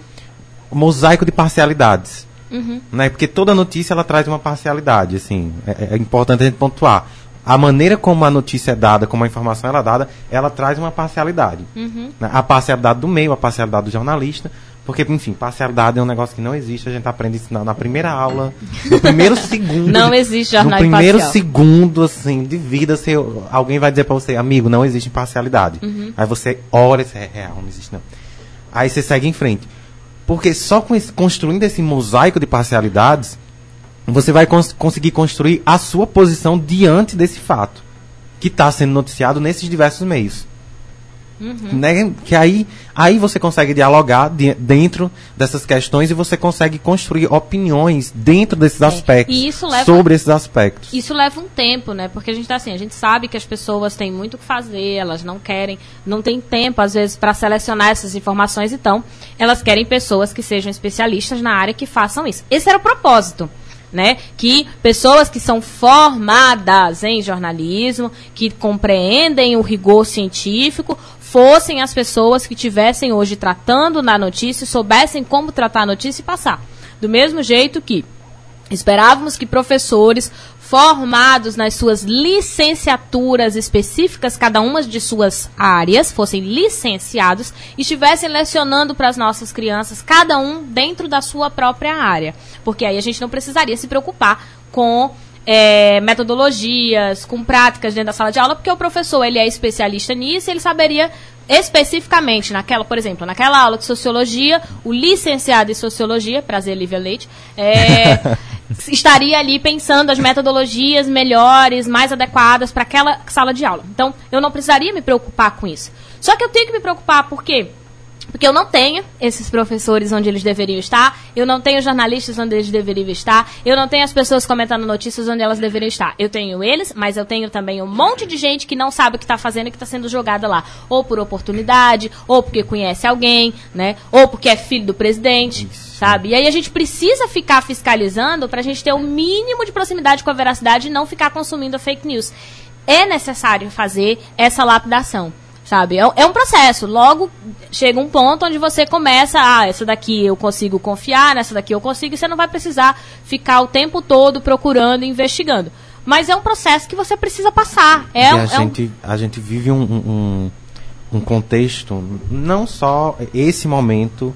mosaico de parcialidades. Uhum. Né? Porque toda notícia ela traz uma parcialidade, assim. É, é importante a gente pontuar. A maneira como a notícia é dada, como a informação é dada, ela traz uma parcialidade. Uhum. Né? A parcialidade do meio, a parcialidade do jornalista. Porque, enfim, parcialidade é um negócio que não existe, a gente aprende isso na, na primeira aula, no primeiro segundo. Não existe jornal No primeiro segundo, assim, de vida, você, alguém vai dizer pra você, amigo, não existe imparcialidade. Uhum. Aí você olha, isso é real, não existe não. Aí você segue em frente. Porque só esse- construindo esse mosaico de parcialidades, você vai cons- conseguir construir a sua posição diante desse fato que está sendo noticiado nesses diversos meios. Uhum. Né? Que aí, aí você consegue dialogar de- dentro dessas questões e você consegue construir opiniões dentro desses aspectos. É, isso leva- sobre esses aspectos. Isso leva um tempo, né? Porque a gente tá assim, a gente sabe que as pessoas têm muito o que fazer, elas não querem, não tem tempo às vezes para selecionar essas informações, então elas querem pessoas que sejam especialistas na área que façam isso. Esse era o propósito. Né? Que pessoas que são formadas em jornalismo, que compreendem o rigor científico, fossem as pessoas que tivessem hoje tratando na notícia, soubessem como tratar a notícia e passar. Do mesmo jeito que esperávamos que professores formados nas suas licenciaturas específicas, cada uma de suas áreas, fossem licenciados e estivessem lecionando para as nossas crianças, cada um dentro da sua própria área. Porque aí a gente não precisaria se preocupar com é, metodologias, com práticas dentro da sala de aula, porque o professor ele é especialista nisso, ele saberia especificamente naquela, por exemplo, naquela aula de sociologia, o licenciado em sociologia, prazer Lívia Leite, é, estaria ali pensando as metodologias melhores, mais adequadas para aquela sala de aula. Então, eu não precisaria me preocupar com isso. Só que eu tenho que me preocupar por quê? Porque eu não tenho esses professores onde eles deveriam estar, eu não tenho jornalistas onde eles deveriam estar, eu não tenho as pessoas comentando notícias onde elas deveriam estar. Eu tenho eles, mas eu tenho também um monte de gente que não sabe o que está fazendo e que está sendo jogada lá. Ou por oportunidade, ou porque conhece alguém, né? Ou porque é filho do presidente. Isso. Sabe? E aí a gente precisa ficar fiscalizando para a gente ter o um mínimo de proximidade com a veracidade e não ficar consumindo a fake news. É necessário fazer essa lapidação sabe? É, é, um processo. Logo chega um ponto onde você começa, ah, essa daqui eu consigo confiar, nessa daqui eu consigo, e você não vai precisar ficar o tempo todo procurando e investigando. Mas é um processo que você precisa passar. É, a, é gente, um... a gente vive um, um, um, contexto, não só esse momento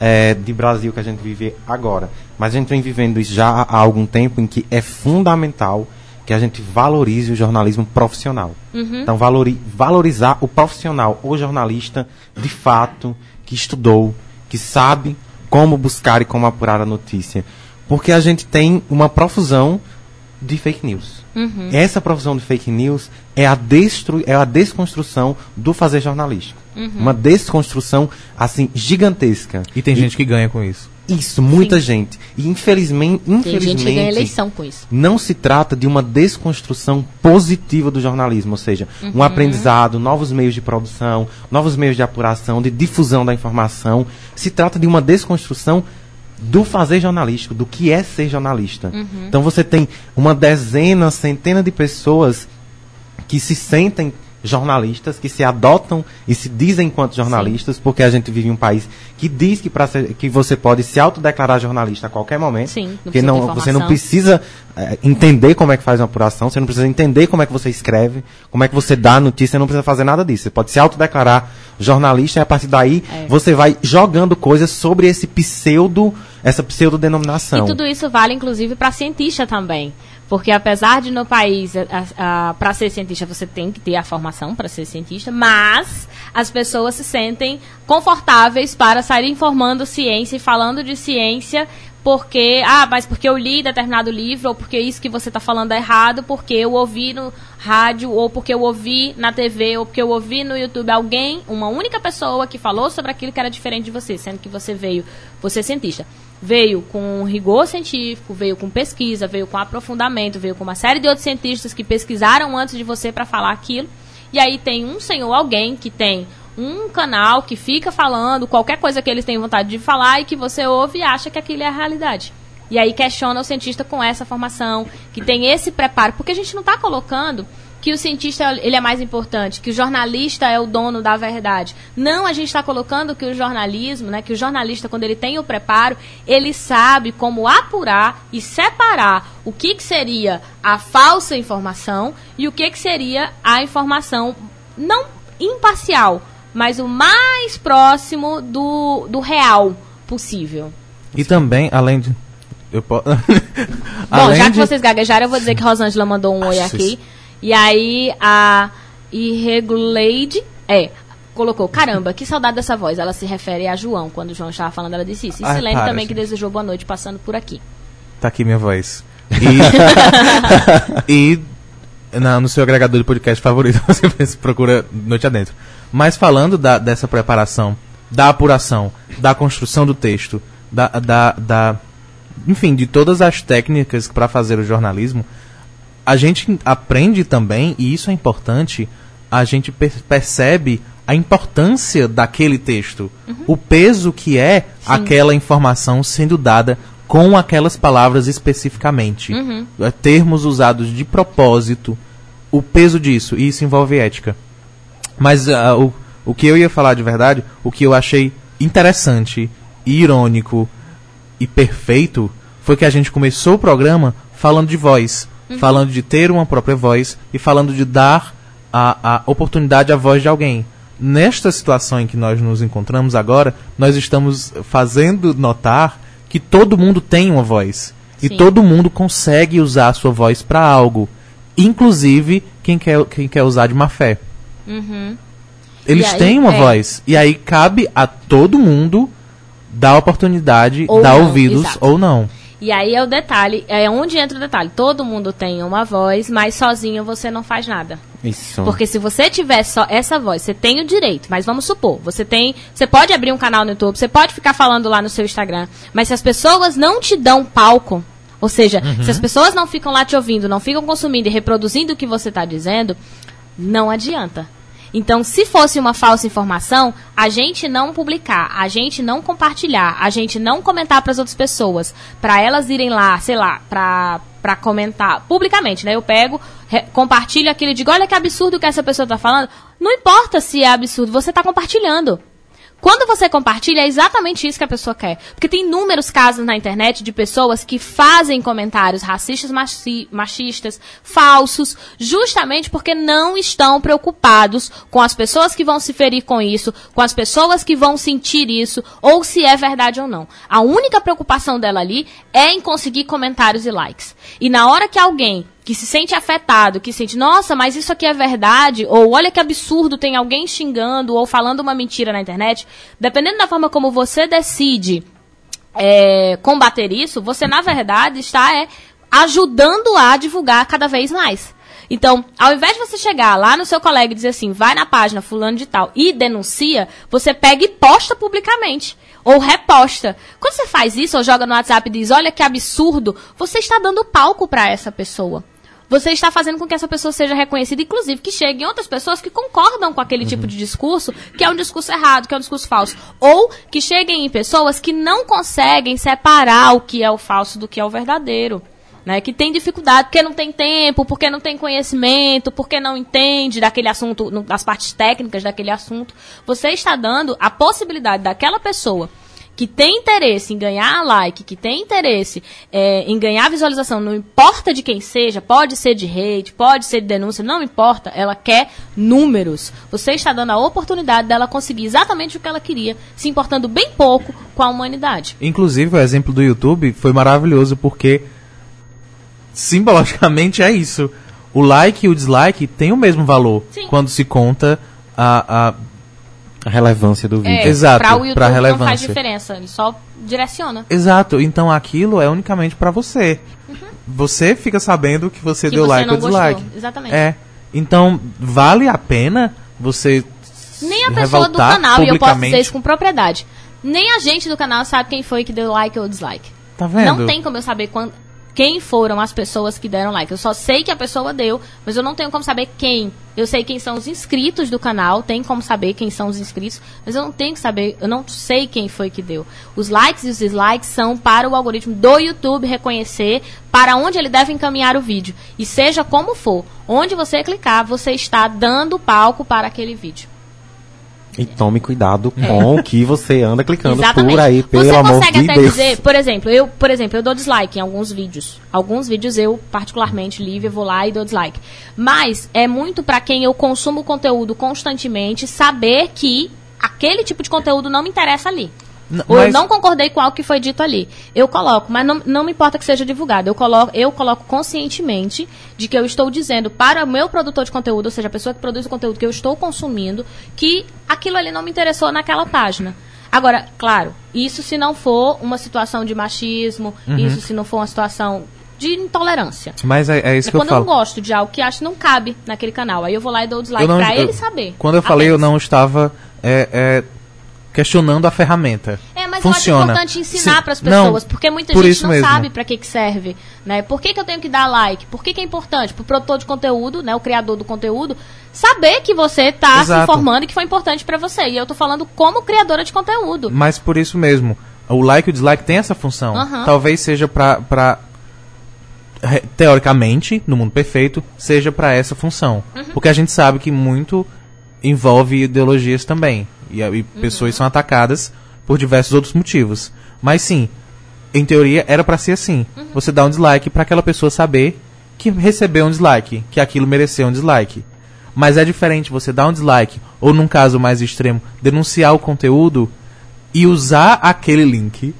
é, de Brasil que a gente vive agora, mas a gente vem vivendo isso já há algum tempo em que é fundamental que a gente valorize o jornalismo profissional. Uhum. Então, valori valorizar o profissional, o jornalista, de fato, que estudou, que sabe como buscar e como apurar a notícia. Porque a gente tem uma profusão de fake news. Uhum. Essa profusão de fake news é a, destru é a desconstrução do fazer jornalístico. Uhum. Uma desconstrução, assim, gigantesca. E tem e, gente que ganha com isso. Isso, muita Sim. gente. E infelizmente, infelizmente. Tem gente que ganha eleição com isso. Não se trata de uma desconstrução positiva do jornalismo, ou seja, uhum. um aprendizado, novos meios de produção, novos meios de apuração, de difusão da informação. Se trata de uma desconstrução do fazer jornalístico, do que é ser jornalista. Uhum. Então você tem uma dezena, centena de pessoas que se sentem jornalistas que se adotam e se dizem enquanto jornalistas, Sim. porque a gente vive em um país que diz que, ser, que você pode se autodeclarar jornalista a qualquer momento. Sim, não porque não, você não precisa é, entender como é que faz uma apuração, você não precisa entender como é que você escreve, como é que você dá a notícia, você não precisa fazer nada disso. Você pode se autodeclarar jornalista e a partir daí é. você vai jogando coisas sobre esse pseudo, essa pseudo-denominação. E tudo isso vale, inclusive, para cientista também. Porque apesar de no país, para ser cientista, você tem que ter a formação para ser cientista, mas as pessoas se sentem confortáveis para sair informando ciência e falando de ciência porque, ah, mas porque eu li determinado livro, ou porque isso que você está falando é errado, porque eu ouvi no rádio, ou porque eu ouvi na TV, ou porque eu ouvi no YouTube alguém, uma única pessoa que falou sobre aquilo que era diferente de você, sendo que você veio, você é cientista veio com rigor científico, veio com pesquisa, veio com aprofundamento, veio com uma série de outros cientistas que pesquisaram antes de você para falar aquilo. E aí tem um senhor, alguém que tem um canal que fica falando qualquer coisa que eles têm vontade de falar e que você ouve e acha que aquilo é a realidade. E aí questiona o cientista com essa formação, que tem esse preparo, porque a gente não está colocando que o cientista ele é mais importante, que o jornalista é o dono da verdade. Não, a gente está colocando que o jornalismo, né, que o jornalista, quando ele tem o preparo, ele sabe como apurar e separar o que, que seria a falsa informação e o que, que seria a informação não imparcial, mas o mais próximo do, do real possível. E também, além de. Eu posso... Bom, já que de... vocês gaguejaram, eu vou dizer que Rosângela mandou um oi aqui. E aí a Irregulade, é, colocou, caramba, que saudade dessa voz. Ela se refere a João, quando o João estava falando, ela disse isso. E Ai, Silene para, também, gente. que desejou boa noite passando por aqui. Tá aqui minha voz. E, e na, no seu agregador de podcast favorito, você procura Noite Adentro. Mas falando da, dessa preparação, da apuração, da construção do texto, da, da, da enfim, de todas as técnicas para fazer o jornalismo, a gente aprende também, e isso é importante, a gente per percebe a importância daquele texto, uhum. o peso que é Sim. aquela informação sendo dada com aquelas palavras especificamente, uhum. É, termos usados de propósito, o peso disso, e isso envolve ética. Mas uh, o, O que eu ia falar de verdade, o que eu achei interessante, irônico e perfeito foi que a gente começou o programa falando de voz, falando de ter uma própria voz e falando de dar a, a oportunidade à voz de alguém. Nesta situação em que nós nos encontramos agora, nós estamos fazendo notar que todo mundo tem uma voz. E Sim. todo mundo consegue usar a sua voz para algo. Inclusive quem quer, quem quer usar de má fé. Eles E aí, têm uma é. voz. E aí cabe a todo mundo dar oportunidade, Ou dar não, ouvidos exato. ou não. E aí é o detalhe, é onde entra o detalhe. Todo mundo tem uma voz, mas sozinho você não faz nada. Isso. Porque se você tiver só essa voz, você tem o direito, mas vamos supor, você tem, você pode abrir um canal no YouTube, você pode ficar falando lá no seu Instagram, mas se as pessoas não te dão palco, ou seja, se as pessoas não ficam lá te ouvindo, não ficam consumindo e reproduzindo o que você está dizendo, não adianta. Então, se fosse uma falsa informação, a gente não publicar, a gente não compartilhar, a gente não comentar para as outras pessoas, para elas irem lá, sei lá, para para comentar publicamente, né? Eu pego, compartilho aquilo e digo, olha que absurdo que essa pessoa tá falando. Não importa se é absurdo, você tá compartilhando. Quando você compartilha, é exatamente isso que a pessoa quer. Porque tem inúmeros casos na internet de pessoas que fazem comentários racistas, machi- machistas, falsos, justamente porque não estão preocupados com as pessoas que vão se ferir com isso, com as pessoas que vão sentir isso, ou se é verdade ou não. A única preocupação dela ali é em conseguir comentários e likes. E na hora que alguém que se sente afetado, que sente, nossa, mas isso aqui é verdade, ou olha que absurdo, tem alguém xingando ou falando uma mentira na internet, dependendo da forma como você decide é, combater isso, você na verdade está é, ajudando a divulgar cada vez mais. Então, ao invés de você chegar lá no seu colega e dizer assim, vai na página fulano de tal e denuncia, você pega e posta publicamente. Ou reposta. Quando você faz isso, ou joga no WhatsApp e diz, olha que absurdo, você está dando palco para essa pessoa. Você está fazendo com que essa pessoa seja reconhecida, inclusive que cheguem outras pessoas que concordam com aquele tipo de discurso, que é um discurso errado, que é um discurso falso. Ou que cheguem em pessoas que não conseguem separar o que é o falso do que é o verdadeiro. Né, que tem dificuldade porque não tem tempo, porque não tem conhecimento, porque não entende daquele assunto, das partes técnicas daquele assunto. Você está dando a possibilidade daquela pessoa que tem interesse em ganhar like, que tem interesse é, em ganhar visualização, não importa de quem seja, pode ser de hate, pode ser de denúncia, não importa, ela quer números. Você está dando a oportunidade dela conseguir exatamente o que ela queria, se importando bem pouco com a humanidade. Inclusive, o exemplo do YouTube foi maravilhoso porque simbologicamente é isso. O like e o dislike têm o mesmo valor Sim. quando se conta a, a A relevância do vídeo. É, Exato, pra o YouTube pra não faz relevância. diferença, ele só direciona. Exato, então aquilo é unicamente pra você. Você fica sabendo que você Uhum. Que deu você like ou dislike. gostou, exatamente. É. Então, vale a pena você Nem a pessoa do canal, e eu posso dizer isso com propriedade. Nem a gente do canal sabe quem foi que deu like ou dislike. Tá vendo? Não tem como eu saber quan- quem foram as pessoas que deram like. Eu só sei que a pessoa deu, mas eu não tenho como saber quem. Eu sei quem são os inscritos do canal, tem como saber quem são os inscritos, mas eu não tenho que saber, eu não sei quem foi que deu. Os likes e os dislikes são para o algoritmo do YouTube reconhecer para onde ele deve encaminhar o vídeo. E seja como for, onde você clicar, você está dando palco para aquele vídeo. E tome cuidado com o que você anda clicando Exatamente. por aí, pelo Você amor consegue de até Deus. dizer, por exemplo, eu, por exemplo, eu dou dislike em alguns vídeos. Alguns vídeos eu, particularmente, Lívia, vou lá e dou dislike. Mas é muito pra quem eu consumo conteúdo constantemente saber que aquele tipo de conteúdo não me interessa ali. N- Ou eu mas- não concordei com algo que foi dito ali. Eu coloco, mas não, não me importa que seja divulgado. Eu coloco, eu coloco conscientemente de que eu estou dizendo para o meu produtor de conteúdo, ou seja, a pessoa que produz o conteúdo que eu estou consumindo, que aquilo ali não me interessou naquela página. Agora, claro, isso se não for uma situação de machismo, Uhum. isso se não for uma situação de intolerância. Mas é, é isso É que eu quando eu não falo. gosto de algo que acho que não cabe naquele canal. Aí eu vou lá e dou o dislike Eu não- pra eu- ele saber. Quando eu falei, eu Apenas. não estava é, é, questionando a ferramenta. É, mas Funciona. eu acho importante ensinar para as Não, pessoas, porque muita por gente não mesmo. sabe para que, que serve, né? Por que, que eu tenho que dar like? Por que, que é importante? Para o produtor de conteúdo, né, o criador do conteúdo, saber que você está se informando e que foi importante para você. E eu tô falando como criadora de conteúdo. Mas por isso mesmo, o like e o dislike tem essa função. Talvez seja re- teoricamente, no mundo perfeito, seja pra essa função. Uhum. Porque a gente sabe que muito envolve ideologias também. E, e pessoas são atacadas por diversos outros motivos. Mas sim, em teoria era pra ser assim. Você dá um dislike pra aquela pessoa saber que recebeu um dislike, que aquilo mereceu um dislike. Mas é diferente você dar um dislike, ou num caso mais extremo, denunciar o conteúdo e usar aquele link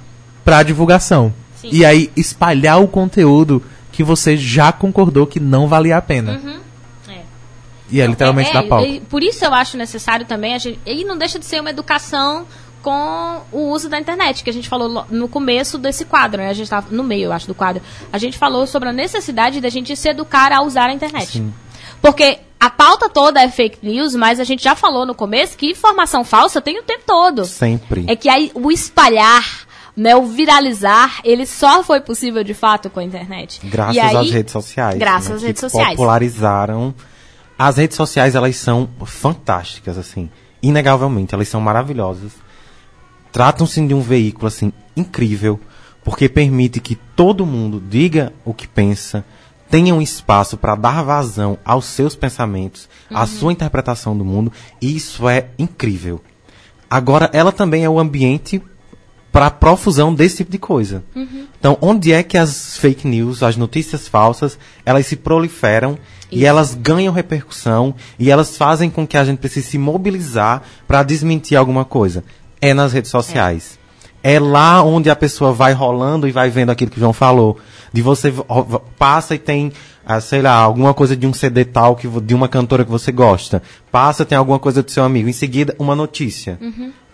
pra divulgação. Sim. E aí espalhar o conteúdo que você já concordou que não valia a pena. É. E é literalmente É, dar é, pau. e por isso eu acho necessário também, a gente, e não deixa de ser uma educação com o uso da internet, que a gente falou lo- no começo desse quadro, né? A gente estava no meio, eu acho, do quadro. A gente falou sobre a necessidade da gente se educar a usar a internet. Porque a pauta toda é fake news, mas a gente já falou no começo que informação falsa tem o tempo todo. Sempre. É que aí o espalhar, né, o viralizar, ele só foi possível de fato com a internet. Graças aí- às redes sociais. Graças né, às redes sociais. Popularizaram. As redes sociais, elas são fantásticas, assim. Inegavelmente, elas são maravilhosas. Tratam-se de um veículo, assim, incrível. Porque permite que todo mundo diga o que pensa, tenha um espaço para dar vazão aos seus pensamentos, à sua interpretação do mundo. E isso é incrível. Agora, ela também é o ambiente para a profusão desse tipo de coisa. Então, onde é que as fake news, as notícias falsas, elas se proliferam e Isso. elas ganham repercussão e elas fazem com que a gente precise se mobilizar para desmentir alguma coisa? É nas redes sociais. É. lá onde a pessoa vai rolando e vai vendo aquilo que o João falou. De você vo- vo- passa e tem, ah, sei lá, alguma coisa de um CD tal, que, de uma cantora que você gosta. Passa, tem alguma coisa do seu amigo. Em seguida, uma notícia.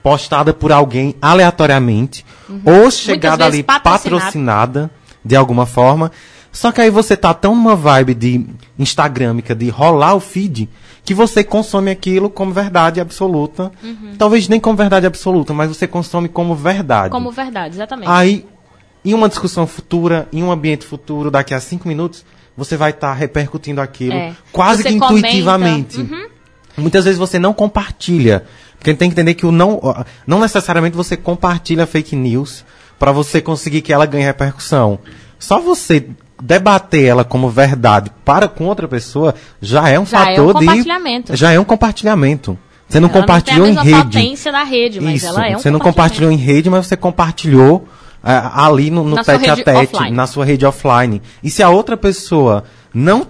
Postada por alguém aleatoriamente. Ou chegada ali patrocinada. patrocinada de alguma forma. Só que aí você tá tão numa vibe de instagramica, de rolar o feed, que você consome aquilo como verdade absoluta. Talvez nem como verdade absoluta, mas você consome como verdade. Como verdade, exatamente. Aí, em uma discussão futura, em um ambiente futuro, daqui a cinco minutos, você vai estar repercutindo aquilo É. quase Você que comenta, intuitivamente. uhum. Muitas vezes você não compartilha. Porque tem que entender que o não, não necessariamente você compartilha fake news para você conseguir que ela ganhe repercussão. Só você debater ela como verdade para com outra pessoa já é um Já é fator um de compartilhamento. já é um compartilhamento. Você não Ela compartilhou não em tem a mesma rede. potência da rede, mas Isso, ela é um você não compartilhou em rede, mas você compartilhou ah, ali no, no Na sua tete a rede tete, offline. na sua rede offline. E se a outra pessoa não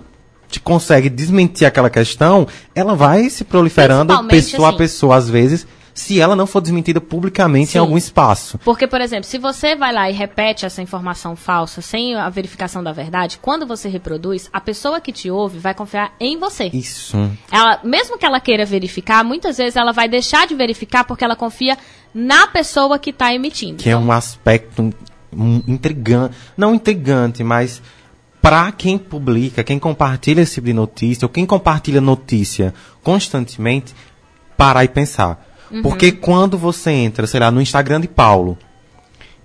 te consegue desmentir aquela questão, ela vai se proliferando pessoa assim- a pessoa, às vezes, se ela não for desmentida publicamente Sim. em algum espaço. Porque, por exemplo, se você vai lá e repete essa informação falsa sem a verificação da verdade, quando você reproduz, a pessoa que te ouve vai confiar em você. Isso. Ela, mesmo que ela queira verificar, muitas vezes ela vai deixar de verificar porque ela confia na pessoa que está emitindo. Que é um aspecto intrigante. Não intrigante, mas para quem publica, quem compartilha esse tipo de notícia, ou quem compartilha notícia constantemente, parar e pensar. Porque quando você entra, sei lá, no Instagram de Paulo,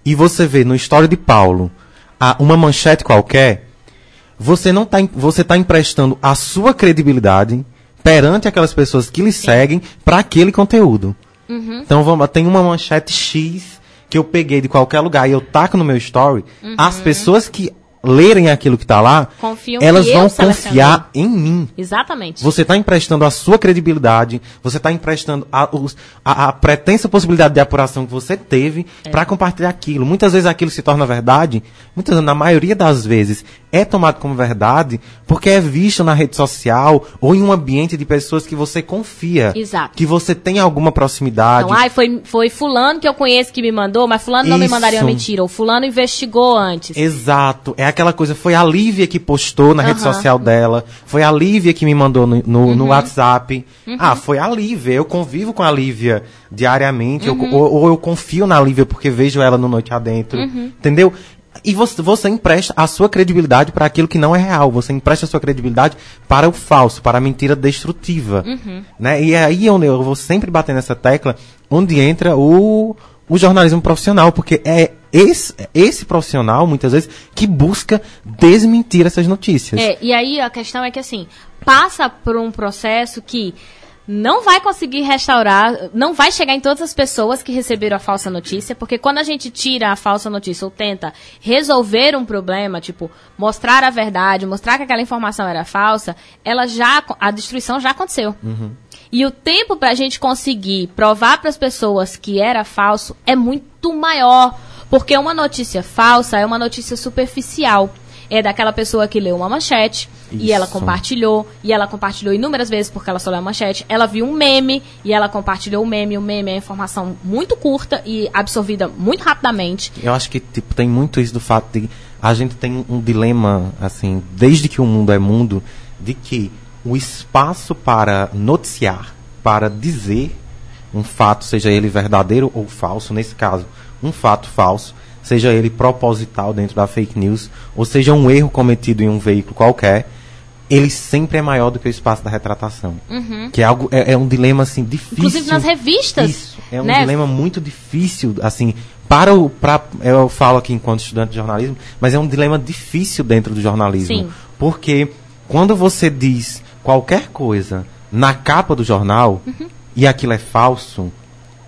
e você vê no story de Paulo a- uma manchete qualquer, você não tá, você tá emprestando a sua credibilidade perante aquelas pessoas que lhe seguem para aquele conteúdo. Então vamos, tem uma manchete X que eu peguei de qualquer lugar e eu taco no meu story, as pessoas que lerem aquilo que tá lá, Confiam elas vão confiar em mim. Exatamente. Você está emprestando a sua credibilidade, você está emprestando a, a- a pretensa possibilidade de apuração que você teve É. para compartilhar aquilo. Muitas vezes aquilo se torna verdade, muitas vezes, na maioria das vezes, é tomado como verdade porque é visto na rede social ou em um ambiente de pessoas que você confia. Exato. Que você tem alguma proximidade. Então, ai, foi, foi fulano que eu conheço que me mandou, mas fulano não me Isso. mandaria uma mentira. Ou fulano investigou antes. Exato. É aquela coisa, foi a Lívia que postou na rede. Uhum. social dela, foi a Lívia que me mandou no, no, no WhatsApp. Ah, foi a Lívia. Eu convivo com a Lívia diariamente, eu- Uhum. ou, ou eu confio na Lívia porque vejo ela no Noite Adentro. Uhum. Entendeu? E você, você empresta a sua credibilidade para aquilo que não é real. Você empresta a sua credibilidade para o falso, para a mentira destrutiva. Uhum. Né? E é aí onde eu vou sempre bater nessa tecla, onde entra o, o jornalismo profissional, porque é esse, esse profissional, muitas vezes, que busca desmentir essas notícias. É, e aí a questão é que assim, passa por um processo que não vai conseguir restaurar, não vai chegar em todas as pessoas que receberam a falsa notícia, porque quando a gente tira a falsa notícia ou tenta resolver um problema, tipo, mostrar a verdade, mostrar que aquela informação era falsa, ela já a destruição já aconteceu. E o tempo para a gente conseguir provar para as pessoas que era falso é muito maior. Porque uma notícia falsa é uma notícia superficial. É daquela pessoa que leu uma manchete e ela Isso. compartilhou, e ela compartilhou inúmeras vezes porque ela só leu a manchete. Ela viu um meme e ela compartilhou o meme. O meme é informação muito curta e absorvida muito rapidamente. Eu acho que tipo, tem muito isso do fato de a gente tem um dilema, assim, desde que o mundo é mundo, de que o espaço para noticiar, para dizer um fato, seja ele verdadeiro ou falso, nesse caso, um fato falso, seja ele proposital dentro da fake news, ou seja um erro cometido em um veículo qualquer, ele sempre é maior do que o espaço da retratação. Que é algo, é, é um dilema assim difícil. Inclusive nas revistas. Isso, é um né? dilema muito difícil, assim, para o. Pra, eu falo aqui enquanto estudante de jornalismo, mas é um dilema difícil dentro do jornalismo. Sim. Porque quando você diz qualquer coisa na capa do jornal Uhum. e aquilo é falso,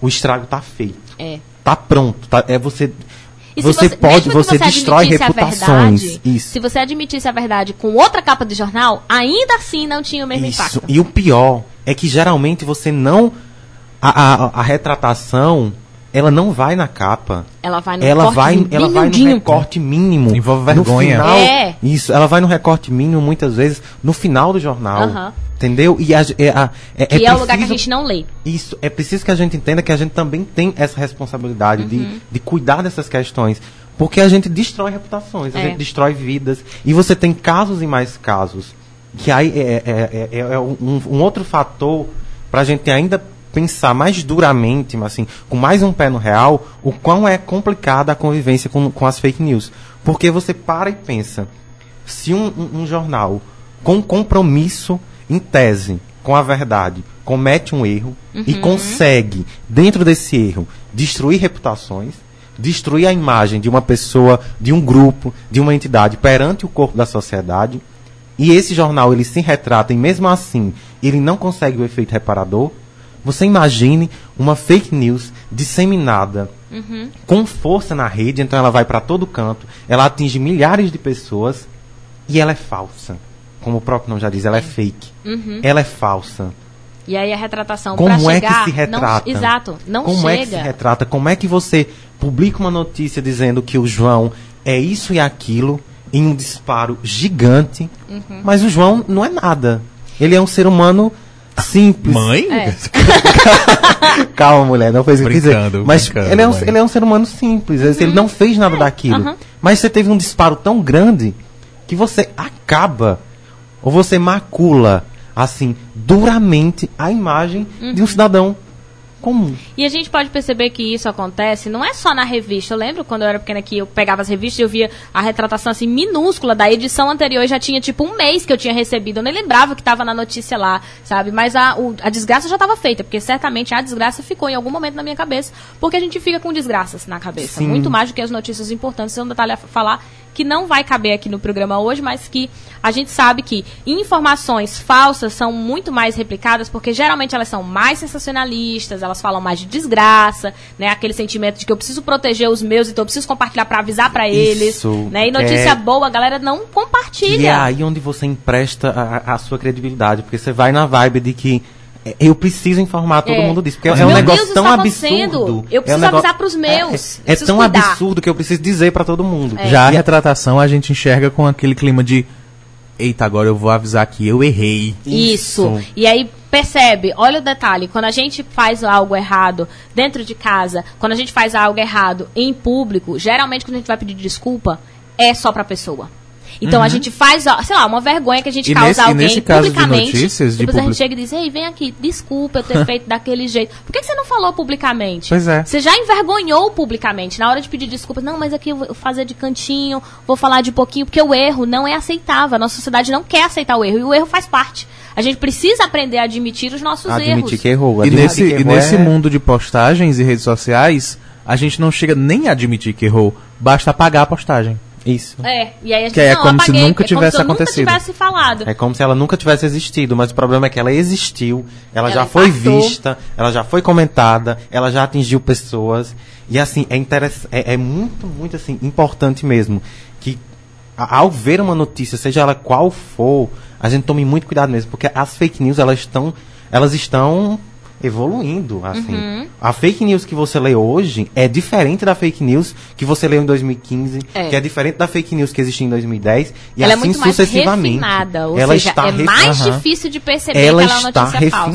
o estrago tá feito. É. Tá pronto. Tá, é você. Se você, pode, que você, destrói reputações. verdade, Isso. Se você admitisse a verdade com outra capa de jornal, ainda assim não tinha o mesmo Isso. impacto. E o pior é que geralmente você não. A, a, a retratação, ela não vai na capa. Ela vai no ela corte vai, bem ela vai no recorte mínimo. Envolve No vergonha. final, É. Isso, ela vai no recorte mínimo muitas vezes no final do jornal. Aham. Entendeu? E a, é, a, é, Que é, o lugar que a gente não lê. isso, é preciso que a gente entenda que a gente também tem essa responsabilidade Uhum. de, de cuidar dessas questões. Porque a gente destrói reputações, a É. gente destrói vidas. E você tem casos e mais casos. Que aí é, é- é- é um, um outro fator para a gente ainda pensar mais duramente, mas assim, com mais um pé no real, o quão é complicada a convivência com, com as fake news. Porque você para e pensa, se um, um- um jornal com compromisso em tese com a verdade comete um erro e consegue, dentro desse erro, destruir reputações, destruir a imagem de uma pessoa, de um grupo, de uma entidade perante o corpo da sociedade, e esse jornal ele se retrata e mesmo assim ele não consegue o efeito reparador, você imagine uma fake news disseminada com força na rede, então ela vai para todo canto, ela atinge milhares de pessoas e ela é falsa. Como o próprio nome já diz, ela é fake. Ela é falsa. E aí a retratação Como é que chegar, se retrata? Não, exato, não Como chega. é que se retrata? Como é que você publica uma notícia dizendo que o João é isso e aquilo em um disparo gigante, Uhum. mas o João não é nada. Ele é um ser humano simples. Mãe? É. Calma, mulher, não foi isso que dizer. Mas ele é, um, ele é um ser humano simples. Ele não fez nada daquilo. aham. Mas você teve um disparo tão grande que você acaba ou você macula, assim, duramente a imagem de um cidadão comum. E a gente pode perceber que isso acontece não é só na revista. Eu lembro quando eu era pequena que eu pegava as revistas e eu via a retratação assim minúscula da edição anterior. Já tinha tipo um mês que eu tinha recebido. Eu nem lembrava que estava na notícia lá, sabe? Mas a, o- a desgraça já estava feita, porque certamente a desgraça ficou em algum momento na minha cabeça, porque a gente fica com desgraças na cabeça. Sim. Muito mais do que as notícias importantes. É um detalhe a falar que não vai caber aqui no programa hoje, mas que a gente sabe que informações falsas são muito mais replicadas porque geralmente elas são mais sensacionalistas, elas falam mais de desgraça, né? Aquele sentimento de que eu preciso proteger os meus, então eu preciso compartilhar para avisar para eles, Isso, né? E notícia é- boa, a galera não compartilha. E é aí onde você empresta a, a sua credibilidade, porque você vai na vibe de que eu preciso informar todo É. mundo disso, porque Meu é um negócio isso tão absurdo. Eu é um preciso negócio- avisar pros meus. É, é, é tão cuidar. absurdo que eu preciso dizer para todo mundo. Já a retratação a gente enxerga com aquele clima de eita, agora eu vou avisar que eu errei. Isso. E aí percebe, olha o detalhe, quando a gente faz algo errado dentro de casa, quando a gente faz algo errado em público, geralmente quando a gente vai pedir desculpa, é só pra pessoa. Então a gente faz, ó, sei lá, uma vergonha que a gente Uhum. E causa nesse- a e alguém nesse caso de publicamente. notícias, de depois a publi- gente chega e diz, ei, vem aqui, desculpa eu ter feito daquele jeito. Por que, que você não falou publicamente? Pois é. Você já envergonhou publicamente. Na hora de pedir desculpas, não, mas aqui eu vou fazer de cantinho, vou falar de pouquinho, porque o erro não é aceitável. A nossa sociedade não quer aceitar o erro. E o erro faz parte. A gente precisa aprender a admitir os nossos Admitir erros. que errou. E admitir nesse, que e nesse é- mundo de postagens e redes sociais, a gente não chega nem a admitir que errou. Basta apagar a postagem. Isso. É, e aí a gente Que é não, como se apaguei, nunca é tivesse como se acontecido. nunca tivesse falado. É como se ela nunca tivesse existido, mas o problema é que ela existiu, ela, Ela já foi vista, ela já foi comentada, ela já atingiu pessoas. E assim, é, é, é muito, muito assim, importante mesmo que a- ao ver uma notícia, seja ela qual for, a gente tome muito cuidado mesmo, porque as fake news elas estão elas estão evoluindo, assim. Uhum. A fake news que você lê hoje é diferente da fake news que você leu em 2015, É. que é diferente da fake news que existia em 2010 e ela assim é muito mais sucessivamente. refinada, ou ela seja, está é mais Aham. difícil de perceber ela que ela é uma está notícia falsa.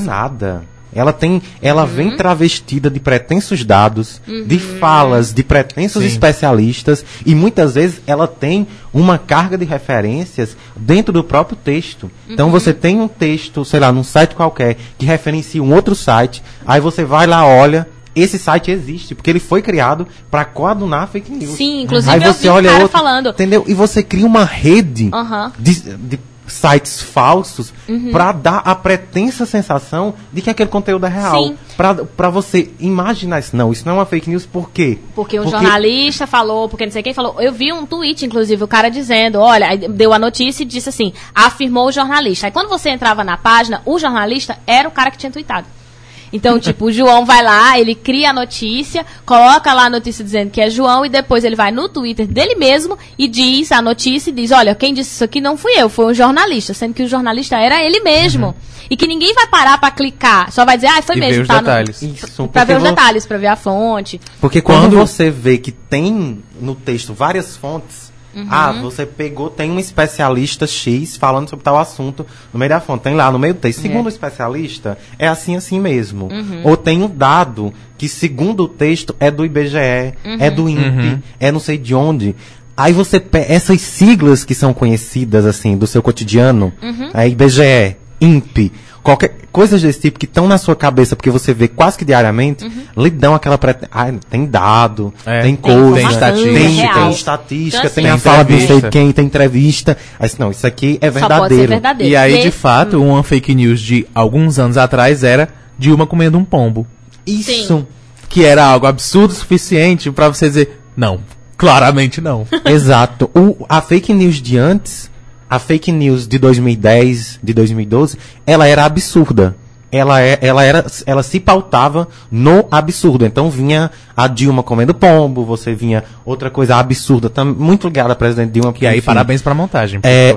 Ela tem, ela vem travestida de pretensos dados, de Uhum. falas de pretensos Sim. especialistas e muitas vezes ela tem uma carga de referências dentro do próprio texto. Uhum. Então você tem um texto, sei lá, num site qualquer que referencia um outro site, aí você vai lá, olha, esse site existe porque ele foi criado para coadunar fake news. Sim, inclusive aí eu você vi um olha cara outro, falando. entendeu? E você cria uma rede Aham. de, de sites falsos Uhum. pra dar a pretensa sensação de que aquele conteúdo é real. Para você imaginar isso. Não, isso não é uma fake news, por quê? Porque um jornalista falou, porque não sei quem falou. Eu vi um tweet, inclusive, o cara dizendo, olha, deu a notícia e disse assim, afirmou o jornalista. Aí quando você entrava na página, o jornalista era o cara que tinha tweetado. Então, tipo, o João vai lá, ele cria a notícia, coloca lá a notícia dizendo que é João e depois ele vai no Twitter dele mesmo e diz a notícia e diz, olha, quem disse isso aqui não fui eu, foi um jornalista, sendo que o jornalista era ele mesmo. E que ninguém vai parar pra clicar, só vai dizer, ah, foi E ver mesmo, os tá no- detalhes. Isso, Pra ver os detalhes, pra ver a fonte. Porque quando, Quando- você vê que tem no texto várias fontes, Uhum. ah, você pegou, tem um especialista X falando sobre tal assunto no meio da fonte, tem lá no meio do texto. Segundo o especialista, é assim assim mesmo. Uhum. Ou tem um dado que, segundo o texto, é do IBGE, é do INPE, Uhum. é não sei de onde. Aí você pe- essas siglas que são conhecidas assim do seu cotidiano, Uhum. é IBGE, INPE, qualquer coisas desse tipo que estão na sua cabeça porque você vê quase que diariamente, Uhum. lhe dão aquela prete... ah, tem dado, É. tem Tem coisa, informação, tem, é tem, estatística, Então, tem a fala de não sei entrevista. quem, tem entrevista. Aí, não, isso aqui é Só pode ser verdadeiro. verdadeiro. E aí, de fato, uma fake news de alguns anos atrás era Dilma comendo um pombo. Isso. Sim. Que era algo absurdo o suficiente pra você dizer, não, claramente não. Exato. O, a fake news de antes, a fake news de 2010, de 2012, ela era absurda. Ela, é, ela, era, ela se pautava no absurdo. Então vinha a Dilma comendo pombo, você vinha outra coisa absurda, tam, muito ligada à presidente Dilma. E aí, enfim. parabéns pra montagem. É,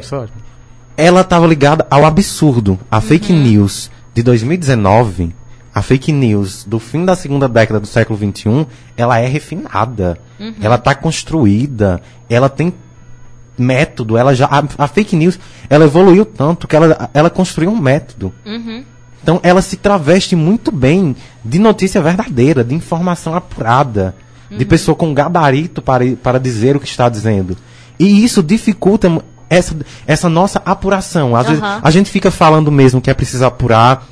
ela estava ligada ao absurdo. A fake news de 2019, a fake news do fim da segunda década do século XXI, ela é refinada. Ela está construída. Ela tem método. Ela já a, a fake news ela evoluiu tanto que ela, ela construiu um método. Uhum. Então ela se traveste muito bem de notícia verdadeira, de informação apurada, Uhum. de pessoa com gabarito para, para dizer o que está dizendo. E isso dificulta essa, essa nossa apuração. Às vezes Aham. a gente fica falando mesmo que é preciso apurar,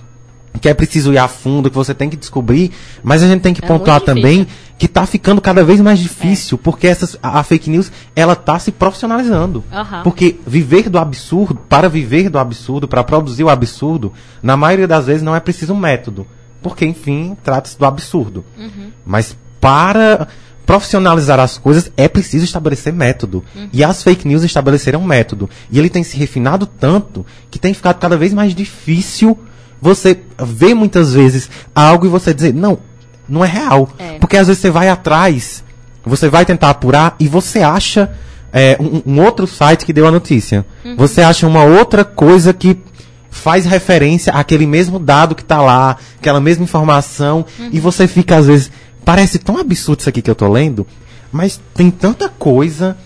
que é preciso ir a fundo, que você tem que descobrir, mas a gente tem que É pontuar também que está ficando cada vez mais difícil, porque essas, a, a fake news ela está se profissionalizando. Aham. Porque viver do absurdo, para viver do absurdo, para produzir o absurdo, na maioria das vezes não é preciso um método. Porque, enfim, trata-se do absurdo. Mas para profissionalizar as coisas é preciso estabelecer método. E as fake news estabeleceram método. E ele tem se refinado tanto que tem ficado cada vez mais difícil você ver muitas vezes algo e você dizer, não, não é real. É. Porque às vezes você vai atrás, você vai tentar apurar e você acha é, um, um outro site que deu a notícia. Você acha uma outra coisa que faz referência àquele mesmo dado que tá lá, aquela mesma informação, e você fica às vezes, parece tão absurdo isso aqui que eu tô lendo, mas tem tanta coisa.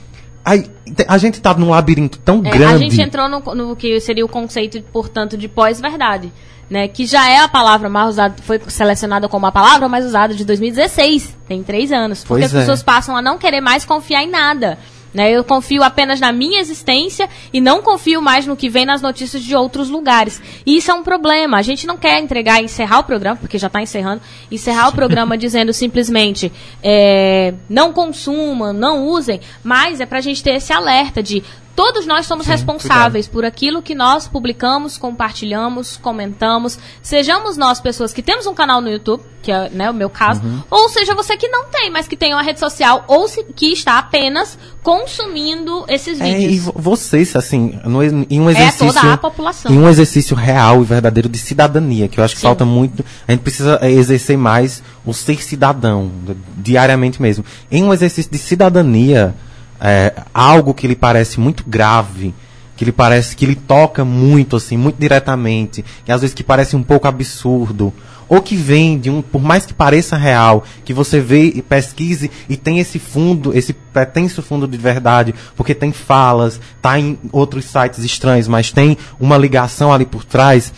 Aí, a gente tá num labirinto tão É, grande. a gente entrou no, no que seria o conceito, portanto, de pós-verdade. Né, que já é a palavra mais usada, foi selecionada como a palavra mais usada de 2016, tem três anos. Porque Pois as é. pessoas passam a não querer mais confiar em nada. Né, eu confio apenas na minha existência e não confio mais no que vem nas notícias de outros lugares. E isso é um problema. A gente não quer entregar, encerrar o programa, porque já está encerrando, encerrar o programa dizendo simplesmente é, não consumam, não usem, mas é para a gente ter esse alerta de todos nós somos responsáveis por aquilo que nós publicamos, compartilhamos, comentamos. Sejamos nós pessoas que temos um canal no YouTube, que é né, o meu caso, ou seja você que não tem, mas que tem uma rede social ou se- que está apenas consumindo esses É, e vídeos. vo- vocês, assim, no, em um É exercício. toda a população. Em um exercício real e verdadeiro de cidadania, que eu acho que Sim. falta muito. A gente precisa é, exercer mais o ser cidadão, diariamente mesmo. Em um exercício de cidadania, é, algo que lhe parece muito grave, que lhe parece que lhe toca muito, assim, muito diretamente, que às vezes que parece um pouco absurdo, ou que vem de um, por mais que pareça real, que você vê e pesquise e tem esse fundo, esse pretenso fundo de verdade, porque tem falas, tá em outros sites estranhos, mas tem uma ligação ali por trás.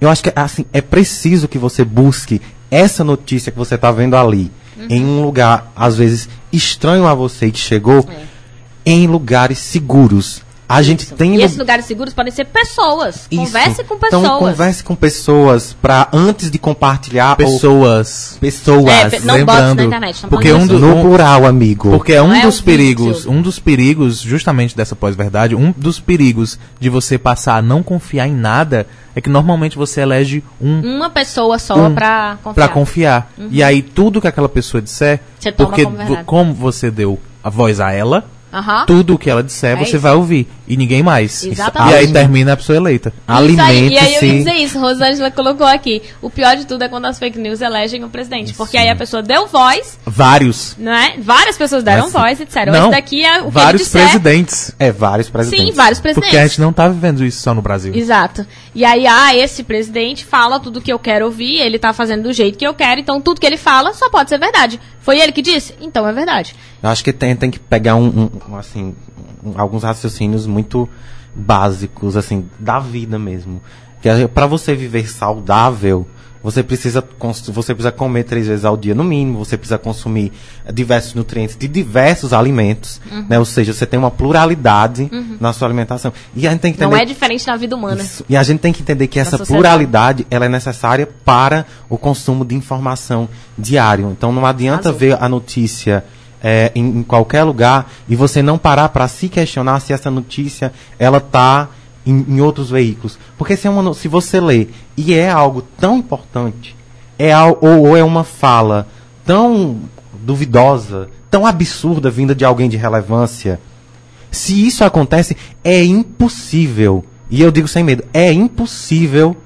Eu acho que assim, é preciso que você busque essa notícia que você está vendo ali, em um lugar, às vezes, estranho a você e que chegou, É. em lugares seguros. A gente tem E lu- esses lugares seguros podem ser pessoas. isso. Converse com pessoas. Então converse com pessoas para antes de compartilhar ou Pessoas. pessoas. É, pe- não bots lembrando, na internet, estamos porque um do, no plural, amigo. porque é um Não é dos um perigos, vídeo. um dos perigos justamente dessa pós-verdade, um dos perigos de você passar a não confiar em nada é que normalmente você elege um Uma pessoa só Um pra confiar. Pra confiar. E aí tudo que aquela pessoa disser, Você toma porque como vo- verdade. como você deu a voz a ela, Aham. tudo o que ela disser É você isso. vai ouvir e ninguém mais. Exatamente. E aí termina a pessoa eleita. Isso aí, e aí eu ia Alimente-se. dizer isso, Rosângela colocou aqui. O pior de tudo é quando as fake news elegem o presidente. Porque aí a pessoa deu voz, Vários. não é? Várias pessoas deram Mas- voz e disseram, não, esse daqui é o que vários disser. presidentes. É, vários presidentes. Sim, vários presidentes. Porque a gente não tá vivendo isso só no Brasil. Exato. E aí, ah, esse presidente fala tudo que eu quero ouvir, ele tá fazendo do jeito que eu quero, então tudo que ele fala só pode ser verdade. Foi ele que disse? Então é verdade. Eu acho que tem, tem que pegar um- um, assim, alguns raciocínios muito básicos, assim, da vida mesmo. Que para você viver saudável, você precisa, você precisa comer três vezes ao dia no mínimo, você precisa consumir diversos nutrientes de diversos alimentos, Uhum. né? Ou seja, você tem uma pluralidade na sua alimentação. E a gente tem que Não entender é diferente na vida humana. isso. E a gente tem que entender que essa sociedade. pluralidade ela é necessária para o consumo de informação diário. Então não adianta Arrasou. ver a notícia é, em, em qualquer lugar e você não parar para se questionar se essa notícia ela está em, em outros veículos. Porque se, é uma se você lê e é algo tão importante, é ou, ou é uma fala tão duvidosa, tão absurda vinda de alguém de relevância, se isso acontece, é impossível, e eu digo sem medo, é impossível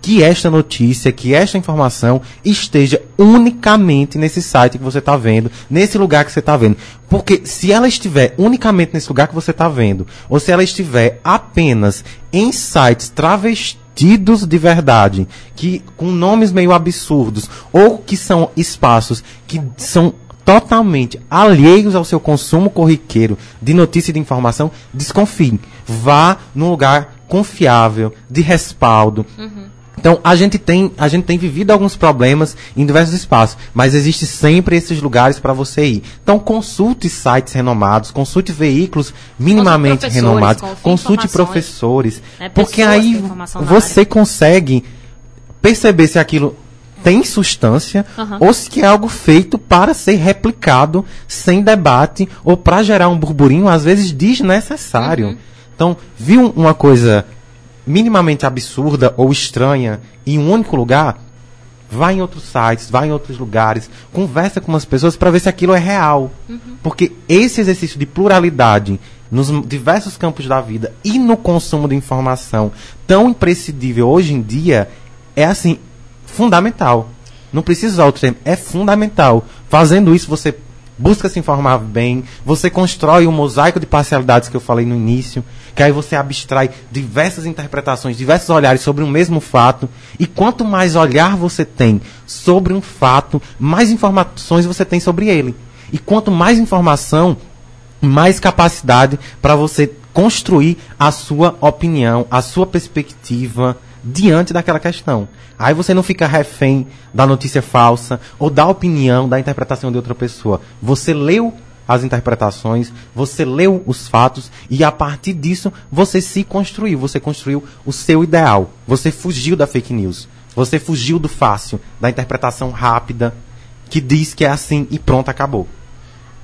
que esta notícia, que esta informação esteja unicamente nesse site que você está vendo, nesse lugar que você está vendo. Porque se ela estiver unicamente nesse lugar que você está vendo, ou se ela estiver apenas em sites travestidos de verdade, que com nomes meio absurdos, ou que são espaços que são totalmente alheios ao seu consumo corriqueiro de notícia e de informação, desconfie. Vá num lugar confiável, de respaldo. Então, a gente, tem, a gente tem vivido alguns problemas em diversos espaços, mas existe sempre esses lugares para você ir. Então, consulte sites renomados, consulte veículos minimamente professores, renomados, consulte professores, né, porque aí você consegue perceber se aquilo tem substância Aham. ou se é algo feito para ser replicado sem debate ou para gerar um burburinho às vezes desnecessário. Uhum. Então, viu uma coisa minimamente absurda ou estranha em um único lugar, vá em outros sites, vá em outros lugares, conversa com umas pessoas para ver se aquilo é real. Porque esse exercício de pluralidade nos diversos campos da vida e no consumo de informação tão imprescindível hoje em dia é assim fundamental. Não precisa usar outro termo, é fundamental. Fazendo isso você busca se informar bem, você constrói um mosaico de parcialidades que eu falei no início, que aí você abstrai diversas interpretações, diversos olhares sobre um mesmo fato, e quanto mais olhar você tem sobre um fato, mais informações você tem sobre ele. E quanto mais informação, mais capacidade para você construir a sua opinião, a sua perspectiva diante daquela questão. Aí você não fica refém da notícia falsa ou da opinião, da interpretação de outra pessoa. Você leu as interpretações, você leu os fatos e a partir disso você se construiu, você construiu o seu ideal. Você fugiu da fake news. Você fugiu do fácil, da interpretação rápida que diz que é assim e pronto, acabou.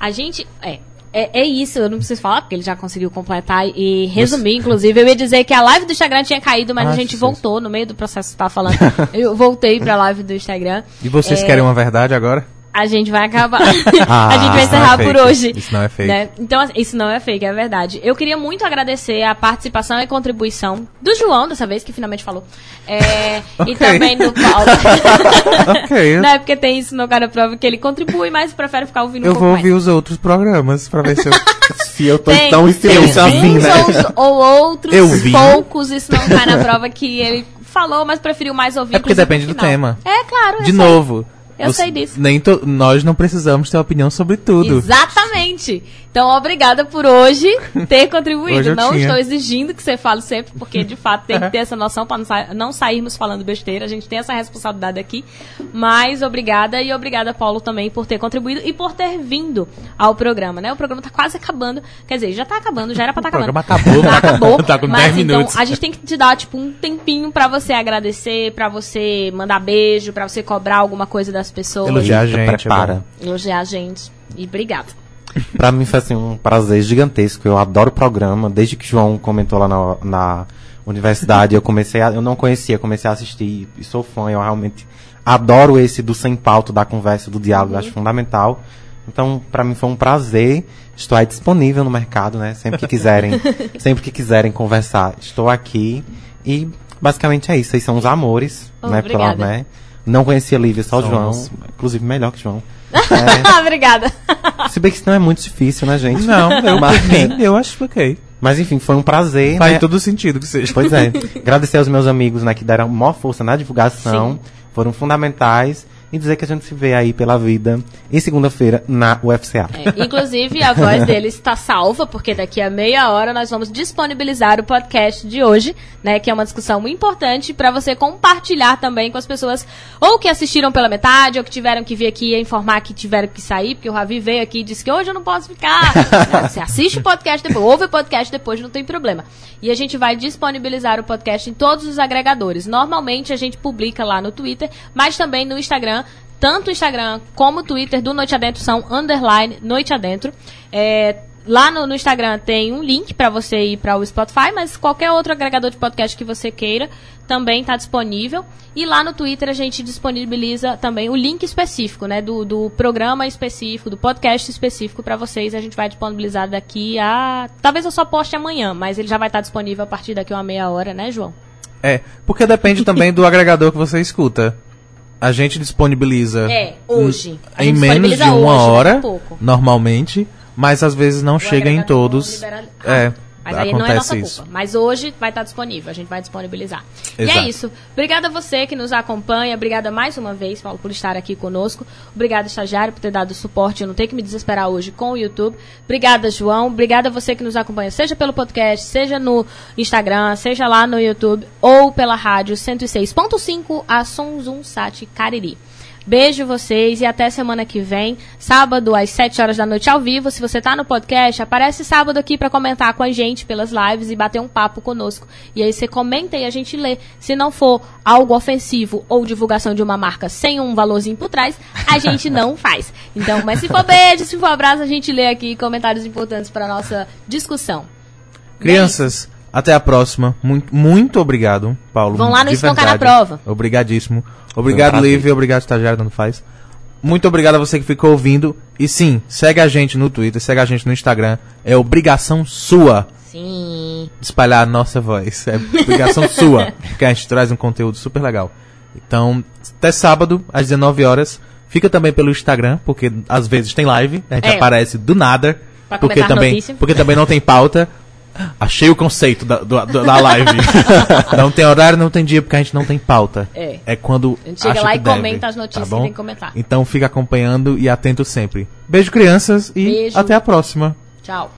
A gente. É. É, é isso, eu não preciso falar, porque ele já conseguiu completar e resumir, inclusive. Eu ia dizer que a live do Instagram tinha caído, mas Ah, a gente voltou no meio do processo que você tava falando. eu voltei pra live do Instagram. E vocês É, querem uma verdade agora? A gente vai acabar. Ah, a gente vai não é encerrar por fake. hoje. Isso não é fake. né? Então, assim, isso não é fake, é verdade. Eu queria muito agradecer a participação e contribuição do João, dessa vez, que finalmente falou. É, E Ok. também do Paulo. Ok. Não é porque tem isso no cara prova que ele contribui, mas prefere ficar ouvindo um Eu pouco vou mais. ouvir os outros programas pra ver se eu. Se eu tô Tem, tão silêncio assim, né? ou, ou outros, Eu vi. poucos, isso não cai na prova que ele falou, mas preferiu mais ouvir. É porque depende do tema. É, claro. eu De sei. novo. Eu você- sei disso. Nem to- nós não precisamos ter opinião sobre tudo. Exatamente. Então, obrigada por hoje ter contribuído. Hoje não tinha. estou exigindo que você fale sempre, porque de fato tem que ter essa noção para não, sa- não sairmos falando besteira. A gente tem essa responsabilidade aqui. Mas obrigada e obrigada, Paulo, também por ter contribuído e por ter vindo ao programa, né? O programa tá quase acabando. Quer dizer, já tá acabando, já era pra estar O acabando. programa acabou, Já acabou. tá com mas 10 então minutos. a gente tem que te dar tipo um tempinho pra você agradecer, pra você mandar beijo, pra você cobrar alguma coisa das pessoas, Elogiar a gente. prepara. é bom. elogiar a gente. E obrigada. Pra mim foi assim, um prazer gigantesco. Eu adoro o programa. Desde que o João comentou lá na, na universidade, eu comecei a, eu não conhecia, comecei a assistir e sou fã. Eu realmente adoro esse do sem pauta, da conversa, do diálogo, eu acho fundamental. Então, pra mim foi um prazer. Estou aí disponível no mercado, né? Sempre que quiserem, sempre que quiserem conversar, estou aqui. E basicamente é isso. Vocês são os amores, né? Pela, Obrigada. né? Não conhecia a Lívia, só o. João. Inclusive melhor que o João. obrigada. Se bem que isso não é muito difícil, né, gente? Não, eu, Mas- eu acho que ok. Mas enfim, foi um prazer. Faz né? todo sentido que seja. Pois é. Agradecer aos meus amigos, né, que deram maior força na divulgação, foram fundamentais. E dizer que a gente se vê aí pela vida em segunda-feira na UFCA. É, inclusive, a voz dele está salva, porque daqui a meia hora nós vamos disponibilizar o podcast de hoje, né? Que é uma discussão muito importante para você compartilhar também com as pessoas ou que assistiram pela metade, ou que tiveram que vir aqui e informar que tiveram que sair, porque o Ravi veio aqui e disse que hoje eu não posso ficar. Você assiste o podcast depois, ouve o podcast depois, não tem problema. E a gente vai disponibilizar o podcast em todos os agregadores. Normalmente a gente publica lá no Twitter, mas também no Instagram tanto o Instagram como o Twitter do Noite Adentro são underline Noite Adentro. É, lá no, no Instagram tem um link para você ir para o Spotify, mas qualquer outro agregador de podcast que você queira também está disponível. E lá no Twitter a gente disponibiliza também o link específico, né, do, do programa específico, do podcast específico para vocês. A gente vai disponibilizar daqui a. Talvez eu só poste amanhã, mas ele já vai estar disponível a partir daqui a uma meia hora, né, João? É, porque depende também do agregador que você escuta. A gente disponibiliza É, hoje. Em menos de uma hoje, hora, normalmente, mas às vezes não O chega em todos. É, Mas aí não é nossa isso. culpa. Mas hoje vai estar disponível, a gente vai disponibilizar. E Exato. é isso. Obrigada a você que nos acompanha. Obrigada mais uma vez, Paulo, por estar aqui conosco. Obrigada, estagiário, por ter dado suporte. Eu não tenho que me desesperar hoje com o YouTube. Obrigada, João. Obrigada a você que nos acompanha, seja pelo podcast, seja no Instagram, seja lá no YouTube ou pela rádio 106.5 a Som Zum Sat Cariri. Beijo vocês e até semana que vem, sábado às 7 horas da noite ao vivo. Se você tá no podcast, aparece sábado aqui para comentar com a gente pelas lives e bater um papo conosco. E aí você comenta e a gente lê. Se não for algo ofensivo ou divulgação de uma marca sem um valorzinho por trás, a gente não faz. Então, mas se for beijo, se for abraço, a gente lê aqui comentários importantes para nossa discussão. Crianças, até a próxima. Muito, muito obrigado, Paulo. Vão lá no de Espancar na. Prova. Obrigadíssimo. Obrigado, um. Lívia. Obrigado, estagiário, não faz. Muito obrigado a você que ficou ouvindo. E sim, segue a gente no Twitter, segue a gente no Instagram. É obrigação sua Sim. espalhar a nossa voz. É obrigação sua, porque a gente traz um conteúdo super legal. Então, até sábado, às 19 horas. Fica também pelo Instagram, porque às vezes tem live, a gente É. aparece do nada. Pra porque também, notícia. porque também não tem pauta. Achei o conceito da, do- do- da live. não tem horário, não tem dia, porque a gente não tem pauta. É. É quando. A gente chega acha lá que e deve, comenta as notícias tá bom? e tem que comentar. Então fica acompanhando e atento sempre. Beijo, crianças, e Beijo. até a próxima. Tchau.